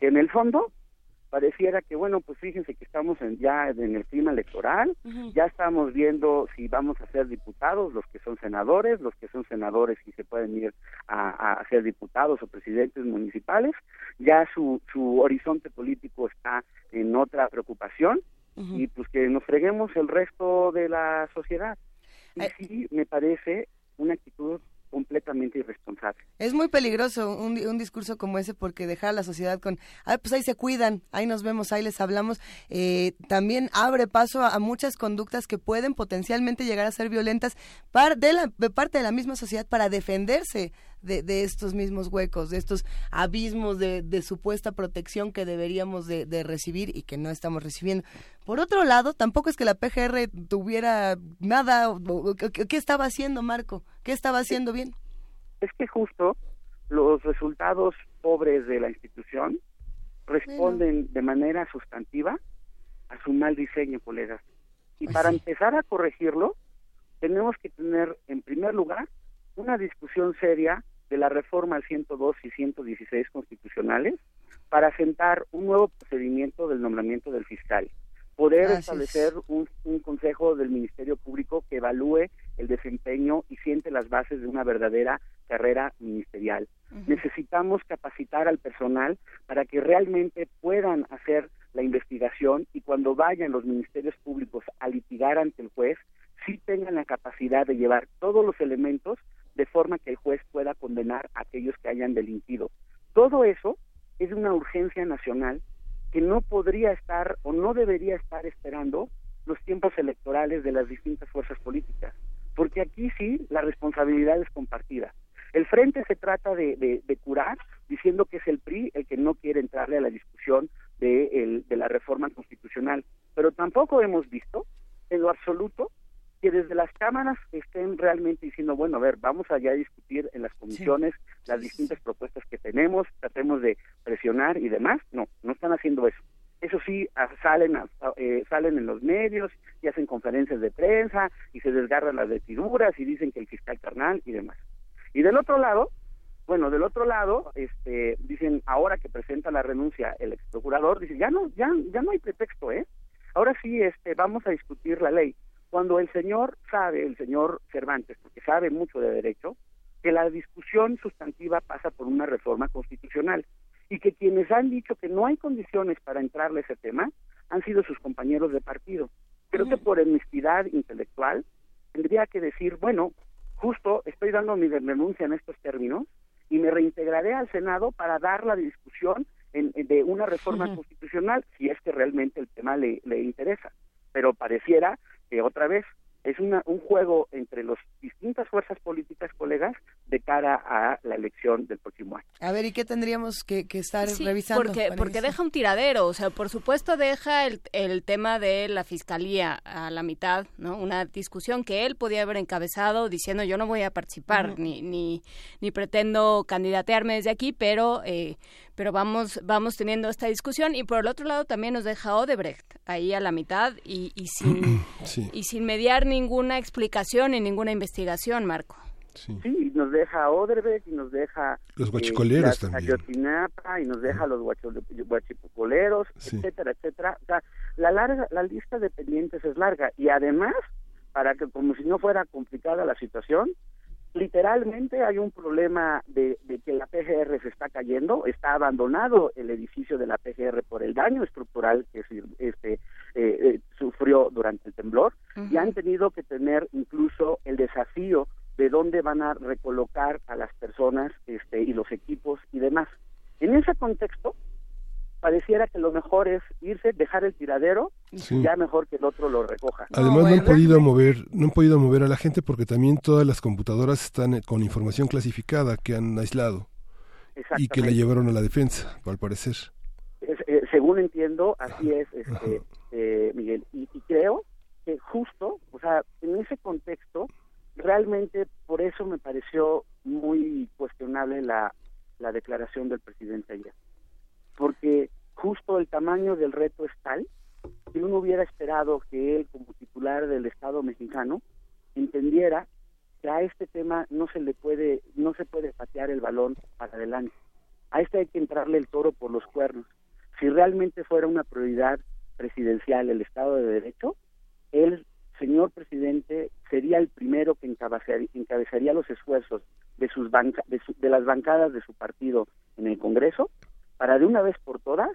En el fondo, pareciera que, bueno, pues fíjense que estamos en, ya en el clima electoral, ya estamos viendo si vamos a ser diputados, los que son senadores, los que son senadores y se pueden ir a, a ser diputados o presidentes municipales, ya su, su horizonte político está en otra preocupación y pues que nos freguemos el resto de la sociedad. Y sí, me parece una actitud completamente irresponsable. Es muy peligroso un, un, discurso como ese porque dejar a la sociedad con, ah, pues ahí se cuidan, ahí nos vemos, ahí les hablamos, eh, también abre paso a, muchas conductas que pueden potencialmente llegar a ser violentas par, de, la, de parte de la misma sociedad para defenderse de, de, estos mismos huecos, de estos abismos de, de supuesta protección que deberíamos de, de, recibir y que no estamos recibiendo. Por otro lado, tampoco es que la PGR tuviera nada, ¿qué estaba haciendo Marco? ¿Qué estaba haciendo bien? Es que justo los resultados pobres de la institución responden de manera sustantiva a su mal diseño, colegas. Y pues para empezar a corregirlo, tenemos que tener, en primer lugar, una discusión seria de la reforma al 102 y 116 constitucionales para sentar un nuevo procedimiento del nombramiento del fiscal. Poder establecer un, consejo del Ministerio Público que evalúe el desempeño y siente las bases de una verdadera carrera ministerial. Necesitamos capacitar al personal para que realmente puedan hacer la investigación y cuando vayan los ministerios públicos a litigar ante el juez, sí tengan la capacidad de llevar todos los elementos de forma que el juez pueda condenar a aquellos que hayan delinquido. Todo eso es una urgencia nacional que no podría estar o no debería estar esperando los tiempos electorales de las distintas fuerzas políticas, porque aquí sí la responsabilidad es compartida. El frente se trata de, curar diciendo que es el PRI el que no quiere entrarle a la discusión de, de la reforma constitucional, pero tampoco hemos visto en lo absoluto que desde las cámaras estén realmente diciendo, bueno, a ver, vamos allá a discutir en las comisiones las distintas propuestas que tenemos, tratemos de presionar y demás. No, no están haciendo eso. Eso sí, salen, eh, salen en los medios y hacen conferencias de prensa y se desgarran las vestiduras y dicen que el fiscal carnal y demás. Y del otro lado, bueno, del otro lado, este, dicen ahora que presenta la renuncia el ex procurador, dice ya no, ya, ya no hay pretexto, ¿eh? Ahora sí, este, vamos a discutir la ley cuando el señor sabe, el señor Cervantes, porque sabe mucho de derecho, que la discusión sustantiva pasa por una reforma constitucional y que quienes han dicho que no hay condiciones para entrarle a ese tema han sido sus compañeros de partido. Creo que por honestidad intelectual tendría que decir, bueno, justo estoy dando mi denuncia en estos términos y me reintegraré al Senado para dar la discusión de una reforma constitucional si es que realmente el tema le, le interesa. Pero pareciera que otra vez es una, un juego entre las distintas fuerzas políticas, colegas, de cara a la elección del próximo año. A ver, ¿y qué tendríamos que, estar revisando? Porque, porque deja un tiradero, o sea, por supuesto deja el, el tema de la fiscalía a la mitad, ¿no? Una discusión que él podía haber encabezado diciendo yo no voy a participar, ni, ni, ni pretendo candidatearme desde aquí, pero... Eh, pero vamos, vamos teniendo esta discusión y por el otro lado también nos deja Odebrecht ahí a la mitad y, y sin, y sin mediar ninguna explicación y ninguna investigación, Marco. Sí. nos deja Odebrecht y nos deja los guachicoleros eh, también. y nos deja los guachicoleros, etcétera, etcétera. O sea, la larga, la lista de pendientes es larga y además, para que como si no fuera complicada la situación, literalmente hay un problema de, que la PGR se está cayendo, está abandonado el edificio de la PGR por el daño estructural que este, eh, eh, sufrió durante el temblor y han tenido que tener incluso el desafío de dónde van a recolocar a las personas este, y los equipos y demás. En ese contexto, pareciera que lo mejor es irse, dejar el tiradero, y ya mejor que el otro lo recoja. Además no, han podido mover, no han podido mover a la gente porque también todas las computadoras están eh, con información clasificada que han aislado y que la llevaron a la defensa, al parecer. Eh, según entiendo, así es, este, eh, Miguel, y, y creo que justo, o sea, en ese contexto, realmente por eso me pareció muy cuestionable la, la declaración del presidente ayer porque justo el tamaño del reto es tal que uno hubiera esperado que él, como titular del Estado mexicano, entendiera que a este tema no se le puede, no se puede patear el balón para adelante. A este hay que entrarle el toro por los cuernos. Si realmente fuera una prioridad presidencial el Estado de Derecho, el señor presidente sería el primero que encabezaría, los esfuerzos de, sus de las bancadas de su partido en el Congreso para de una vez por todas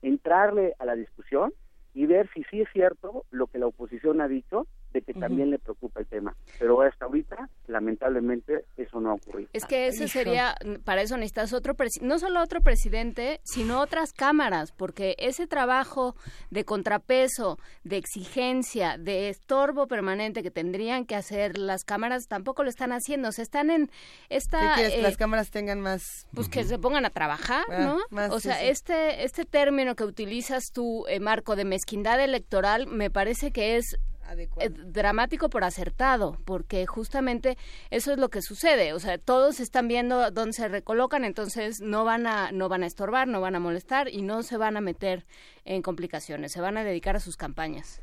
entrarle a la discusión y ver si sí es cierto lo que la oposición ha dicho de que también le preocupa el tema. Pero hasta ahorita, lamentablemente, eso no ha ocurrido. Es que ese sería, para eso necesitas otro, no solo otro presidente, sino otras cámaras, porque ese trabajo de contrapeso, de exigencia, de estorbo permanente que tendrían que hacer las cámaras, tampoco lo están haciendo. Se están en esta... ¿Qué que las eh, cámaras tengan más... Pues que se pongan a trabajar, ah, ¿no? o sea, este este término que utilizas tú, eh, Marco, de mezquindad electoral, me parece que es eh, dramático por acertado, porque justamente eso es lo que sucede, o sea, todos están viendo dónde se recolocan, entonces no van a no van a estorbar, no van a molestar y no se van a meter en complicaciones, se van a dedicar a sus campañas.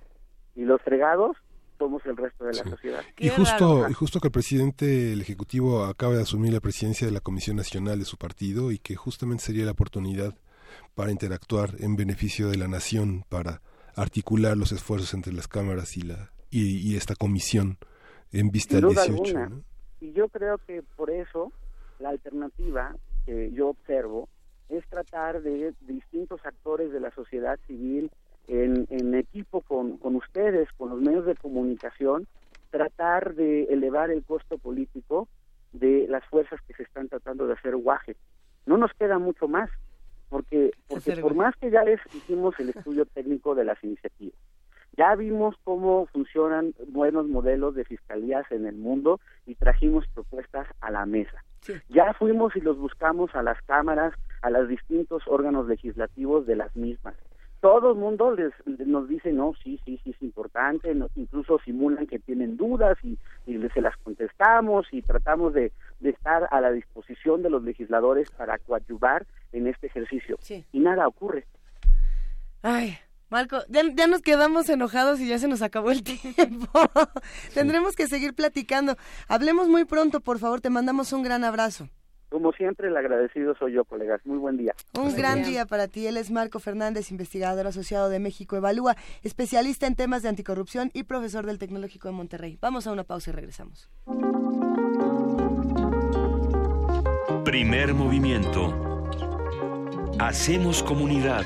Y los fregados somos el resto de la sociedad. Y justo, y justo que el presidente, del Ejecutivo acaba de asumir la presidencia de la Comisión Nacional de su partido y que justamente sería la oportunidad para interactuar en beneficio de la nación, para articular los esfuerzos entre las cámaras y la y, esta comisión en vista del 18. Y yo creo que por eso la alternativa que yo observo es tratar de distintos actores de la sociedad civil en, en equipo con, con ustedes, con los medios de comunicación, tratar de elevar el costo político de las fuerzas que se están tratando de hacer guaje. No nos queda mucho más porque, porque por más que ya les hicimos el estudio técnico de las iniciativas, ya vimos cómo funcionan buenos modelos de fiscalías en el mundo y trajimos propuestas a la mesa. Ya fuimos y los buscamos a las cámaras, a los distintos órganos legislativos de las mismas todo el mundo les, nos dice, no, sí, sí, sí es importante, incluso simulan que tienen dudas y, se las contestamos y tratamos de, estar a la disposición de los legisladores para coadyuvar en este ejercicio. Y nada ocurre. Ay, Marco, ya, ya, nos quedamos enojados y ya se nos acabó el tiempo. Tendremos que seguir platicando. Hablemos muy pronto, por favor, te mandamos un gran abrazo. Como siempre, el agradecido soy yo, colegas. Muy buen día. Un gran día para ti. Él es Marco Fernández, investigador asociado de México Evalúa, especialista en temas de anticorrupción y profesor del Tecnológico de Monterrey. Vamos a una pausa y regresamos. Primer movimiento. Hacemos comunidad.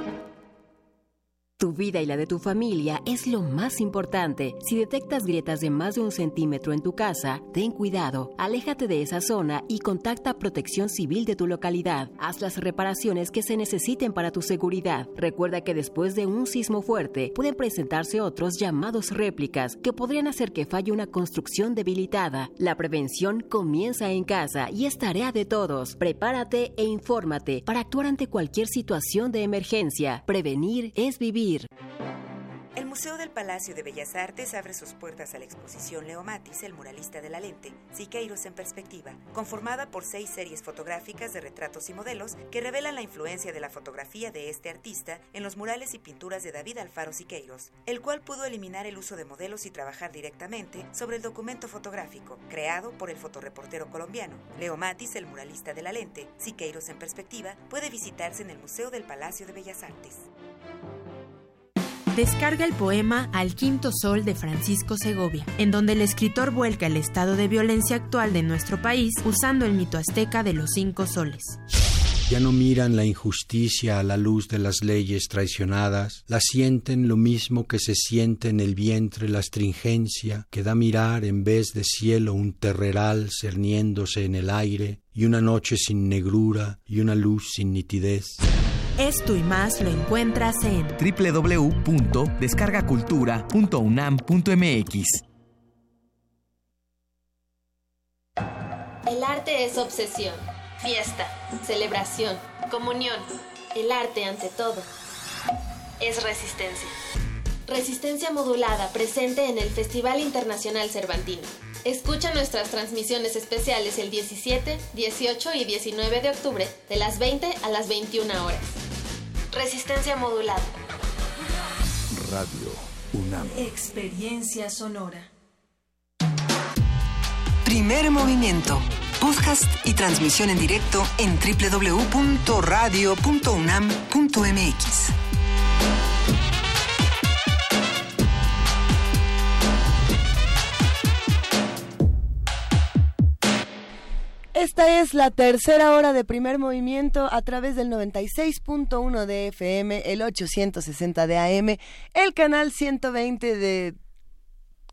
Tu vida y la de tu familia es lo más importante. Si detectas grietas de más de un centímetro en tu casa, ten cuidado, aléjate de esa zona y contacta Protección Civil de tu localidad. Haz las reparaciones que se necesiten para tu seguridad. Recuerda que después de un sismo fuerte pueden presentarse otros llamados réplicas que podrían hacer que falle una construcción debilitada. La prevención comienza en casa y es tarea de todos. Prepárate e infórmate para actuar ante cualquier situación de emergencia. Prevenir es vivir. El Museo del Palacio de Bellas Artes abre sus puertas a la exposición Leo Matis, el muralista de la lente, Siqueiros en perspectiva, conformada por seis series fotográficas de retratos y modelos que revelan la influencia de la fotografía de este artista en los murales y pinturas de David Alfaro Siqueiros, el cual pudo eliminar el uso de modelos y trabajar directamente sobre el documento fotográfico, creado por el fotoreportero colombiano. Leo Matis, el muralista de la lente, Siqueiros en perspectiva, puede visitarse en el Museo del Palacio de Bellas Artes. Descarga el poema Al Quinto Sol de Francisco Segovia, en donde el escritor vuelca el estado de violencia actual de nuestro país usando el mito azteca de los cinco soles. Ya no miran la injusticia a la luz de las leyes traicionadas, la sienten lo mismo que se siente en el vientre la astringencia que da mirar en vez de cielo un terreral cerniéndose en el aire y una noche sin negrura y una luz sin nitidez. Esto y más lo encuentras en www.descargacultura.unam.mx. El arte es obsesión, fiesta, celebración, comunión. El arte ante todo. Es resistencia. Resistencia modulada presente en el Festival Internacional Cervantino. Escucha nuestras transmisiones especiales el 17, 18 y 19 de octubre de las 20 a las 21 horas. Resistencia modulada. Radio UNAM. Experiencia sonora. Primer movimiento. Podcast y transmisión en directo en www.radio.unam.mx. Esta es la tercera hora de primer movimiento a través del 96.1 de FM, el 860 de AM, el canal 120 de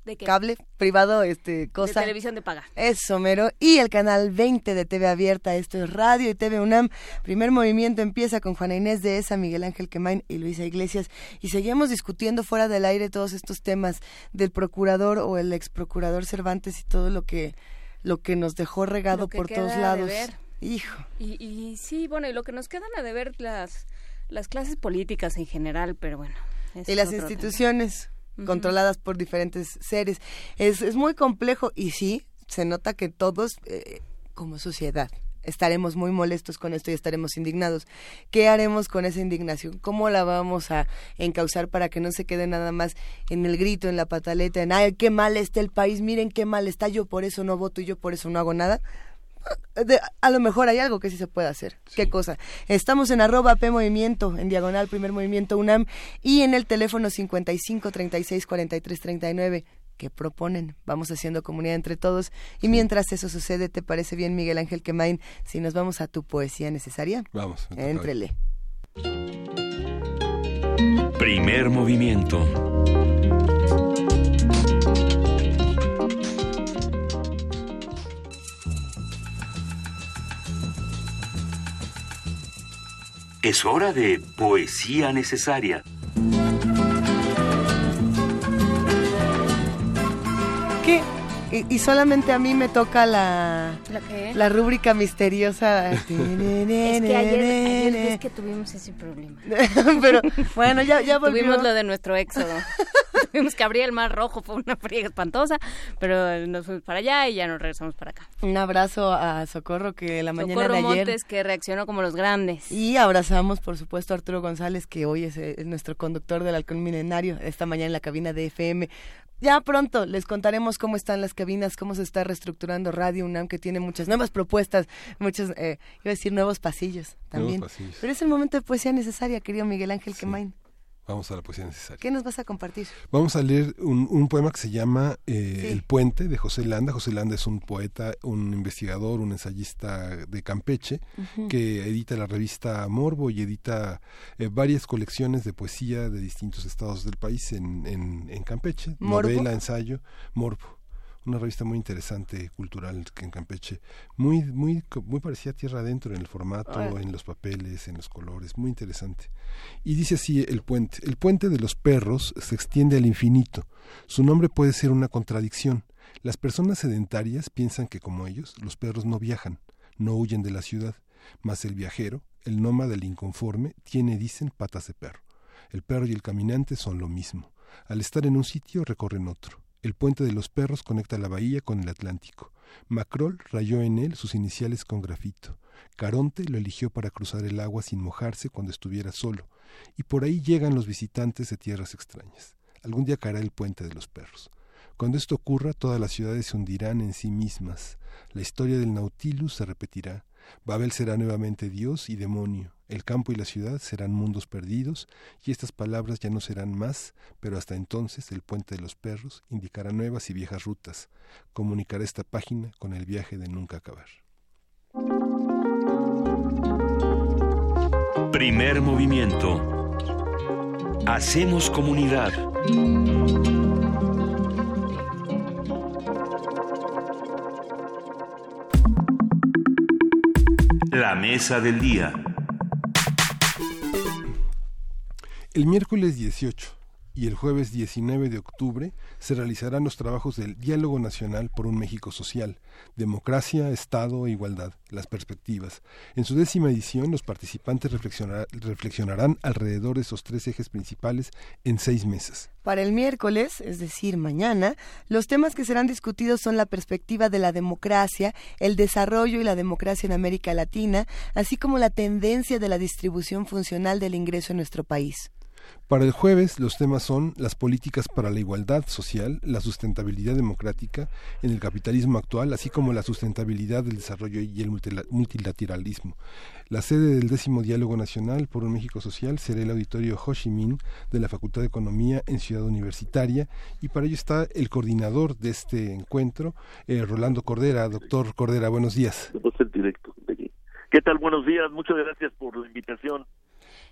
¿De cable privado, este cosa. De televisión de paga. Eso, mero. Y el canal 20 de TV Abierta. Esto es Radio y TV UNAM. Primer movimiento empieza con Juana Inés de Esa, Miguel Ángel Quemain y Luisa Iglesias. Y seguimos discutiendo fuera del aire todos estos temas del procurador o el ex procurador Cervantes y todo lo que, lo que nos dejó regado Lo que por todos lados. ver. Hijo. Y, y sí, bueno, y lo que nos quedan a deber las, las clases políticas en general, pero bueno. y las tema. instituciones controladas por diferentes seres. Es, es muy complejo y sí, se nota que todos, eh, como sociedad, estaremos muy molestos con esto y estaremos indignados. ¿Qué haremos con esa indignación? ¿Cómo la vamos a encauzar para que no se quede nada más en el grito, en la pataleta, en, ay, qué mal está el país, miren qué mal está, yo por eso no voto y yo por eso no hago nada? De- a lo mejor hay algo que sí se puede hacer. ¿Qué cosa? Estamos en arroba P Movimiento, en diagonal Primer Movimiento UNAM y en el teléfono 55 36 43 39. ¿Qué proponen? Vamos haciendo comunidad entre todos. Y mientras eso sucede, ¿te parece bien, Miguel Ángel Quemain, si nos vamos a tu poesía necesaria? Vamos. Éntrele. Primer movimiento. Es hora de poesía necesaria. ¿Qué? Y, y solamente a mí me toca la, ¿La rúbrica misteriosa. Es que ayer, ayer es que tuvimos ese problema. Pero bueno, ya, ya volvió. Tuvimos lo de nuestro éxodo. Tuvimos que abrir el mar rojo, fue una friega espantosa, pero nos fuimos para allá y ya nos regresamos para acá. Un abrazo a Socorro que la mañana Socorro de ayer Montes que reaccionó como los grandes. y abrazamos por supuesto a Arturo González que hoy es, eh, es nuestro conductor del Halcón Milenario esta mañana en la cabina de FM. Ya pronto les contaremos cómo están las cabinas, cómo se está reestructurando Radio UNAM que tiene muchas nuevas propuestas, muchos eh, iba a decir nuevos pasillos también. pasillos. Pero es el momento de poesía necesaria, querido Miguel Ángel Quemain. Vamos a la poesía necesaria. ¿Qué nos vas a compartir? Vamos a leer un, un poema que se llama eh, Sí. El puente de José Landa. José Landa es un poeta, un investigador, un ensayista de Campeche que edita la revista Morbo y edita eh, varias colecciones de poesía de distintos estados del país en, en, en Campeche. ¿Morbo? Novela, ensayo, Morbo. Una revista muy interesante, cultural, que en Campeche, muy, muy, muy parecida a Tierra Adentro en el formato, Ah. en los papeles, en los colores, muy interesante. Y dice así el puente. El puente de los perros se extiende al infinito. Su nombre puede ser una contradicción. Las personas sedentarias piensan que como ellos, los perros no viajan, no huyen de la ciudad. Mas el viajero, el nómada, el inconforme, tiene, dicen, patas de perro. El perro y el caminante son lo mismo. Al estar en un sitio, recorren otro. El puente de los perros conecta la bahía con el Atlántico. Macrol rayó en él sus iniciales con grafito. Caronte lo eligió para cruzar el agua sin mojarse cuando estuviera solo. Y por ahí llegan los visitantes de tierras extrañas. Algún día caerá el puente de los perros. Cuando esto ocurra, todas las ciudades se hundirán en sí mismas. La historia del Nautilus se repetirá. Babel será nuevamente Dios y demonio. El campo y la ciudad serán mundos perdidos, y estas palabras ya no serán más, pero hasta entonces el puente de los perros indicará nuevas y viejas rutas. Comunicará esta página con el viaje de nunca acabar. Primer movimiento. Hacemos comunidad. La mesa del día. El miércoles 18 y el jueves 19 de octubre se realizarán los trabajos del Diálogo Nacional por un México Social, Democracia, Estado e Igualdad, las perspectivas. En su décima edición, los participantes reflexionarán alrededor de esos tres ejes principales en seis meses. Para el miércoles, es decir, mañana, los temas que serán discutidos son la perspectiva de la democracia, el desarrollo y la democracia en América Latina, así como la tendencia de la distribución funcional del ingreso en nuestro país. Para el jueves los temas son las políticas para la igualdad social, la sustentabilidad democrática en el capitalismo actual, así como la sustentabilidad del desarrollo y el multilateralismo. La sede del décimo Diálogo Nacional por un México Social será el auditorio Ho Chi Minh de la Facultad de Economía en Ciudad Universitaria y para ello está el coordinador de este encuentro, eh, Rolando Cordera. Doctor Cordera, buenos días. ¿Qué tal? Buenos días. Muchas gracias por la invitación.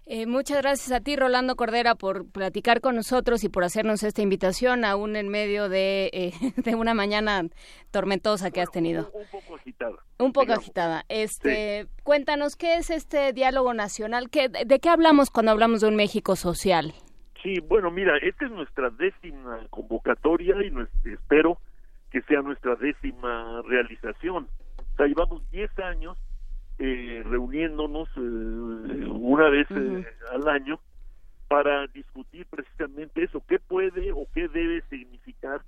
Eh, muchas gracias a ti, Rolando Cordera, por platicar con nosotros y por hacernos esta invitación, aún en medio de, eh, de una mañana tormentosa que has tenido. Un, poco agitada. Un poco agitada. Este, Cuéntanos, ¿qué es este diálogo nacional? ¿Qué, ¿De qué hablamos cuando hablamos de un México social? Sí, bueno, mira, esta es nuestra décima convocatoria y espero que sea nuestra décima realización. O sea, llevamos 10 años eh, reuniéndonos eh, una vez eh, al año para discutir precisamente eso, qué puede o qué debe significar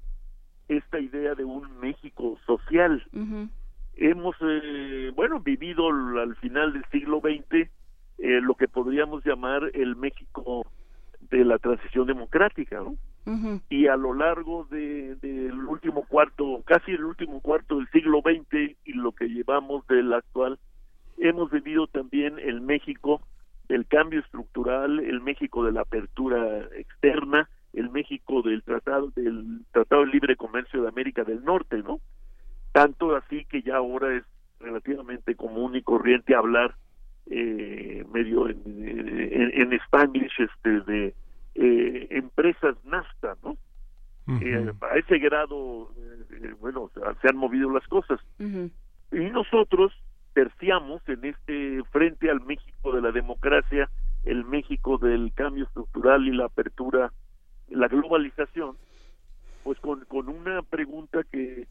esta idea de un México social. Hemos, bueno, vivido al final del siglo XX lo que podríamos llamar el México de la transición democrática, ¿no? Y a lo largo del de, último cuarto, casi el último cuarto del siglo XX y lo que llevamos del actual, hemos vivido también el México del cambio estructural, el México de la apertura externa, el México del tratado del Tratado de Libre Comercio de América del Norte, ¿no? Tanto así que ya ahora es relativamente común y corriente hablar eh, medio en, en, Spanish este de eh, empresas NAFTA, ¿no? Eh, a ese grado, eh, bueno, se han movido las cosas. Y nosotros terciamos en este frente al México de la democracia, el México del cambio estructural y la apertura, la globalización, pues con, con una pregunta que,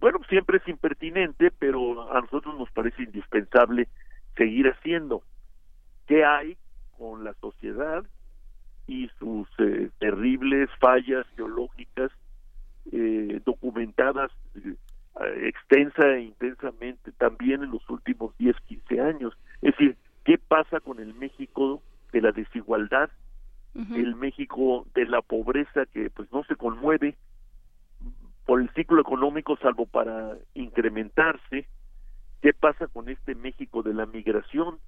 bueno, siempre es impertinente, pero a nosotros nos parece indispensable seguir haciendo. ¿Qué hay con la sociedad y sus eh, terribles fallas geológicas eh, documentadas eh, extensa e intensamente también en los últimos 10, 15 años. Es decir, ¿qué pasa con el México de la desigualdad, el México de la pobreza que pues no se conmueve por el ciclo económico salvo para incrementarse? ¿Qué pasa con este México de la migración?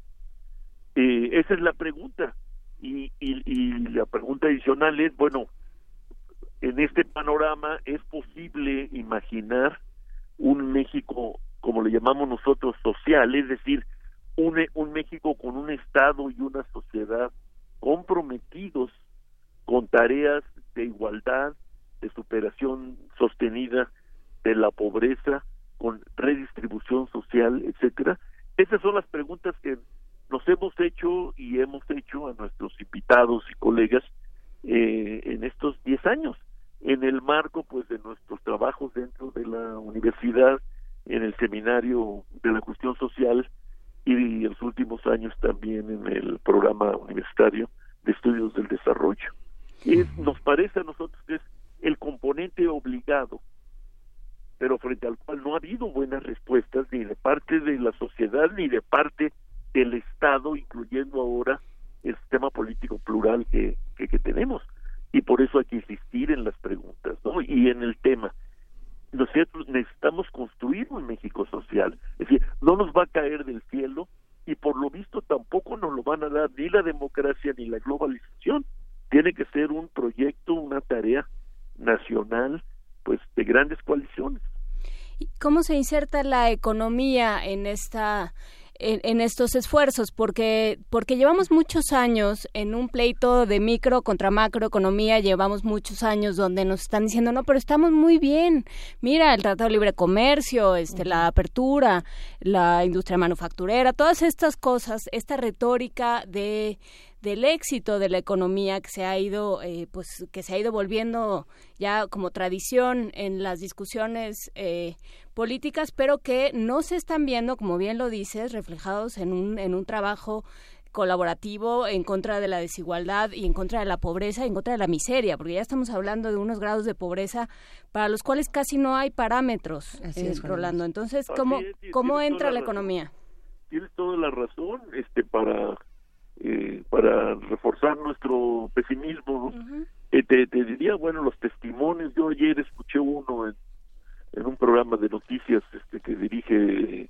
Eh, esa es la pregunta. Y, y, y la pregunta adicional es, bueno, en este panorama es posible imaginar un México, como le llamamos nosotros, social, es decir, un, un México con un Estado y una sociedad comprometidos con tareas de igualdad, de superación sostenida de la pobreza, con redistribución social, etcétera. Esas son las preguntas que nos hemos hecho y hemos hecho a nuestros invitados y colegas eh, en estos 10 años en el marco pues de nuestros trabajos dentro de la universidad en el seminario de la cuestión social y en los últimos años también en el programa universitario de estudios del desarrollo. Es, nos parece a nosotros que es el componente obligado, pero frente al cual no ha habido buenas respuestas ni de parte de la sociedad ni de parte del Estado, incluyendo ahora el sistema político plural que, que tenemos y por eso hay que insistir en las preguntas y en el tema. Nosotros necesitamos construir un México social, es decir, no nos va a caer del cielo y por lo visto tampoco nos lo van a dar ni la democracia ni la globalización. Tiene que ser un proyecto, una tarea nacional, pues de grandes coaliciones. ¿Cómo se inserta la economía en esta en, estos esfuerzos, porque, porque llevamos muchos años en un pleito de micro contra macroeconomía, llevamos muchos años donde nos están diciendo, no, pero estamos muy bien, mira, el Tratado de Libre Comercio, este, la apertura, la industria manufacturera, todas estas cosas, esta retórica de del éxito de la economía que se ha ido eh, pues que se ha ido volviendo ya como tradición en las discusiones eh, políticas pero que no se están viendo como bien lo dices reflejados en un en un trabajo colaborativo en contra de la desigualdad y en contra de la pobreza y en contra de la miseria, porque ya estamos hablando de unos grados de pobreza para los cuales casi no hay parámetros, eh, Rolando. Entonces, ¿cómo, cómo entra la, economía? Tienes toda la razón este para eh, para reforzar nuestro pesimismo. Eh, te, te, diría, bueno, los testimonios, yo ayer escuché uno en, en un programa de noticias este que dirige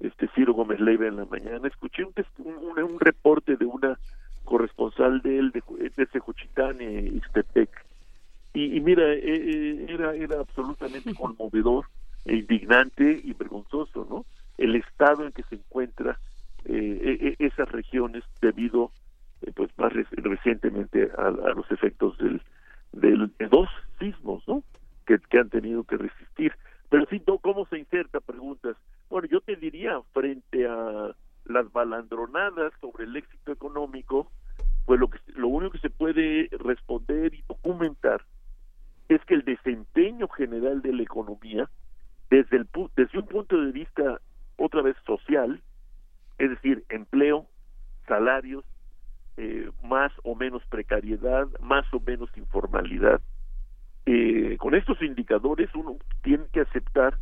este Ciro Gómez Leiva en la mañana, escuché un, un, reporte de una corresponsal de él de, de Sejuchitán y Ixtepec. Y, mira, e, e, era, era absolutamente conmovedor e indignante y vergonzoso, ¿no? El estado en que se encuentra eh, e, esas regiones debido, eh, pues más recientemente a, los efectos del, del, de dos sismos, ¿no? Que, que han tenido que resistir. Pero sí, ¿cómo se inserta? Preguntas. Bueno, yo te diría, frente a las balandronadas sobre el éxito económico, pues lo, que, lo único que se puede responder y documentar es que el desempeño general de la economía, desde, el, desde un punto de vista otra vez social, es decir, empleo, salarios, eh, más o menos precariedad, más o menos informalidad, eh, con estos indicadores uno tiene que aceptar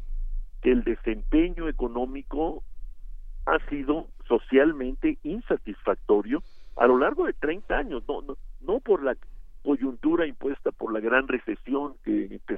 que el desempeño económico ha sido socialmente insatisfactorio a lo largo de 30 años, no, no, no por la coyuntura impuesta por la gran recesión que empezó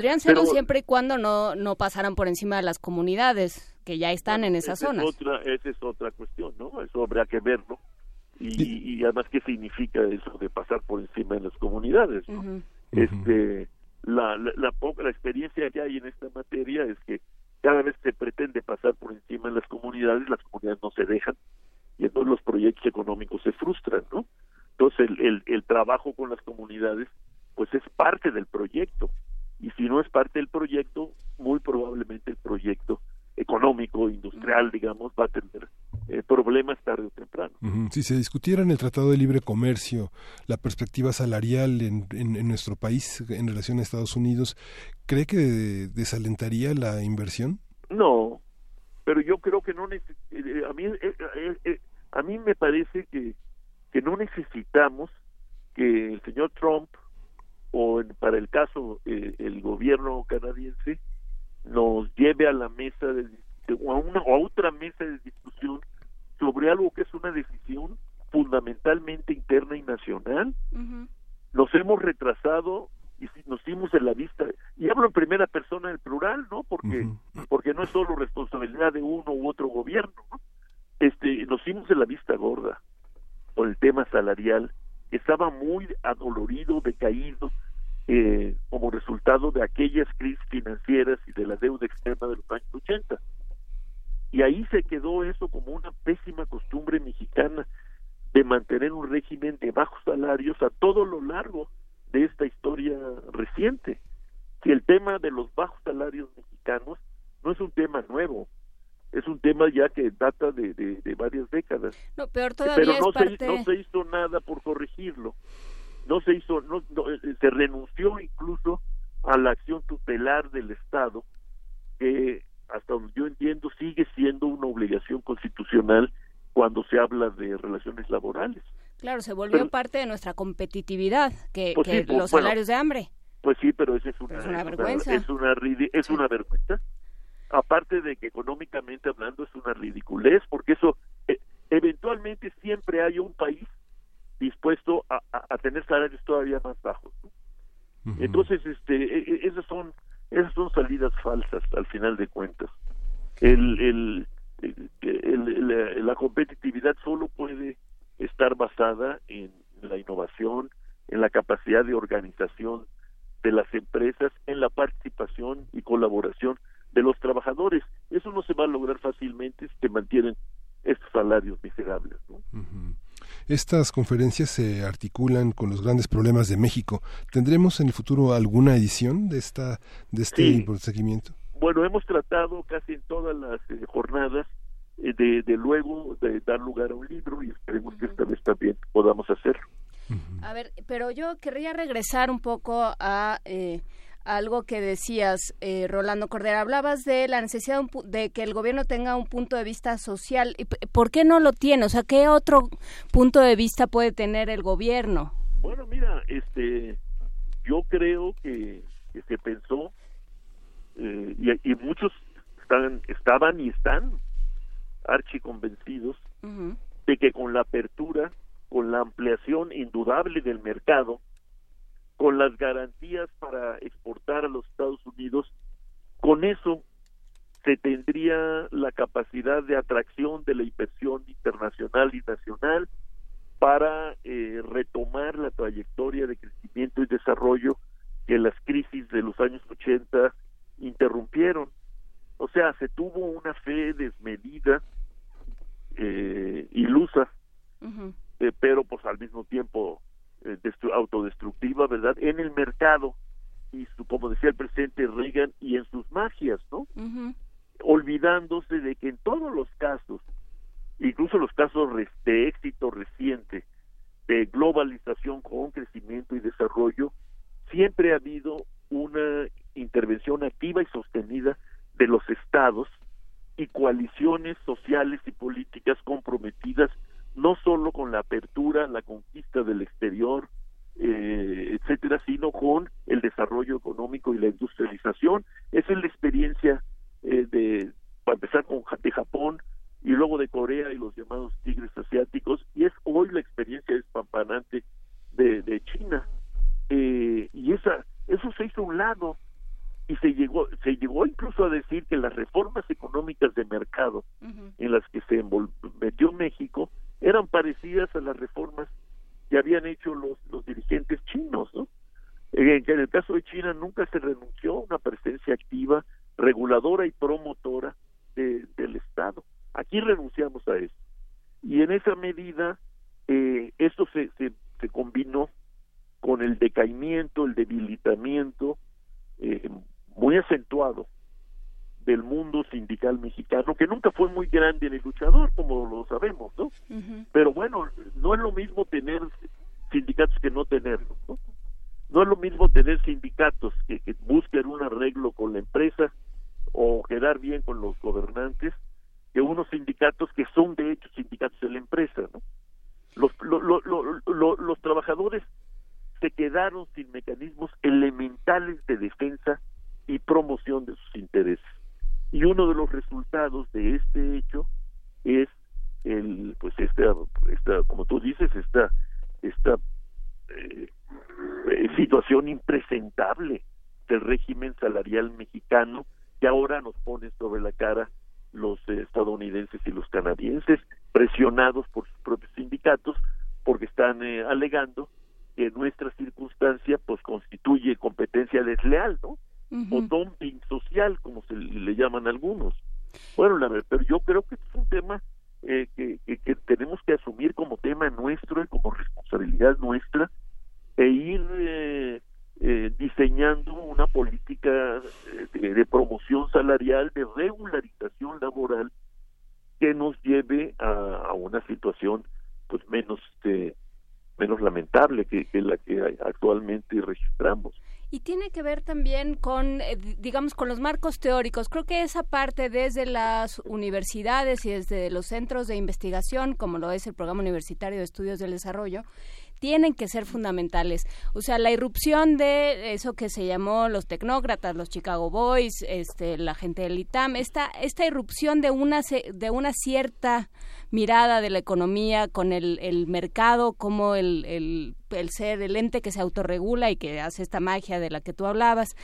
Podrían, serlo siempre y cuando no, no pasaran por encima de las comunidades que ya están en esas zonas. Es otra, esa es otra cuestión, ¿no? Eso habría que verlo. Y, y además, ¿qué significa eso de pasar por encima de las comunidades? Este, la, la, la, la experiencia que hay en esta materia es que cada vez se pretende pasar por encima de las comunidades, las comunidades no se dejan y entonces los proyectos económicos se frustran, ¿no? Entonces el, el, trabajo con las comunidades pues es parte del proyecto y si no es parte del proyecto, muy probablemente el proyecto económico, industrial, digamos, va a tener eh, problemas tarde o temprano. Si se discutiera en el Tratado de Libre Comercio la perspectiva salarial en, en, nuestro país en relación a Estados Unidos, ¿cree que desalentaría la inversión? No, pero yo creo que no eh, a mí eh, a mí me parece que que no necesitamos que el señor Trump o para el caso eh, el gobierno canadiense nos lleve a la mesa de, o a una o a otra mesa de discusión sobre algo que es una decisión fundamentalmente interna y nacional. Nos hemos retrasado y nos dimos en la vista y hablo en primera persona del plural, ¿no? Porque porque no es solo responsabilidad de uno u otro gobierno, ¿no? Este, nos dimos en la vista gorda por el tema salarial estaba muy adolorido, decaído, eh, como resultado de aquellas crisis financieras y de la deuda externa de los años 80. Y ahí se quedó eso como una pésima costumbre mexicana de mantener un régimen de bajos salarios a todo lo largo de esta historia reciente. Si el tema de los bajos salarios mexicanos no es un tema nuevo, es un tema ya que data de, de, varias décadas. No, peor todavía Pero no, es se, no se hizo nada por corregirlo. No se hizo, no, eh, se renunció incluso a la acción tutelar del Estado, que hasta donde yo entiendo sigue siendo una obligación constitucional cuando se habla de relaciones laborales. Claro, se volvió parte de nuestra competitividad, que, Pues sí, pues, los bueno, salarios de hambre. Pues sí, pero esa es una, Es una vergüenza. es una, es una de que económicamente hablando es una ridiculez, porque eso eh, eventualmente siempre hay un país dispuesto a, a- a tener salarios todavía más bajos. ¿no? Entonces, este, e- e- esas son esas son salidas falsas al final de cuentas. El, el, el- el- el- la competitividad solo puede estar basada en la innovación, en la capacidad de organización de las empresas, en la participación y colaboración de los trabajadores. Eso no se va a lograr fácilmente si se mantienen estos salarios miserables. ¿no? Estas conferencias se articulan con los grandes problemas de México. ¿Tendremos en el futuro alguna edición de esta de este Sí. seguimiento? Bueno, hemos tratado casi en todas las eh, jornadas eh, de, de luego de dar lugar a un libro y esperemos que esta vez también podamos hacerlo. A ver, pero yo querría regresar un poco a eh, algo que decías, eh, Rolando Cordera. Hablabas de la necesidad de, que el gobierno tenga un punto de vista social. ¿Y p- ¿Por qué no lo tiene? O sea, ¿qué otro punto de vista puede tener el gobierno? Bueno, mira, este, yo creo que, que se pensó eh, y, y muchos están, estaban y están archiconvencidos de que con la apertura, con la ampliación indudable del mercado, con las garantías para exportar a los Estados Unidos, con eso se tendría la capacidad de atracción de la inversión internacional y nacional para eh, retomar la trayectoria de crecimiento y desarrollo que las crisis de los años 80 interrumpieron. O sea, se tuvo una fe desmedida, eh, ilusa, eh, pero pues al mismo tiempo eh, destru- autodestructiva, ¿verdad? En el mercado y su, como decía el presidente Reagan y en sus magias, ¿no? Olvidándose de que en todos los casos, incluso los casos de éxito reciente, de globalización con crecimiento y desarrollo, siempre ha habido una intervención activa y sostenida de los estados y coaliciones sociales y políticas comprometidas no solo con la apertura, la conquista del exterior, eh, etcétera, sino con el desarrollo económico y la industrialización. Esa es la experiencia eh, de, para empezar con de Japón y luego de Corea y los llamados tigres asiáticos, y es hoy la experiencia despampanante de, de China. Eh, y esa, eso se hizo a un lado y se llegó, se llegó incluso a decir que las reformas económicas de mercado en las que se metió México eran parecidas a las reformas que habían hecho los, los dirigentes chinos, ¿no? En, que en el caso de China nunca se renunció a una presencia activa, reguladora y promotora de- del Estado. Aquí renunciamos a eso. Y en esa medida, eh, esto se, se, se combinó con el decaimiento, el debilitamiento eh, muy acentuado del mundo sindical mexicano, que nunca fue muy grande en el luchador, como lo sabemos, ¿no? Pero bueno, no es lo mismo tener sindicatos que no tenerlos, ¿no? No es lo mismo tener sindicatos que, que busquen un arreglo con la empresa o quedar bien con los gobernantes que unos sindicatos que son de hecho sindicatos de la empresa, ¿no? Los, lo- lo- trabajadores se quedaron sin mecanismos elementales de defensa y promoción de sus intereses. Y uno de los resultados de este hecho es el pues esta, esta como tú dices esta esta eh, situación impresentable del régimen salarial mexicano que ahora nos pone sobre la cara los estadounidenses y los canadienses presionados por sus propios sindicatos porque están eh, alegando que nuestra circunstancia pues constituye competencia desleal, ¿no? O dumping social, como se le llaman algunos. Bueno, la verdad, pero yo creo que es un tema eh, que, que, tenemos que asumir como tema nuestro y como responsabilidad nuestra e ir eh, eh, diseñando una política de, promoción salarial, de regularización laboral que nos lleve a, una situación pues menos menos lamentable que, que la que actualmente registramos. Y tiene que ver también con, eh, digamos, con los marcos teóricos. Creo que esa parte desde las universidades y desde los centros de investigación, como lo es el Programa Universitario de Estudios del Desarrollo, tienen que ser fundamentales. O sea, la irrupción de eso que se llamó los tecnócratas, los Chicago Boys, este, la gente del ITAM, esta, esta irrupción de una, de una cierta mirada de la economía con el, el mercado como el, el, el, ser, el ente que se autorregula y que hace esta magia de la que tú hablabas.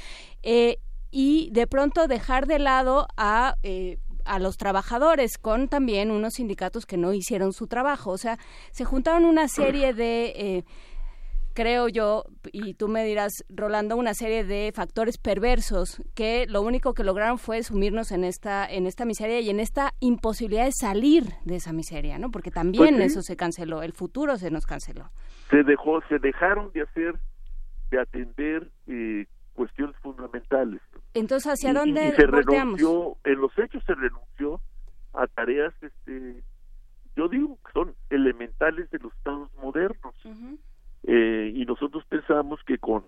Eh, y de pronto dejar de lado a eh, a los trabajadores con también unos sindicatos que no hicieron su trabajo. O sea, se juntaron una serie de, eh, creo yo, y tú me dirás, Rolando, una serie de factores perversos que lo único que lograron fue sumirnos en esta, en esta miseria y en esta imposibilidad de salir de esa miseria, ¿no? Porque también pues eso se canceló, el futuro se nos canceló. Se dejó, se dejaron de hacer, de atender eh, cuestiones fundamentales. Entonces, ¿hacia dónde y, se renunció, en los hechos se renunció a tareas, este, yo digo que son elementales de los estados modernos. Eh, y nosotros pensamos que con,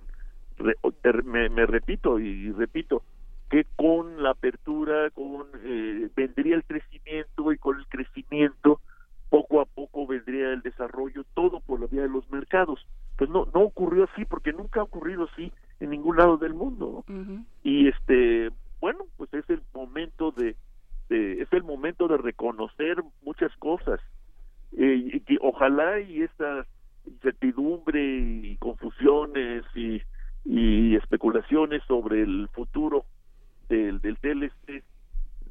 me, me, repito y repito, que con la apertura, con eh, vendría el crecimiento y con el crecimiento poco a poco vendría el desarrollo, todo por la vía de los mercados. Pues no, no ocurrió así, porque nunca ha ocurrido así en ningún lado del mundo. Y este, bueno, pues es el momento de, es el momento de reconocer muchas cosas. Eh, y, ojalá y esta incertidumbre y confusiones y, especulaciones sobre el futuro del, del TLC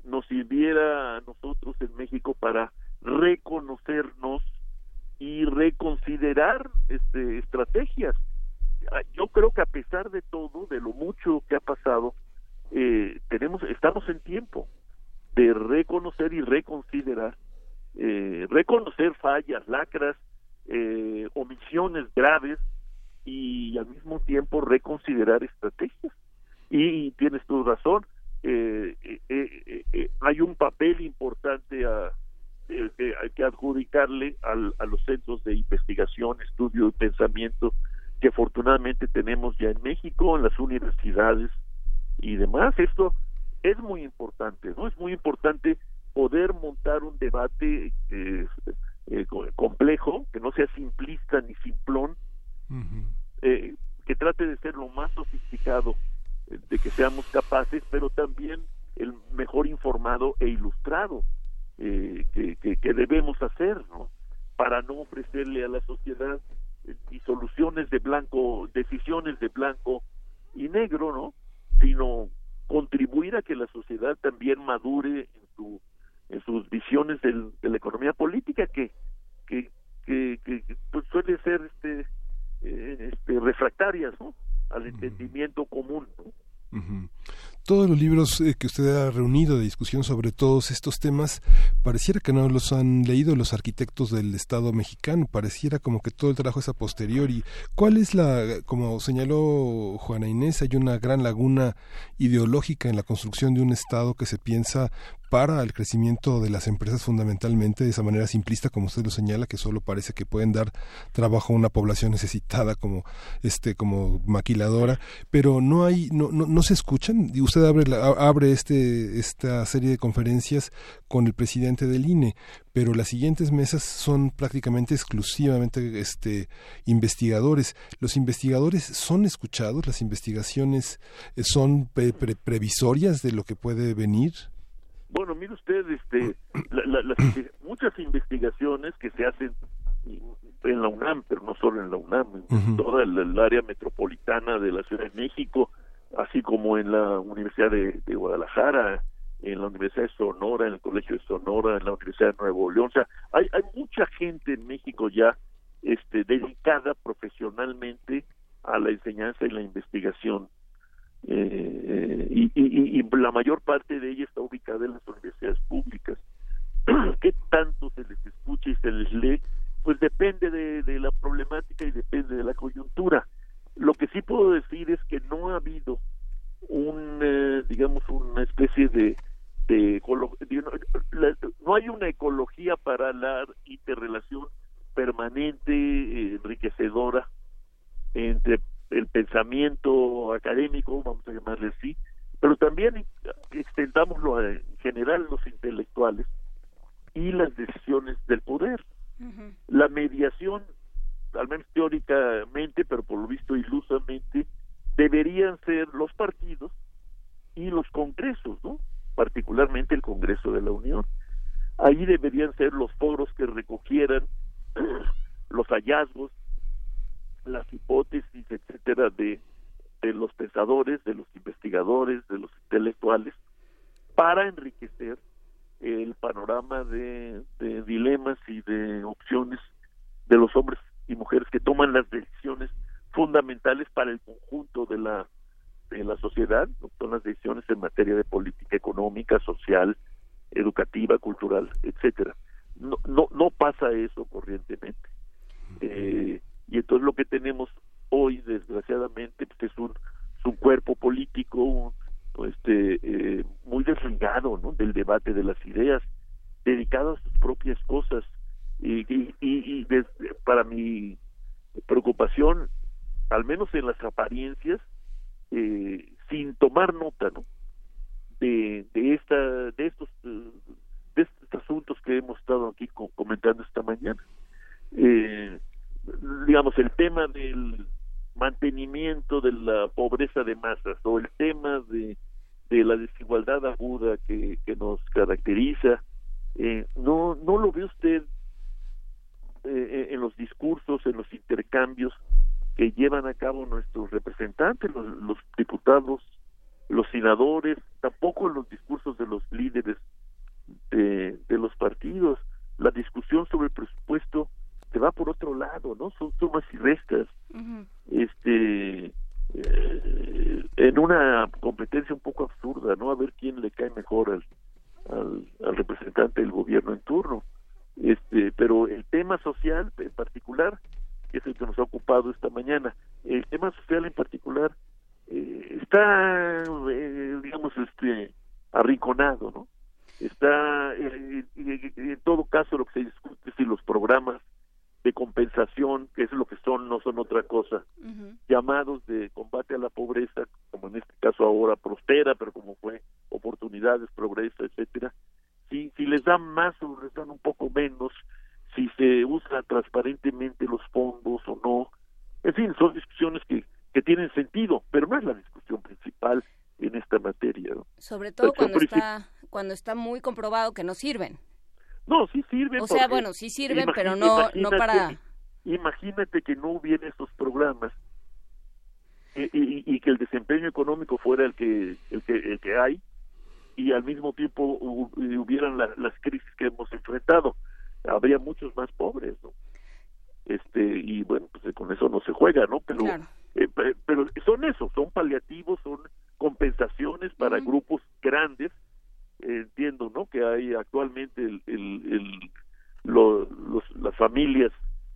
nos sirviera a nosotros en México para reconocernos y reconsiderar este, estrategias. Ah, yo creo que a pesar de todo, de lo mucho que ha pasado, eh, tenemos, estamos en tiempo de reconocer y reconsiderar, eh, reconocer fallas, lacras, eh, omisiones graves y al mismo tiempo reconsiderar estrategias. Y, tienes tu razón, hay un papel importante a, hay que adjudicarle al, a los centros de investigación, estudio y pensamiento que afortunadamente tenemos ya en México, en las universidades y demás. Esto es muy importante, ¿no? Es muy importante poder montar un debate eh, eh, complejo, que no sea simplista ni simplón, eh, que trate de ser lo más sofisticado de que seamos capaces, pero también el mejor informado e ilustrado que, que, debemos hacer, ¿no? Para no ofrecerle a la sociedad y soluciones de blanco, decisiones de blanco y negro, ¿no? Sino contribuir a que la sociedad también madure en su en sus visiones del, de la economía política que que, que, pues suele ser este eh, este refractarias ¿no? al entendimiento común ¿no? Todos los libros eh, que usted ha reunido de discusión sobre todos estos temas, pareciera que no los han leído los arquitectos del Estado mexicano, pareciera como que todo el trabajo es a posteriori. ¿Cuál es la, como señaló Juana Inés, hay una gran laguna ideológica en la construcción de un Estado que se piensa para el crecimiento de las empresas fundamentalmente de esa manera simplista como usted lo señala que solo parece que pueden dar trabajo a una población necesitada como este como maquiladora pero no hay no no, no se escuchan y usted abre abre este esta serie de conferencias con el presidente del INE pero las siguientes mesas son prácticamente exclusivamente este investigadores. Los investigadores son escuchados las investigaciones eh, son previsorias de lo que puede venir. Bueno, mire usted, este, muchas investigaciones que se hacen en la UNAM, pero no solo en la UNAM, en toda el, área metropolitana de la Ciudad de México, así como en la Universidad de, Guadalajara, en la Universidad de Sonora, en el Colegio de Sonora, en la Universidad de Nuevo León. O sea, hay, hay mucha gente en México ya este, dedicada profesionalmente a la enseñanza y la investigación eh, y, y, y, la mayor parte de ella está ubicada en las universidades públicas. ¿Qué tanto se les escucha y se les lee? Pues depende de, la problemática y depende de la coyuntura. Lo que sí puedo decir es que no ha habido un, eh, digamos, una especie de, de, no hay una ecología para la interrelación permanente, enriquecedora entre el pensamiento académico, vamos a llamarle así, pero también extendámoslo en general los intelectuales y las decisiones del poder. La mediación, al menos teóricamente, pero por lo visto ilusamente, deberían ser los partidos y los congresos, ¿no? particularmente el Congreso de la Unión. Ahí deberían ser los foros que recogieran los hallazgos, las hipótesis, etcétera, de, de los pensadores, de los investigadores, de los intelectuales, para enriquecer el panorama de, de dilemas y de opciones de los hombres y mujeres que toman las decisiones fundamentales para el conjunto de la de la sociedad, son las decisiones en materia de política económica, social, educativa, cultural, etcétera. No, no, no pasa eso corrientemente. Eh, y entonces lo que tenemos hoy desgraciadamente pues, es un, un cuerpo político este eh, muy desligado ¿no? del debate de las ideas dedicado a sus propias cosas y, y, y, para mi preocupación al menos en las apariencias eh, sin tomar nota ¿no? de, de esta de estos de estos asuntos que hemos estado aquí comentando esta mañana eh, digamos, el tema del mantenimiento de la pobreza de masas o el tema de, de la desigualdad aguda que, que nos caracteriza, eh, no, no lo ve usted eh, en los discursos, en los intercambios que llevan a cabo nuestros representantes, los, los diputados, los senadores, tampoco en los discursos de los líderes de, de los partidos. La discusión sobre el presupuesto se va por otro lado, ¿no? Son sumas y restas. Este eh, en una competencia un poco absurda, ¿no? A ver quién le cae mejor al, al, representante del gobierno en turno. Social en particular, que es el que nos ha ocupado esta mañana, el tema social en particular eh, está, eh, digamos, este, arrinconado, ¿no? Está, en todo caso, lo que se discute es si los programas de compensación, que es lo que son, no son otra cosa, llamados de combate a la pobreza, como en este caso ahora prospera, pero como fue oportunidades, progreso, etcétera, si, si les dan más o les dan un poco menos, si se usa transparentemente los fondos o no, en fin, son discusiones que, que tienen sentido, pero no es la discusión principal en esta materia. Sobre todo cuando está, cuando está muy comprobado que no sirven. No, sí sirven. O sea, bueno, sí sirven, pero no, no para... Imagínate que no hubiera estos programas y, y, que el desempeño económico fuera el que, el que, el que hay y al mismo tiempo hubieran las crisis que hemos enfrentado. Habría muchos más pobres, ¿no? Este, y bueno, pues con eso no se juega, ¿no? Pero, eh, pero son eso, son paliativos, son compensaciones para grupos grandes entiendo no que hay actualmente el, el, los, las familias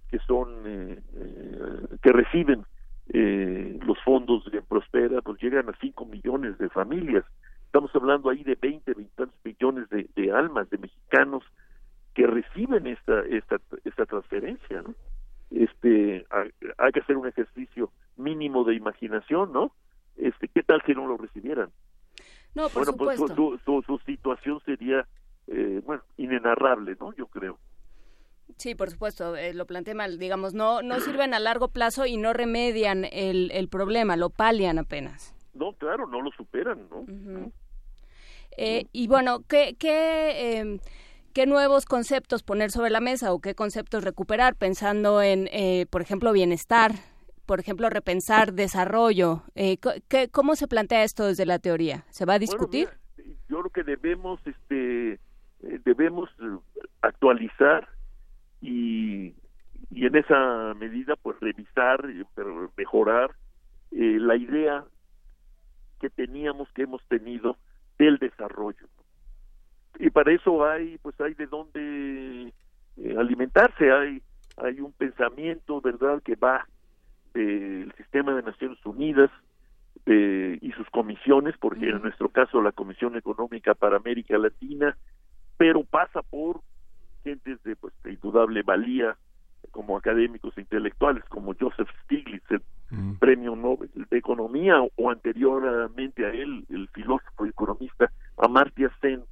que son eh, eh, que reciben eh, los fondos de Prospera pues llegan a 5 millones de familias estamos hablando ahí de 20, 20 millones de, de almas, de mexicanos que reciben esta esta esta transferencia, ¿no? Este hay que hacer un ejercicio mínimo de imaginación, ¿no? Este, ¿qué tal si no lo recibieran? No, por bueno, pues su, su, su situación sería, eh, bueno, inenarrable, ¿no? Yo creo. Sí, por supuesto, eh, lo planteé mal. Digamos, no, no sirven a largo plazo y no remedian el, el problema, lo palian apenas. No, claro, no lo superan, ¿no? Eh, y bueno, ¿qué, qué, eh, ¿qué nuevos conceptos poner sobre la mesa o qué conceptos recuperar pensando en, eh, por ejemplo, bienestar? Por ejemplo, repensar desarrollo. Eh, co- ¿qué- ¿Cómo se plantea esto desde la teoría? ¿Se va a discutir? Bueno, mira, yo creo que debemos, este, eh, debemos eh, actualizar y, y en esa medida, pues revisar, y, pero mejorar eh, la idea que teníamos, que hemos tenido del desarrollo. Y para eso hay, pues hay de dónde eh, alimentarse, hay, hay un pensamiento, ¿verdad?, que va del sistema de Naciones Unidas, de- y sus comisiones, porque en nuestro caso la Comisión Económica para América Latina, pero pasa por gentes de, pues, de indudable valía, como académicos e intelectuales, como Joseph Stiglitz, el premio Nobel de Economía, o anteriormente a él, el filósofo y economista Amartya Sen,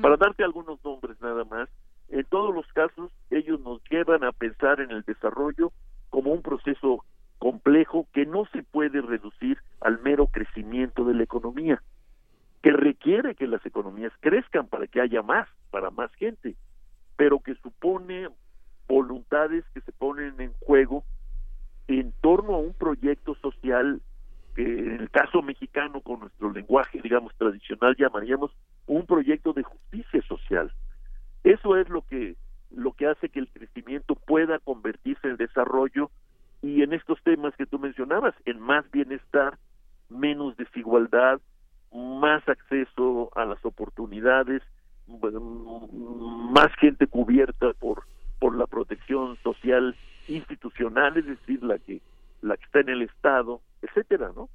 para darte algunos nombres nada más, en todos los casos ellos nos llevan a pensar en el desarrollo como un proceso complejo que no se puede reducir al mero crecimiento de la economía, que requiere que las economías crezcan para que haya más, para más gente, pero que supone voluntades que se ponen en juego en torno a un proyecto social que en el caso mexicano con nuestro lenguaje digamos tradicional llamaríamos un proyecto de justicia social. Eso es lo que lo que hace que el crecimiento pueda convertirse en desarrollo y en estos temas que tú mencionabas en más bienestar menos desigualdad más acceso a las oportunidades más gente cubierta por por la protección social institucional es decir la que la que está en el estado etcétera no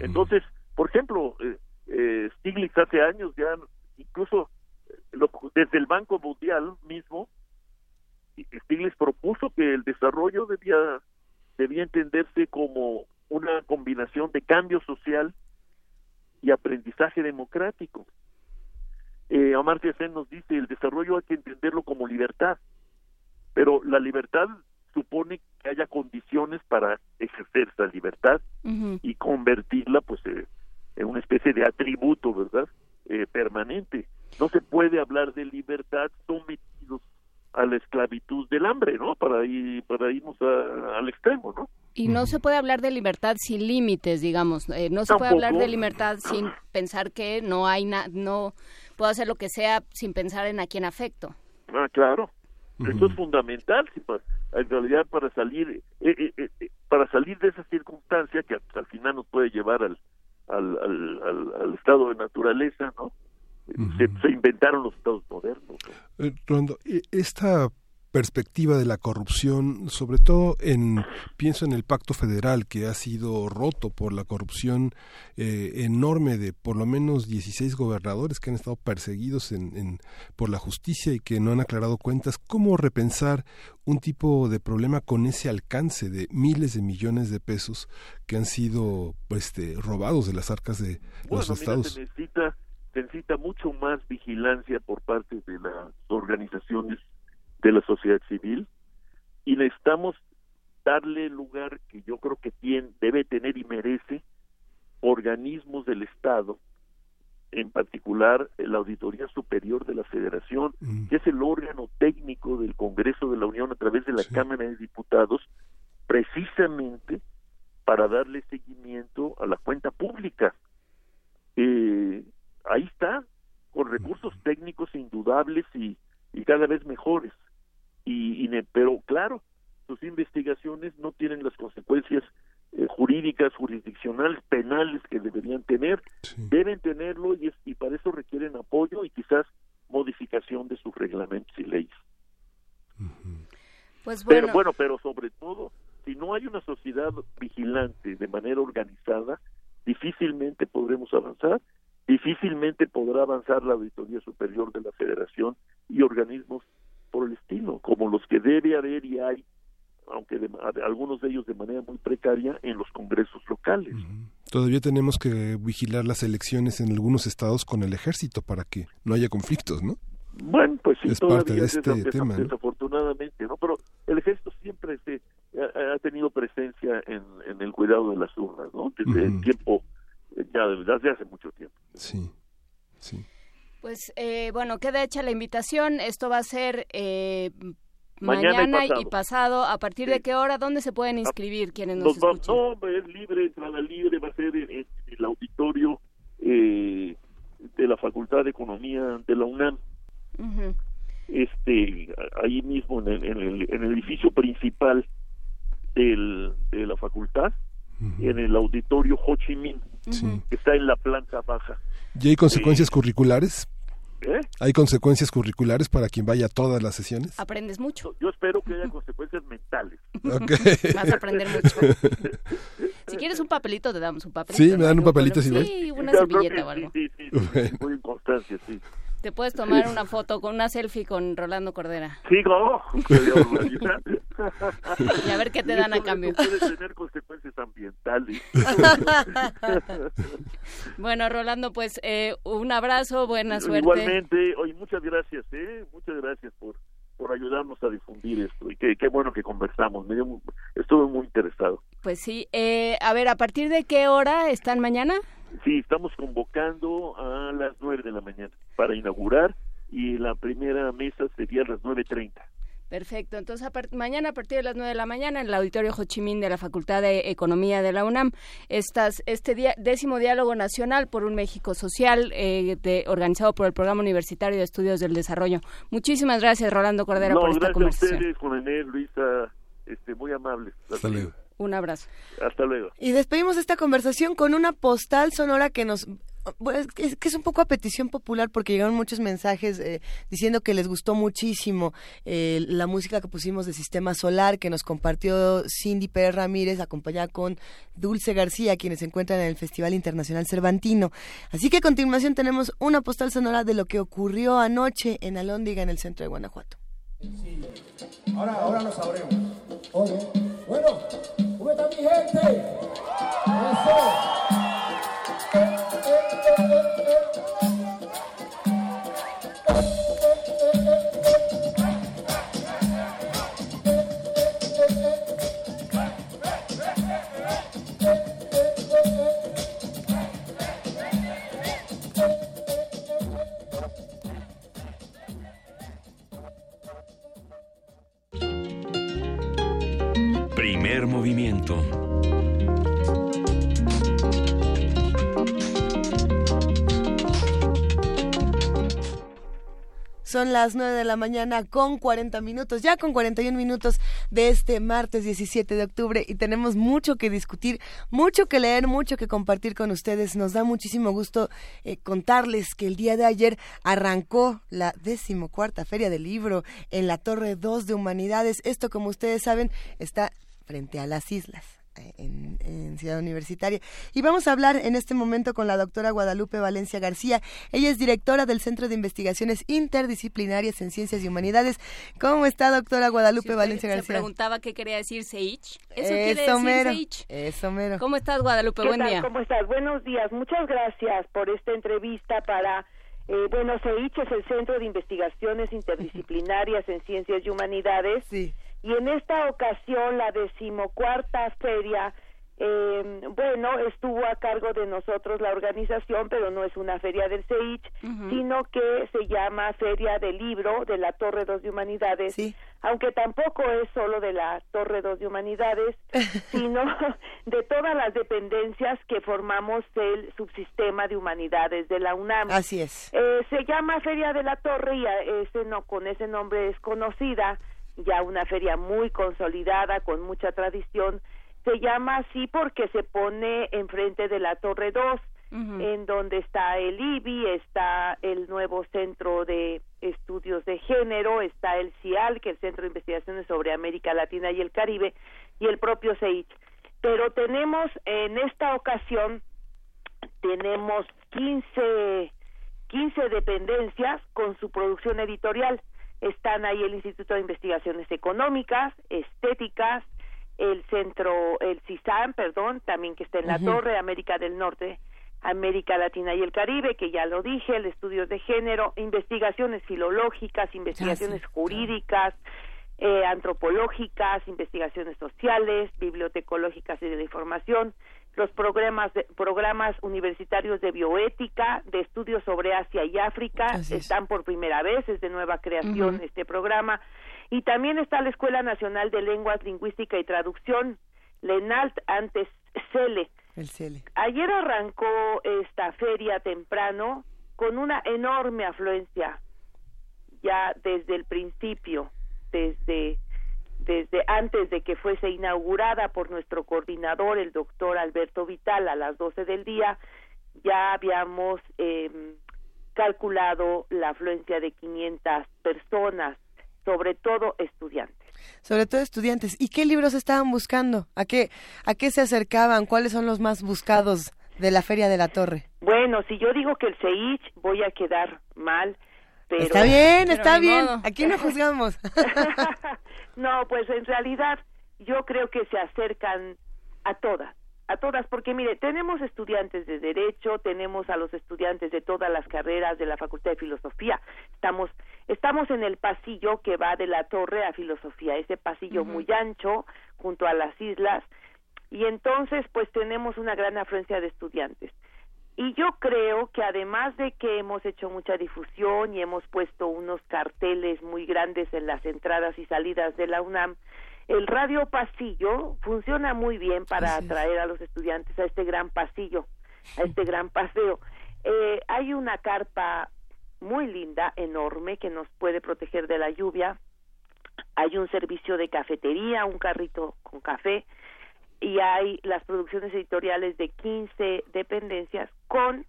entonces por ejemplo eh, eh, Stiglitz hace años ya incluso eh, lo- desde el Banco Mundial mismo Stiglitz propuso que el desarrollo debía debía entenderse como una combinación de cambio social y aprendizaje democrático. Eh, Amartya Sen nos dice el desarrollo hay que entenderlo como libertad, pero la libertad supone que haya condiciones para ejercer esa libertad y convertirla pues eh, en una especie de atributo, ¿verdad? Eh, permanente. No se puede hablar de libertad sometidos a la esclavitud del hambre, ¿no? Para ir, para irnos a- al extremo, ¿no? Y no se puede hablar de libertad sin límites, digamos. Eh, no se puede hablar de libertad sin pensar que no hay na no puedo hacer lo que sea sin pensar en a quién afecto. Ah, claro. Esto es fundamental, en realidad para salir, eh, eh, para salir de esa circunstancia que al final nos puede llevar al, al, al, al- al estado de naturaleza, ¿no? Se, se inventaron los estados modernos. ¿no? Eh, Rondo, e- esta perspectiva de la corrupción, sobre todo en pienso en el pacto federal que ha sido roto por la corrupción eh, enorme de por lo menos 16 gobernadores que han estado perseguidos en, en- por la justicia y que no han aclarado cuentas. ¿Cómo repensar un tipo de problema con ese alcance de miles de millones de pesos que han sido este, robados de las arcas de los mira, estados? se necesita, se necesita mucho más vigilancia por parte de las organizaciones de la sociedad civil y necesitamos darle el lugar que yo creo que tiene, debe tener y merece organismos del Estado, en particular la Auditoría Superior de la Federación, que es el órgano técnico del Congreso de la Unión a través de la Cámara de Diputados, precisamente para darle seguimiento a la cuenta pública. Eh, ahí está, con recursos técnicos indudables y, y cada vez mejores. Y, y ne- pero claro, sus investigaciones no tienen las consecuencias eh, jurídicas, jurisdiccionales, penales que deberían tener. Deben tenerlo y, es- y para eso requieren apoyo y quizás modificación de sus reglamentos y leyes. Pues Pero bueno, pero sobre todo, si no hay una sociedad vigilante de manera organizada, difícilmente podremos avanzar difícilmente podrá avanzar la Auditoría Superior de la Federación y organismos por el estilo, como los que debe haber y hay, aunque de, algunos de ellos de manera muy precaria, en los congresos locales. Todavía tenemos que vigilar las elecciones en algunos estados con el ejército para que no haya conflictos, ¿no? Bueno, pues sí, es todavía parte de este tema, desafortunadamente, ¿no? Pero el ejército siempre se, ha, tenido presencia en, en, el cuidado de las urnas, ¿no? Desde el tiempo, ya desde hace mucho tiempo. Sí, sí. Pues eh, bueno, queda hecha la invitación. Esto va a ser eh, mañana, y, pasado. ¿A partir de qué hora? ¿Dónde se pueden inscribir quienes nos, escuchan? No, es libre, entrada libre. Va a ser en, el auditorio eh, de la Facultad de Economía de la UNAM. Este, ahí mismo en el, en el, edificio principal del, de la facultad, en el auditorio Ho Chi Minh, que está en la planta baja. ¿Y hay consecuencias curriculares? ¿Eh? ¿Hay consecuencias curriculares para quien vaya a todas las sesiones? Aprendes mucho. Yo espero que haya consecuencias mentales. Vas a aprender mucho. si quieres un papelito, te damos un papelito. Sí, me dan un papelito si Sí, una servilleta o algo. Sí, sí, sí, muy constancia, sí. Te puedes tomar una foto con una selfie con Rolando Cordera. Sí, no. y a ver qué te dan a cambio. Puede tener consecuencias ambientales. bueno, Rolando, pues eh, un abrazo, buena suerte. Igualmente, oye, muchas gracias, ¿eh? Muchas gracias por por ayudarnos a difundir esto y qué, qué bueno que conversamos. Me estuve muy interesado. Pues sí. Eh, a ver, ¿a partir de qué hora están mañana? Sí, estamos convocando a las nueve de la mañana para inaugurar y la primera mesa sería a las nueve treinta. Perfecto. Entonces, mañana a partir de las 9 de la mañana en el Auditorio Ho Chi Minh de la Facultad de Economía de la UNAM, estas, este décimo diálogo nacional por un México social eh, organizado por el Programa Universitario de Estudios del Desarrollo. Muchísimas gracias, Rolando Cordera, por esta conversación. Gracias a ustedes, Luisa, este, muy amables. Hasta luego. Un abrazo. Hasta luego. Y despedimos esta conversación con una postal sonora que nos es que es un poco a petición popular porque llegaron muchos mensajes eh, diciendo que les gustó muchísimo eh, la música que pusimos de Sistema Solar que nos compartió Cindy Pérez Ramírez acompañada con Dulce García quienes se encuentran en el Festival Internacional Cervantino. Así que a continuación tenemos una postal sonora de lo que ocurrió anoche en Alóndiga en el centro de Guanajuato. Ahora, ahora lo sabremos. Bueno, ¿cómo está mi gente? Eso. Primer movimiento Son las 9 de la mañana con 40 minutos, ya con 41 minutos de este martes 17 de octubre y tenemos mucho que discutir, mucho que leer, mucho que compartir con ustedes. Nos da muchísimo gusto eh, contarles que el día de ayer arrancó la decimocuarta Feria del Libro en la Torre 2 de Humanidades. Esto, como ustedes saben, está frente a las islas en, Ciudad Universitaria. Y vamos a hablar en este momento con la doctora Guadalupe Valencia García. Ella es directora del Centro de Investigaciones Interdisciplinarias en Ciencias y Humanidades. ¿Cómo está, doctora Guadalupe Valencia García? Se preguntaba qué quería decir Seich. Eso, quiere decir. Seich. Eso mero. ¿Cómo estás, Guadalupe? Buen día. ¿Cómo estás? Buenos días. Muchas gracias por esta entrevista para... Eh, bueno, CEICH es el Centro de Investigaciones Interdisciplinarias en Ciencias y Humanidades. Sí y en esta ocasión la decimocuarta feria eh, bueno, estuvo a cargo de nosotros la organización, pero no es una feria del CEICH, sino que se llama Feria del Libro de la Torre 2 de Humanidades, aunque tampoco es solo de la Torre 2 de Humanidades, sino de todas las dependencias que formamos el subsistema de humanidades de la UNAM. Así es. Eh, se llama Feria de la Torre y ese no, con ese nombre es conocida ya una feria muy consolidada, con mucha tradición. Se llama así porque se pone enfrente de la Torre 2, en donde está el IBI, está el nuevo Centro de Estudios de Género, está el CIAL, que es el Centro de Investigaciones sobre América Latina y el Caribe, y el propio CEICH. Pero tenemos en esta ocasión tenemos 15, 15 dependencias con su producción editorial. Están ahí el Instituto de Investigaciones Económicas, Estéticas, el Centro, el CISAM, perdón, también que está en la Torre, América del Norte, América Latina y el Caribe, que ya lo dije, el estudios de género, investigaciones filológicas, investigaciones jurídicas, eh, antropológicas, investigaciones sociales, bibliotecológicas y de la información, los programas programas universitarios de bioética, de estudios sobre Asia y África, están por primera vez, es de nueva creación este programa, y también está la Escuela Nacional de Lenguas, Lingüística y Traducción, LENALT, antes CELE. El CELE. Ayer arrancó esta feria temprano con una enorme afluencia, ya desde el principio, desde desde antes de que fuese inaugurada por nuestro coordinador, el doctor Alberto Vital, a las 12 del día, ya habíamos eh, calculado la afluencia de 500 personas, sobre todo estudiantes. Sobre todo estudiantes. ¿Y qué libros estaban buscando? ¿A qué, a qué se acercaban? ¿Cuáles son los más buscados de la Feria de la Torre? Bueno, si yo digo que el CEICH voy a quedar mal, pero... Está bien, está bien. Aquí no juzgamos. No, pues en realidad yo creo que se acercan a todas, a todas, porque mire, tenemos estudiantes de Derecho, tenemos a los estudiantes de todas las carreras de la Facultad de Filosofía, estamos, estamos en el pasillo que va de la torre a Filosofía, ese pasillo muy ancho junto a las islas, y entonces pues tenemos una gran afluencia de estudiantes. Y yo creo que además de que hemos hecho mucha difusión y hemos puesto unos carteles muy grandes en las entradas y salidas de la UNAM, el radio pasillo funciona muy bien para atraer a los estudiantes a este gran pasillo, a este gran paseo. Eh, hay una carpa muy linda, enorme, que nos puede proteger de la lluvia. Hay un servicio de cafetería, un carrito con café y hay las producciones editoriales de 15 dependencias con,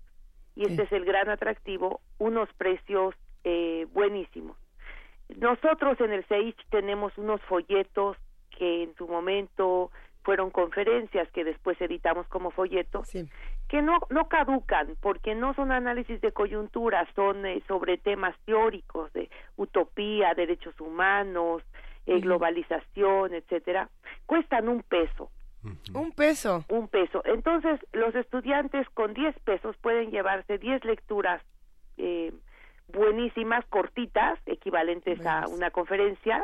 y este es el gran atractivo, unos precios eh, buenísimos. Nosotros en el CEICH tenemos unos folletos que en su momento fueron conferencias que después editamos como folletos, que no, no caducan porque no son análisis de coyuntura, son eh, sobre temas teóricos de utopía, derechos humanos, eh, globalización, etcétera. Cuestan un peso un peso. Un peso. Entonces, los estudiantes con 10 pesos pueden llevarse 10 lecturas eh, buenísimas, cortitas, equivalentes a una conferencia,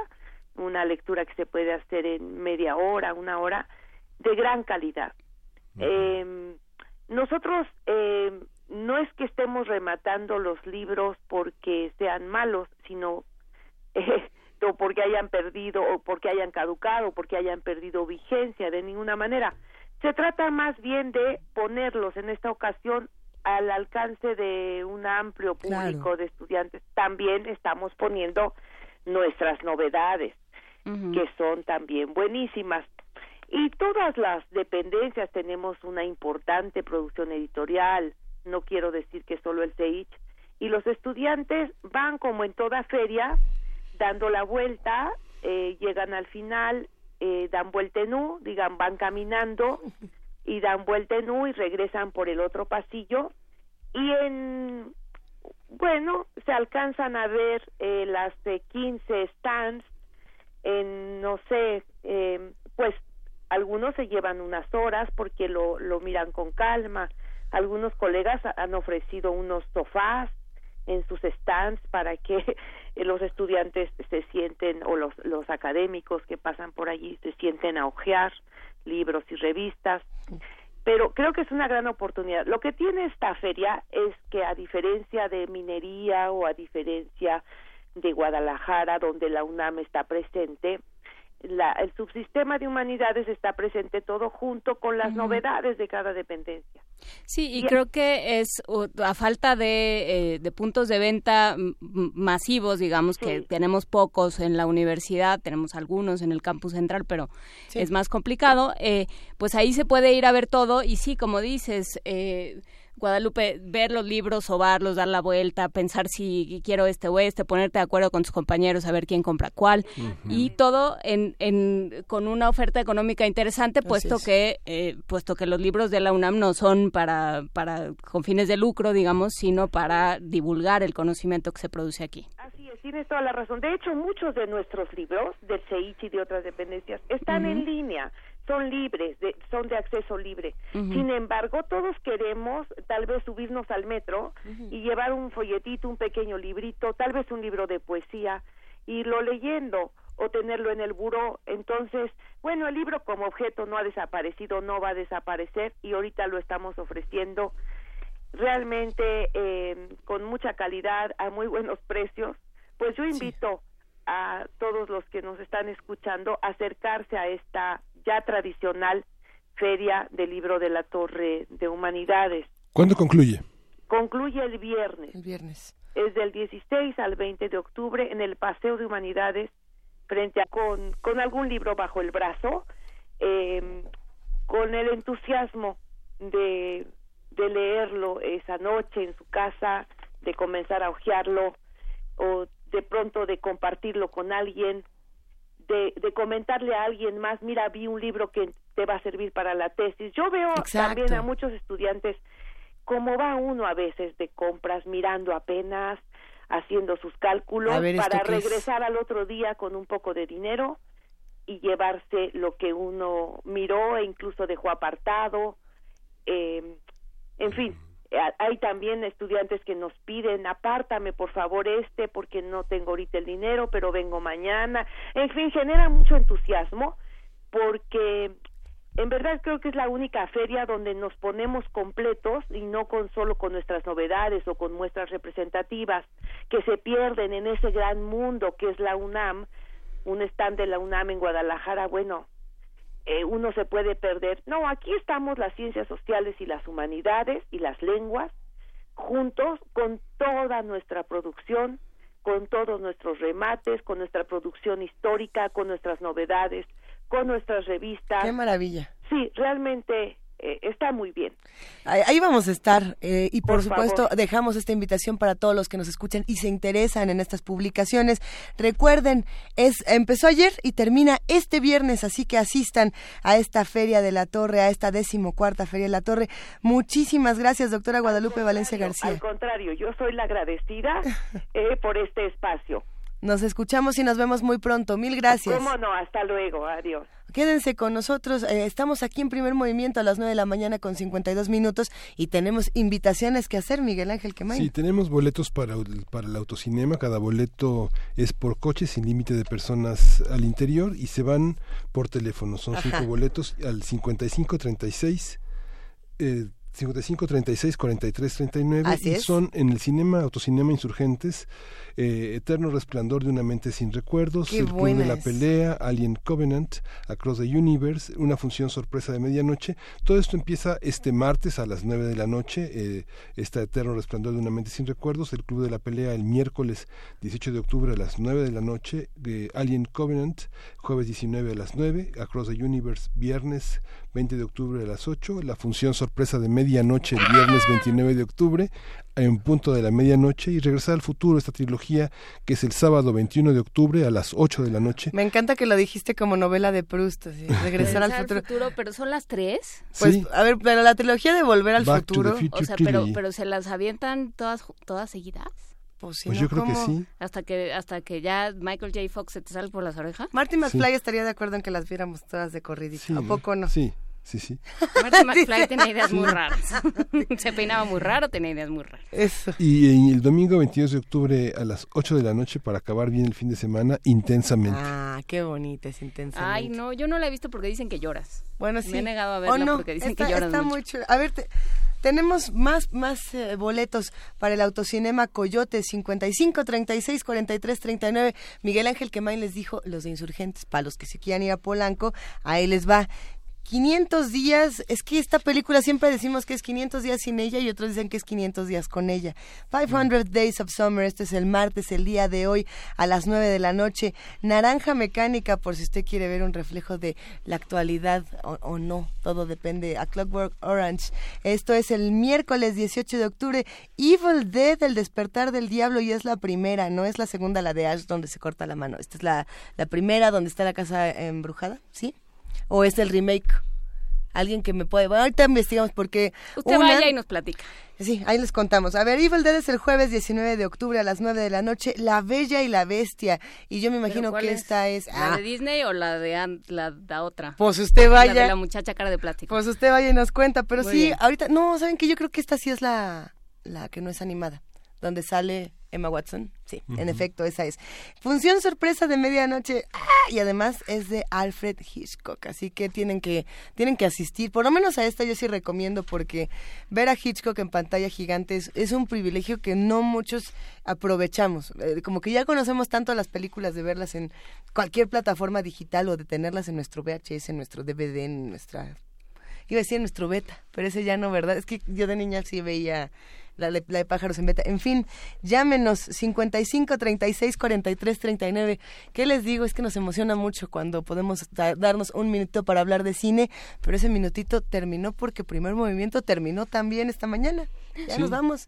una lectura que se puede hacer en media hora, una hora, de gran calidad. eh, nosotros eh, no es que estemos rematando los libros porque sean malos, sino eh, o porque hayan perdido o porque hayan caducado o porque hayan perdido vigencia de ninguna manera. Se trata más bien de ponerlos en esta ocasión al alcance de un amplio público de estudiantes. También estamos poniendo nuestras novedades, que son también buenísimas. Y todas las dependencias tenemos una importante producción editorial, no quiero decir que solo el CEICH, y los estudiantes van como en toda feria dando la vuelta, eh, llegan al final, eh, dan vuelta en U, digan, van caminando y dan vuelta en U y regresan por el otro pasillo. Y en, bueno, se alcanzan a ver eh, las de 15 stands en, no sé, eh, pues algunos se llevan unas horas porque lo, lo miran con calma, algunos colegas han ofrecido unos sofás en sus stands para que los estudiantes se sienten o los, los académicos que pasan por allí se sienten a ojear libros y revistas pero creo que es una gran oportunidad. Lo que tiene esta feria es que a diferencia de minería o a diferencia de Guadalajara, donde la UNAM está presente, la, el subsistema de humanidades está presente todo junto con las novedades de cada dependencia. Sí, y, creo que es a falta de, eh, de puntos de venta masivos, digamos que tenemos pocos en la universidad, tenemos algunos en el campus central, pero es más complicado, eh, pues ahí se puede ir a ver todo y sí, como dices, eh, Guadalupe, ver los libros, sobarlos, dar la vuelta, pensar si quiero este o este, ponerte de acuerdo con tus compañeros, a ver quién compra cuál, y todo en, en, con una oferta económica interesante, puesto que, eh, puesto que los libros de la UNAM no son para, para, con fines de lucro, digamos, sino para divulgar el conocimiento que se produce aquí. Así es, tienes toda la razón. De hecho, muchos de nuestros libros, del CEICH y de otras dependencias, están en línea son libres, de, son de acceso libre. Sin embargo, todos queremos tal vez subirnos al metro y llevar un folletito, un pequeño librito, tal vez un libro de poesía, irlo leyendo o tenerlo en el buró. Entonces, bueno, el libro como objeto no ha desaparecido, no va a desaparecer y ahorita lo estamos ofreciendo realmente eh, con mucha calidad, a muy buenos precios. Pues yo invito a todos los que nos están escuchando a acercarse a esta ya tradicional Feria del Libro de la Torre de Humanidades. ¿Cuándo concluye? Concluye el viernes. El viernes. Es del 16 al 20 de octubre en el Paseo de Humanidades, frente a con, con algún libro bajo el brazo, em, con el entusiasmo de, de leerlo esa noche en su casa, de comenzar a hojearlo o de pronto de compartirlo con alguien de, comentarle a alguien más, mira, vi un libro que te va a servir para la tesis. Yo veo también a muchos estudiantes como va uno a veces de compras mirando apenas, haciendo sus cálculos para regresar al otro día con un poco de dinero y llevarse lo que uno miró e incluso dejó apartado. Eh, en fin, hay también estudiantes que nos piden, apártame por favor este porque no tengo ahorita el dinero, pero vengo mañana. En fin, genera mucho entusiasmo porque en verdad creo que es la única feria donde nos ponemos completos y no con solo con nuestras novedades o con muestras representativas que se pierden en ese gran mundo que es la UNAM, un stand de la UNAM en Guadalajara, bueno, eh, uno se puede perder. No, aquí estamos las ciencias sociales y las humanidades y las lenguas juntos con toda nuestra producción, con todos nuestros remates, con nuestra producción histórica, con nuestras novedades, con nuestras revistas. Qué maravilla. Sí, realmente eh, está muy bien. Ahí, vamos a estar eh, y por, supuesto dejamos esta invitación para todos los que nos escuchan y se interesan en estas publicaciones. Recuerden, es empezó ayer y termina este viernes, así que asistan a esta Feria de la Torre, a esta decimocuarta Feria de la Torre. Muchísimas gracias, doctora Guadalupe Valencia García. Al contrario, yo soy la agradecida eh, por este espacio. Nos escuchamos y nos vemos muy pronto. Mil gracias. ¿Cómo no? Hasta luego. Adiós. Quédense con nosotros. Eh, estamos aquí en primer movimiento a las 9 de la mañana con 52 minutos y tenemos invitaciones que hacer, Miguel Ángel Quemay. Sí, tenemos boletos para, para el autocinema. Cada boleto es por coche sin límite de personas al interior y se van por teléfono. Son cinco boletos al 5536. Eh, 55 36 43 39 y son en el cinema autocinema insurgentes eh, Eterno Resplandor de una mente sin recuerdos, El Club de la Pelea, Alien Covenant, Across the Universe, una función sorpresa de medianoche. Todo esto empieza este martes a las 9 de la noche, eh, está Eterno Resplandor de una mente sin recuerdos, El Club de la Pelea el miércoles 18 de octubre a las 9 de la noche, Alien Covenant, jueves 19 a las 9, Across the Universe viernes 20 de octubre a las 8, la función sorpresa de medianoche el viernes 29 de octubre, en punto de la medianoche y regresar al futuro, esta trilogía que es el sábado 21 de octubre a las 8 de la noche. Me encanta que lo dijiste como novela de Proust, regresar al futuro. Pero son las tres. Pues, a ver, pero la trilogía de Volver al Futuro. O sea, pero, pero se las avientan todas, todas seguidas. Pues, pues yo creo que sí. Hasta que, hasta que ya Michael J. Fox se te sale por las orejas. Martin McFly estaría de acuerdo en que las viéramos todas de corridito. ¿A poco no? Sí. Sí, sí. Martin McFly tenía ideas muy raras. Se peinaba muy raro, tenía ideas muy raras. Eso. Y el domingo 22 de octubre a las 8 de la noche para acabar bien el fin de semana, intensamente. Ah, qué bonita es intensamente. Ay, no, yo no la he visto porque dicen que lloras. Bueno, sí. Me he negado a verla porque dicen que lloras está Muy A ver, tenemos más, más eh, boletos para el autocinema Coyote 55 36 43 39. Miguel Ángel Quemain les dijo los de insurgentes, para los que se quieran ir a Polanco, ahí les va 500 días, es que esta película siempre decimos que es 500 días sin ella y otros dicen que es 500 días con ella. 500 Days of Summer, este es el martes, el día de hoy a las 9 de la noche. Naranja Mecánica, por si usted quiere ver un reflejo de la actualidad o, o no, todo depende. A Clockwork Orange, esto es el miércoles 18 de octubre. Evil Dead, el despertar del diablo y es la primera, no es la segunda, la de Ash donde se corta la mano. Esta es la, la primera donde está la casa embrujada, ¿sí? O es el remake? Alguien que me puede... Bueno, ahorita investigamos porque... Usted vaya y nos platica. Sí, ahí les contamos. A ver, Evil Dead es el jueves 19 de octubre a las 9 de la noche. La Bella y la Bestia. Y yo me imagino que esta es... ¿La de Disney o la de la, la, otra? Pues usted vaya... La de la muchacha cara de plástico. Pues usted vaya y nos cuenta. Pero sí, ahorita... No, ¿saben que Yo creo que esta sí es la, la que no es animada. Donde sale Emma Watson, sí, en efecto, esa es. Función sorpresa de medianoche ¡ah! y además es de Alfred Hitchcock, así que tienen que tienen que asistir. Por lo menos a esta yo sí recomiendo porque ver a Hitchcock en pantalla gigante es, un privilegio que no muchos aprovechamos. Eh, como que ya conocemos tanto las películas de verlas en cualquier plataforma digital o de tenerlas en nuestro VHS, en nuestro DVD, en nuestra iba a decir nuestro beta, pero ese ya no, ¿verdad? Es que yo de niña sí veía la de, pájaros en beta. En fin, llámenos 55 36 43 39. ¿Qué les digo? Es que nos emociona mucho cuando podemos darnos un minuto para hablar de cine, pero ese minutito terminó porque primer movimiento terminó también esta mañana. Ya nos vamos.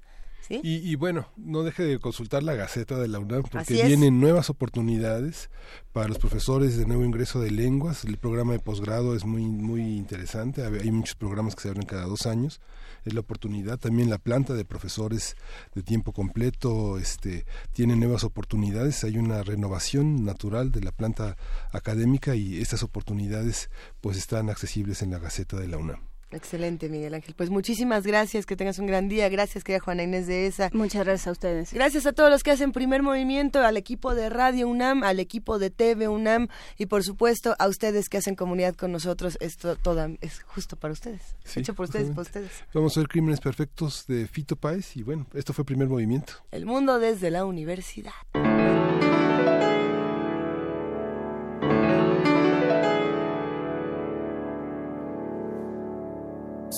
Y, bueno, no deje de consultar la Gaceta de la UNAM porque vienen nuevas oportunidades para los profesores de nuevo ingreso de lenguas. El programa de posgrado es muy, muy interesante. Hay muchos programas que se abren cada dos años es la oportunidad. También la planta de profesores de tiempo completo este, tiene nuevas oportunidades. Hay una renovación natural de la planta académica y estas oportunidades pues están accesibles en la Gaceta de la UNAM. Excelente, Miguel Ángel. Pues muchísimas gracias, que tengas un gran día. Gracias, querida Juana Inés de esa. Muchas gracias a ustedes. Gracias a todos los que hacen primer movimiento, al equipo de Radio UNAM, al equipo de TV UNAM y por supuesto a ustedes que hacen comunidad con nosotros. Esto todo es justo para ustedes. Hecho por ustedes, por ustedes. Vamos a ver Crímenes Perfectos de Fito Páez y bueno, esto fue primer movimiento. El mundo desde la universidad.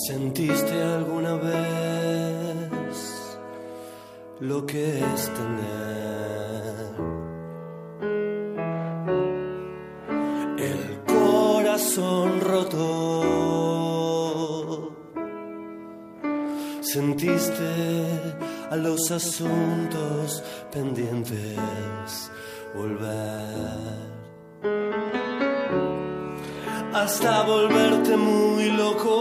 ¿Sentiste alguna vez lo que es tener el corazón roto? ¿Sentiste a los asuntos pendientes volver? Hasta volverte muy loco.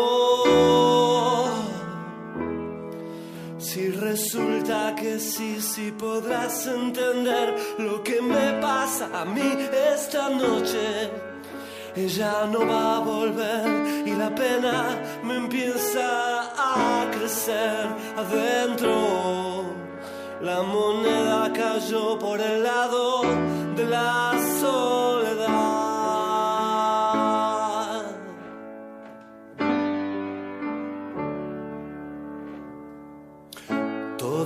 Si resulta que sí, sí podrás entender lo que me pasa a mí esta noche. Ella no va a volver y la pena me empieza a crecer adentro. La moneda cayó por el lado de la soledad.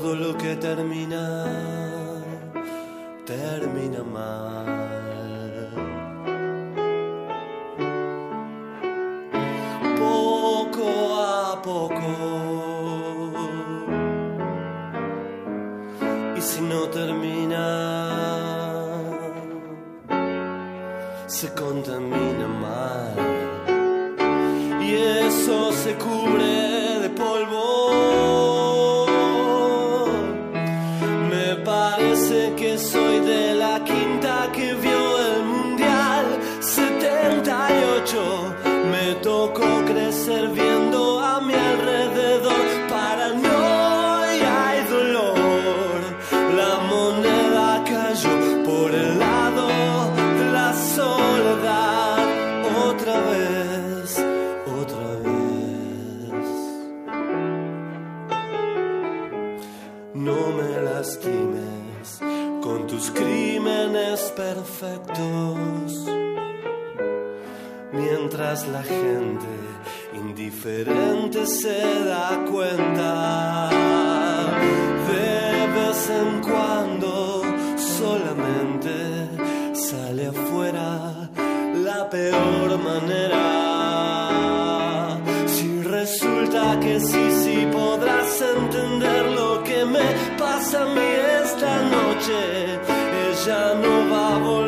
Todo lo que termina, termina mal. Poco a poco. Y si no termina, se contamina mientras la gente indiferente se da cuenta. De vez en cuando solamente sale afuera la peor manera. Si resulta que sí, sí podrás entender lo que me pasa a mí esta noche, ella no va a volver